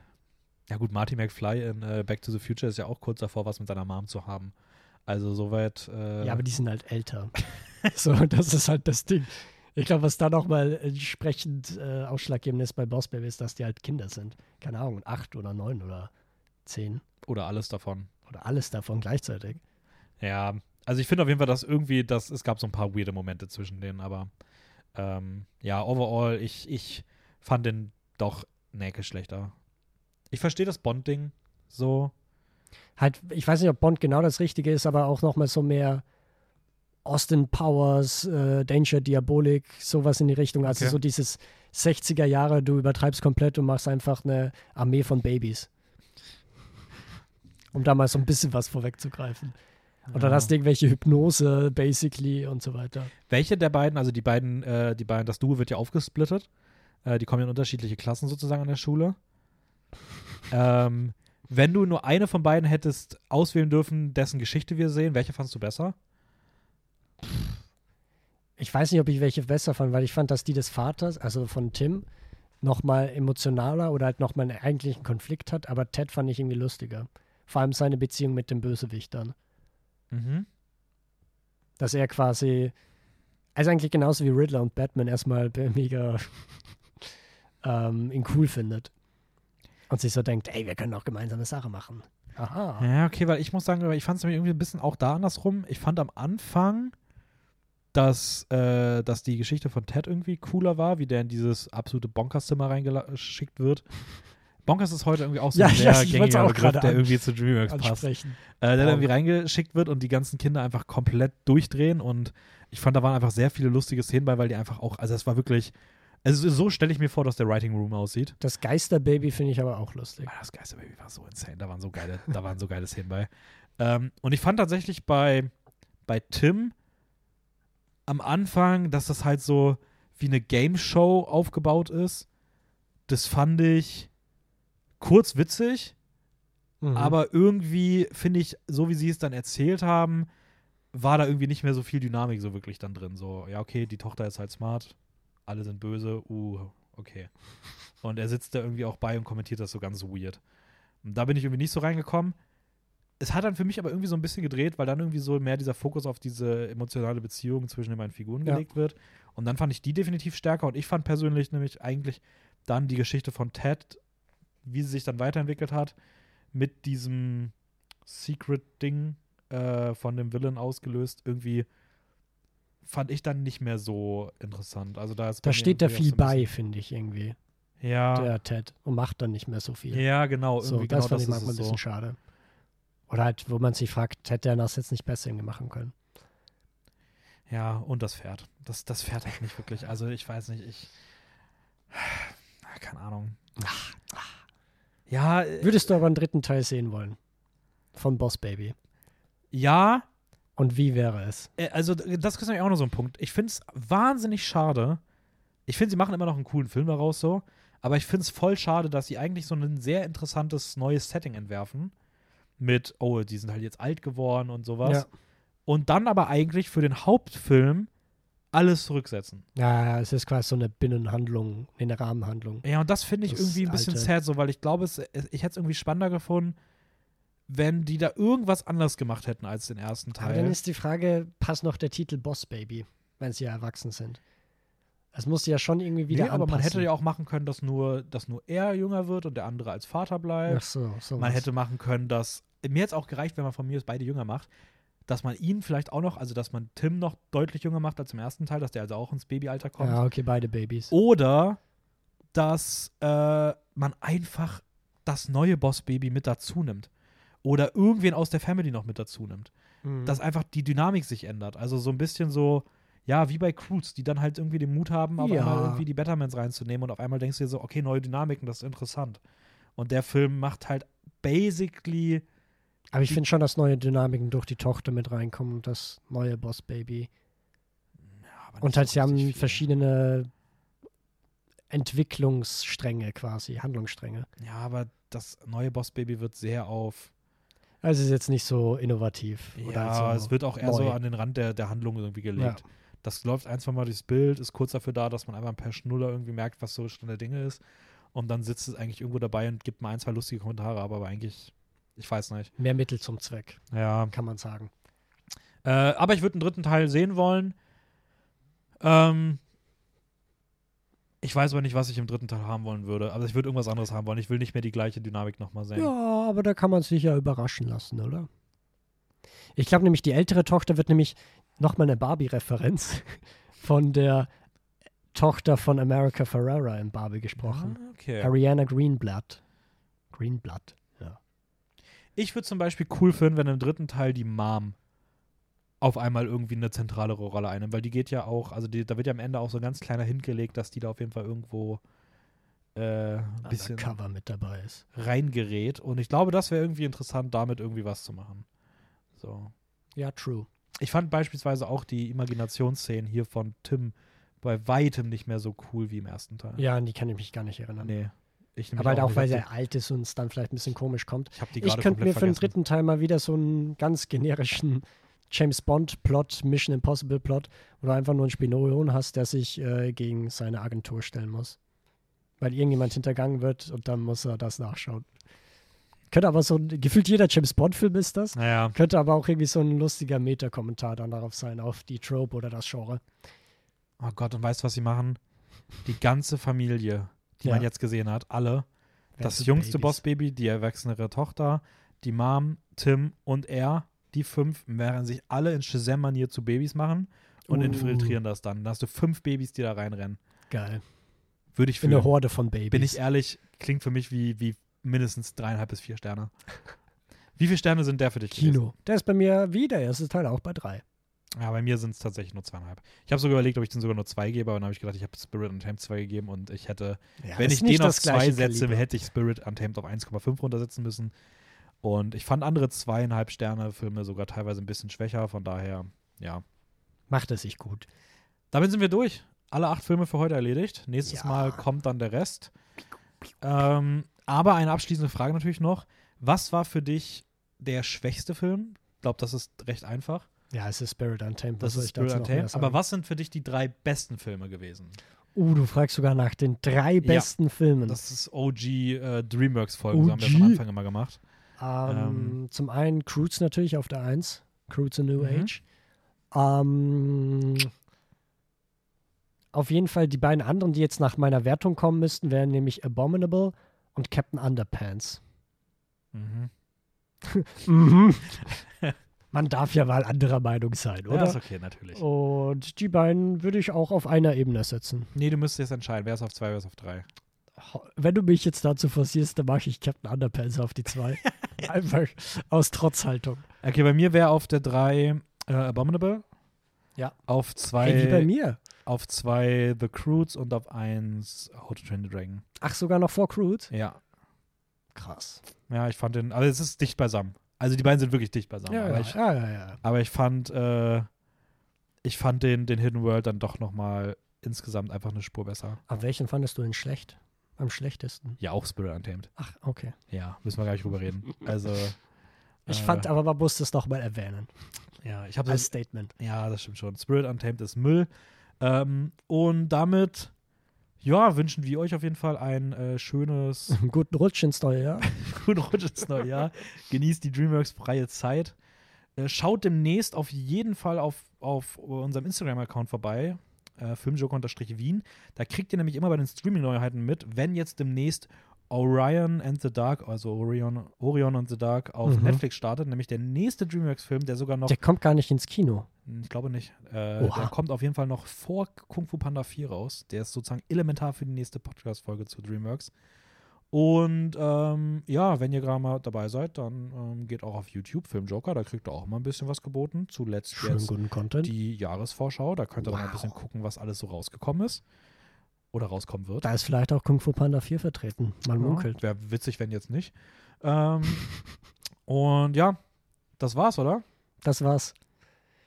ja gut, Marty McFly in äh, Back to the Future ist ja auch kurz davor, was mit seiner Mom zu haben. Also soweit. Äh, Ja, aber die sind halt älter. so, das ist halt das Ding. Ich glaube, was da nochmal entsprechend äh, ausschlaggebend ist bei Boss Baby, ist, dass die halt Kinder sind. Keine Ahnung, acht oder neun oder zehn oder alles davon. oder alles davon gleichzeitig. Ja, also ich finde auf jeden Fall, dass irgendwie, das, es gab so ein paar weirde Momente zwischen denen, aber ähm, ja, overall, ich, ich fand den doch Näcke schlechter. Ich verstehe das Bond-Ding so. Halt, ich weiß nicht, ob Bond genau das Richtige ist, aber auch nochmal so mehr Austin Powers, äh, Danger Diabolik, sowas in die Richtung. Also Okay. so dieses 60er Jahre, du übertreibst komplett und machst einfach eine Armee von Babys. Um da mal so ein bisschen was vorwegzugreifen. Und dann Ja. hast du irgendwelche Hypnose, basically und so weiter. Welche der beiden, also die beiden, äh, die beiden, das Duo wird ja aufgesplittet. Äh, die kommen ja in unterschiedliche Klassen sozusagen an der Schule. ähm, wenn du nur eine von beiden hättest auswählen dürfen, dessen Geschichte wir sehen, welche fandst du besser? Ich weiß nicht, ob ich welche besser fand, weil ich fand, dass die des Vaters, also von Tim, nochmal emotionaler oder halt nochmal einen eigentlichen Konflikt hat, aber Ted fand ich irgendwie lustiger. Vor allem seine Beziehung mit dem Bösewicht dann. Mhm. Dass er quasi, also eigentlich genauso wie Riddler und Batman erstmal mega ähm, ihn cool findet. Und sich so denkt, ey, wir können auch gemeinsame Sache machen. Aha. Ja, okay, weil ich muss sagen, ich fand es irgendwie ein bisschen auch da andersrum. Ich fand am Anfang, dass, äh, dass die Geschichte von Ted irgendwie cooler war, wie der in dieses absolute Bonkers-Zimmer reingeschickt wird. Bonkers ist heute irgendwie auch so Ja, ein ja, sehr wollt's gängiger Begriff, der irgendwie zu DreamWorks passt. Äh, der da Wow. irgendwie reingeschickt wird und die ganzen Kinder einfach komplett durchdrehen und ich fand, da waren einfach sehr viele lustige Szenen bei, weil die einfach auch, also es war wirklich, also so stelle ich mir vor, dass der Writing Room aussieht. Das Geisterbaby finde ich aber auch lustig. Ah, Das Geisterbaby war so insane, da waren so geile, da waren so geile Szenen bei. Ähm, und ich fand tatsächlich bei, bei Tim am Anfang, dass das halt so wie eine Game Show aufgebaut ist. Das fand ich kurz witzig, Mhm. aber irgendwie finde ich, so wie sie es dann erzählt haben, war da irgendwie nicht mehr so viel Dynamik so wirklich dann drin. So, ja, okay, die Tochter ist halt smart, alle sind böse, uh, okay. Und er sitzt da irgendwie auch bei und kommentiert das so ganz weird. Und da bin ich irgendwie nicht so reingekommen. Es hat dann für mich aber irgendwie so ein bisschen gedreht, weil dann irgendwie so mehr dieser Fokus auf diese emotionale Beziehung zwischen den beiden Figuren Ja. gelegt wird. Und dann fand ich die definitiv stärker. Und ich fand persönlich nämlich eigentlich dann die Geschichte von Ted, wie sie sich dann weiterentwickelt hat, mit diesem Secret-Ding äh, von dem Villain ausgelöst, irgendwie fand ich dann nicht mehr so interessant. Also da ist Da steht da viel so bei, finde ich irgendwie, Ja, der Ted. Und macht dann nicht mehr so viel. ja, genau. so, Irgendwie das genau fand das ich manchmal ein bisschen so. schade. Oder halt, wo man sich fragt, hätte er das jetzt nicht besser machen können. Ja, und das Pferd. Das, das Pferd hat nicht wirklich. Also ich weiß nicht, ich. Ah, Keine Ahnung. Ja, äh, Würdest du aber einen dritten Teil sehen wollen? Von Boss Baby. ja, Und wie wäre es? äh, also das ist nämlich auch noch so ein Punkt. Ich finde es wahnsinnig schade. Ich finde, sie machen immer noch einen coolen Film daraus so. Aber ich finde es voll schade, dass sie eigentlich so ein sehr interessantes neues Setting entwerfen. Mit, oh, die sind halt jetzt alt geworden und sowas. Ja. Und dann aber eigentlich für den Hauptfilm alles zurücksetzen. Ja, es ist quasi so eine Binnenhandlung, eine Rahmenhandlung. Ja, und das finde ich Das irgendwie ein bisschen alte- sad, so, weil ich glaube, es, ich hätte es irgendwie spannender gefunden, wenn die da irgendwas anders gemacht hätten als den ersten Aber dann Teil. ist die Frage, passt noch der Titel Boss Baby, wenn sie ja erwachsen sind? Es musste ja schon irgendwie wieder Nee, aber man anpassen. hätte ja auch machen können, dass nur, dass nur er jünger wird und der andere als Vater bleibt. Ach so, so man hätte machen können, dass. Mir es auch gereicht, wenn man von mir aus beide jünger macht, dass man ihn vielleicht auch noch, also dass man Tim noch deutlich jünger macht als im ersten Teil, dass der also auch ins Babyalter kommt. Ja, okay, beide Babys. Oder dass äh, man einfach das neue Boss-Baby mit dazu nimmt. Oder irgendwen aus der Family noch mit dazu nimmt. Mhm. Dass einfach die Dynamik sich ändert. Also so ein bisschen so, ja, wie bei Croods, die dann halt irgendwie den Mut haben, auf Ja. einmal irgendwie die Bettermans reinzunehmen und auf einmal denkst du dir so, okay, neue Dynamiken, das ist interessant. Und der Film macht halt basically, aber ich finde schon, dass neue Dynamiken durch die Tochter mit reinkommen und das neue Boss Baby. ja, Und halt, so sie haben viel. verschiedene Entwicklungsstränge quasi, Handlungsstränge. Ja, aber das neue Boss-Baby wird sehr auf Also es ist jetzt nicht so innovativ. Ja, oder so es wird auch eher so neu. an den Rand der, der Handlung irgendwie gelegt. Ja. Das läuft ein, zwei Mal durchs Bild, ist kurz dafür da, dass man einfach per Schnuller irgendwie merkt, was so Stand der Dinge ist. Und dann sitzt es eigentlich irgendwo dabei und gibt mal ein, zwei lustige Kommentare, aber, aber eigentlich, ich weiß nicht. mehr Mittel zum Zweck, Ja. kann man sagen. Äh, aber ich würde einen dritten Teil sehen wollen. Ähm, ich weiß aber nicht, was ich im dritten Teil haben wollen würde. Also ich würde irgendwas anderes haben wollen. Ich will nicht mehr die gleiche Dynamik nochmal sehen. Ja, aber da kann man sich ja überraschen lassen, oder? Ich glaube nämlich, die ältere Tochter wird nämlich nochmal eine Barbie-Referenz von der Tochter von America Ferrera in Barbie gesprochen. Ah, okay. Ariana Greenblatt. Greenblatt. Ich würde zum Beispiel cool finden, wenn im dritten Teil die Mom auf einmal irgendwie eine zentrale Rolle einnimmt, weil die geht ja auch, also die, da wird ja am Ende auch so ein ganz kleiner hingelegt, dass die da auf jeden Fall irgendwo äh, ein bisschen Cover mit dabei ist. reingerät. Und ich glaube, das wäre irgendwie interessant, damit irgendwie was zu machen. So. Ja, true. Ich fand beispielsweise auch die Imaginationsszenen hier von Tim bei weitem nicht mehr so cool wie im ersten Teil. Ja, an die kann ich mich gar nicht erinnern. Nee. Aber halt auch, weil er alt ist und es dann vielleicht ein bisschen komisch kommt. ich Ich könnte mir für den dritten Teil mal wieder so einen ganz generischen James Bond-Plot, Mission Impossible-Plot, wo du einfach nur einen Spion hast, der sich äh, gegen seine Agentur stellen muss. Weil irgendjemand hintergangen wird und dann muss er das nachschauen. Könnte aber so ein, gefühlt jeder James Bond-Film ist das. Naja. Könnte aber auch irgendwie so ein lustiger Meta-Kommentar dann darauf sein, auf die Trope oder das Genre. Oh Gott, und weißt du, was sie machen? Die ganze Familie, die Ja. man jetzt gesehen hat, alle. Das Ganze jüngste. Bossbaby, die erwachsenere Tochter, die Mom, Tim und er, die fünf, werden sich alle in Shazam-Manier zu Babys machen und Uh. infiltrieren das dann. Da hast du fünf Babys, die da reinrennen. Geil. Würde ich Für eine fühlen. Horde von Babys. Bin ich ehrlich, klingt für mich wie, wie mindestens dreieinhalb bis vier Sterne. Wie viele Sterne sind der für dich? gewesen? Kino. Der ist bei mir wie der erste Teil auch bei drei. Ja, bei mir sind es tatsächlich nur zweieinhalb. Ich habe sogar überlegt, ob ich den sogar nur zwei gebe, aber dann habe ich gedacht, ich habe Spirit Untamed zwei gegeben und ich hätte Ja, Wenn ich den auf zwei setze, Kaliber. hätte ich Spirit Untamed auf 1,5 runtersetzen müssen. Und ich fand andere zweieinhalb Sterne Filme sogar teilweise ein bisschen schwächer. Von daher, ja. Macht es sich gut. Damit sind wir durch. Alle acht Filme für heute erledigt. Nächstes Ja. Mal kommt dann der Rest. Ähm, aber eine abschließende Frage natürlich noch. Was war für dich der schwächste Film? Ich glaube, das ist recht einfach. Ja, es ist Spirit Untamed. Was Das ist Spirit Untamed. Aber was sind für dich die drei besten Filme gewesen? Uh, du fragst sogar nach den drei besten Filmen. Das ist OG äh, Dreamworks-Folgen, so haben wir am Anfang immer gemacht. Ähm, zum einen Croods natürlich auf der 1. Croods a New Mhm. Age. Ähm, auf jeden Fall die beiden anderen, die jetzt nach meiner Wertung kommen müssten, wären nämlich Abominable und Captain Underpants. Mhm. Mhm. Man darf ja mal anderer Meinung sein, Ja, oder? ist okay, natürlich. Und die beiden würde ich auch auf einer Ebene setzen. Nee, du müsstest jetzt entscheiden, wer ist auf zwei, wer ist auf drei. Wenn du mich jetzt dazu forcierst, dann mache ich Captain Underpants auf die zwei. Einfach aus Trotzhaltung. Okay, bei mir wäre auf der drei äh, Abominable. Ja. Auf zwei, Hey, wie bei mir. auf zwei The Croods und auf eins How to Train the Dragon. Ach, sogar noch vor Crude? Ja. Krass. Ja, ich fand den, also es ist dicht beisammen. Also die beiden sind wirklich dicht beisammen. Ja, aber, ja, ich, ja, ja, aber ich fand, äh, ich fand den, den Hidden World dann doch nochmal insgesamt einfach eine Spur besser. Aber welchen fandest du denn schlecht? Am schlechtesten? Ja, auch Spirit Untamed. Ach, okay. Ja, müssen wir gar nicht drüber reden. Also. Ich äh, fand, aber man muss es noch mal erwähnen. Ja, ich habe Als Statement. Ja, das stimmt schon. Spirit Untamed ist Müll. Ähm, und damit, ja, wünschen wir euch auf jeden Fall ein äh, schönes, guten Rutsch ins neue Jahr. guten Rutsch ins neue Jahr. Genießt die DreamWorks freie Zeit. Äh, schaut demnächst auf jeden Fall auf, auf unserem Instagram-Account vorbei. Äh, Filmjoker-Wien. Da kriegt ihr nämlich immer bei den Streaming-Neuheiten mit, wenn jetzt demnächst Orion and the Dark, also Orion, Orion and the Dark auf Mhm. Netflix startet, nämlich der nächste DreamWorks-Film, der sogar noch Der kommt gar nicht ins Kino. Hm, Ich glaube nicht. Äh, der kommt auf jeden Fall noch vor Kung Fu Panda 4 raus. Der ist sozusagen elementar für die nächste Podcast-Folge zu DreamWorks. Und ähm, ja, wenn ihr gerade mal dabei seid, dann ähm, geht auch auf YouTube Film Joker. Da kriegt ihr auch mal ein bisschen was geboten. Zuletzt Schön jetzt guten Content. die Jahresvorschau. Da könnt ihr dann mal ein Wow. bisschen gucken, was alles so rausgekommen ist. Oder rauskommen wird. Da ist vielleicht auch Kung Fu Panda 4 vertreten. Man munkelt. Wäre witzig, wenn jetzt nicht. Ähm, und ja, das war's, oder? Das war's.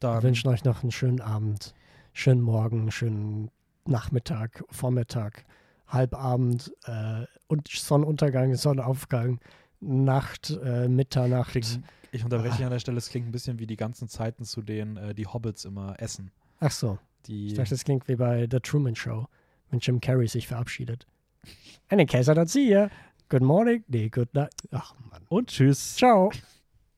Wir Dann wünschen euch noch einen schönen Abend, schönen Morgen, schönen Nachmittag, Vormittag, Halbabend äh, und Sonnenuntergang, Sonnenaufgang, Nacht, äh, Mitternacht. Klingt, ich unterbreche Ah. an der Stelle, es klingt ein bisschen wie die ganzen Zeiten, zu denen äh, die Hobbits immer essen. Ach so, Die, ich dachte, das klingt wie bei The Truman Show, wenn Jim Carrey sich verabschiedet. Case I don't see you, good morning, nee, good night. Ach Mann. und tschüss. Ciao.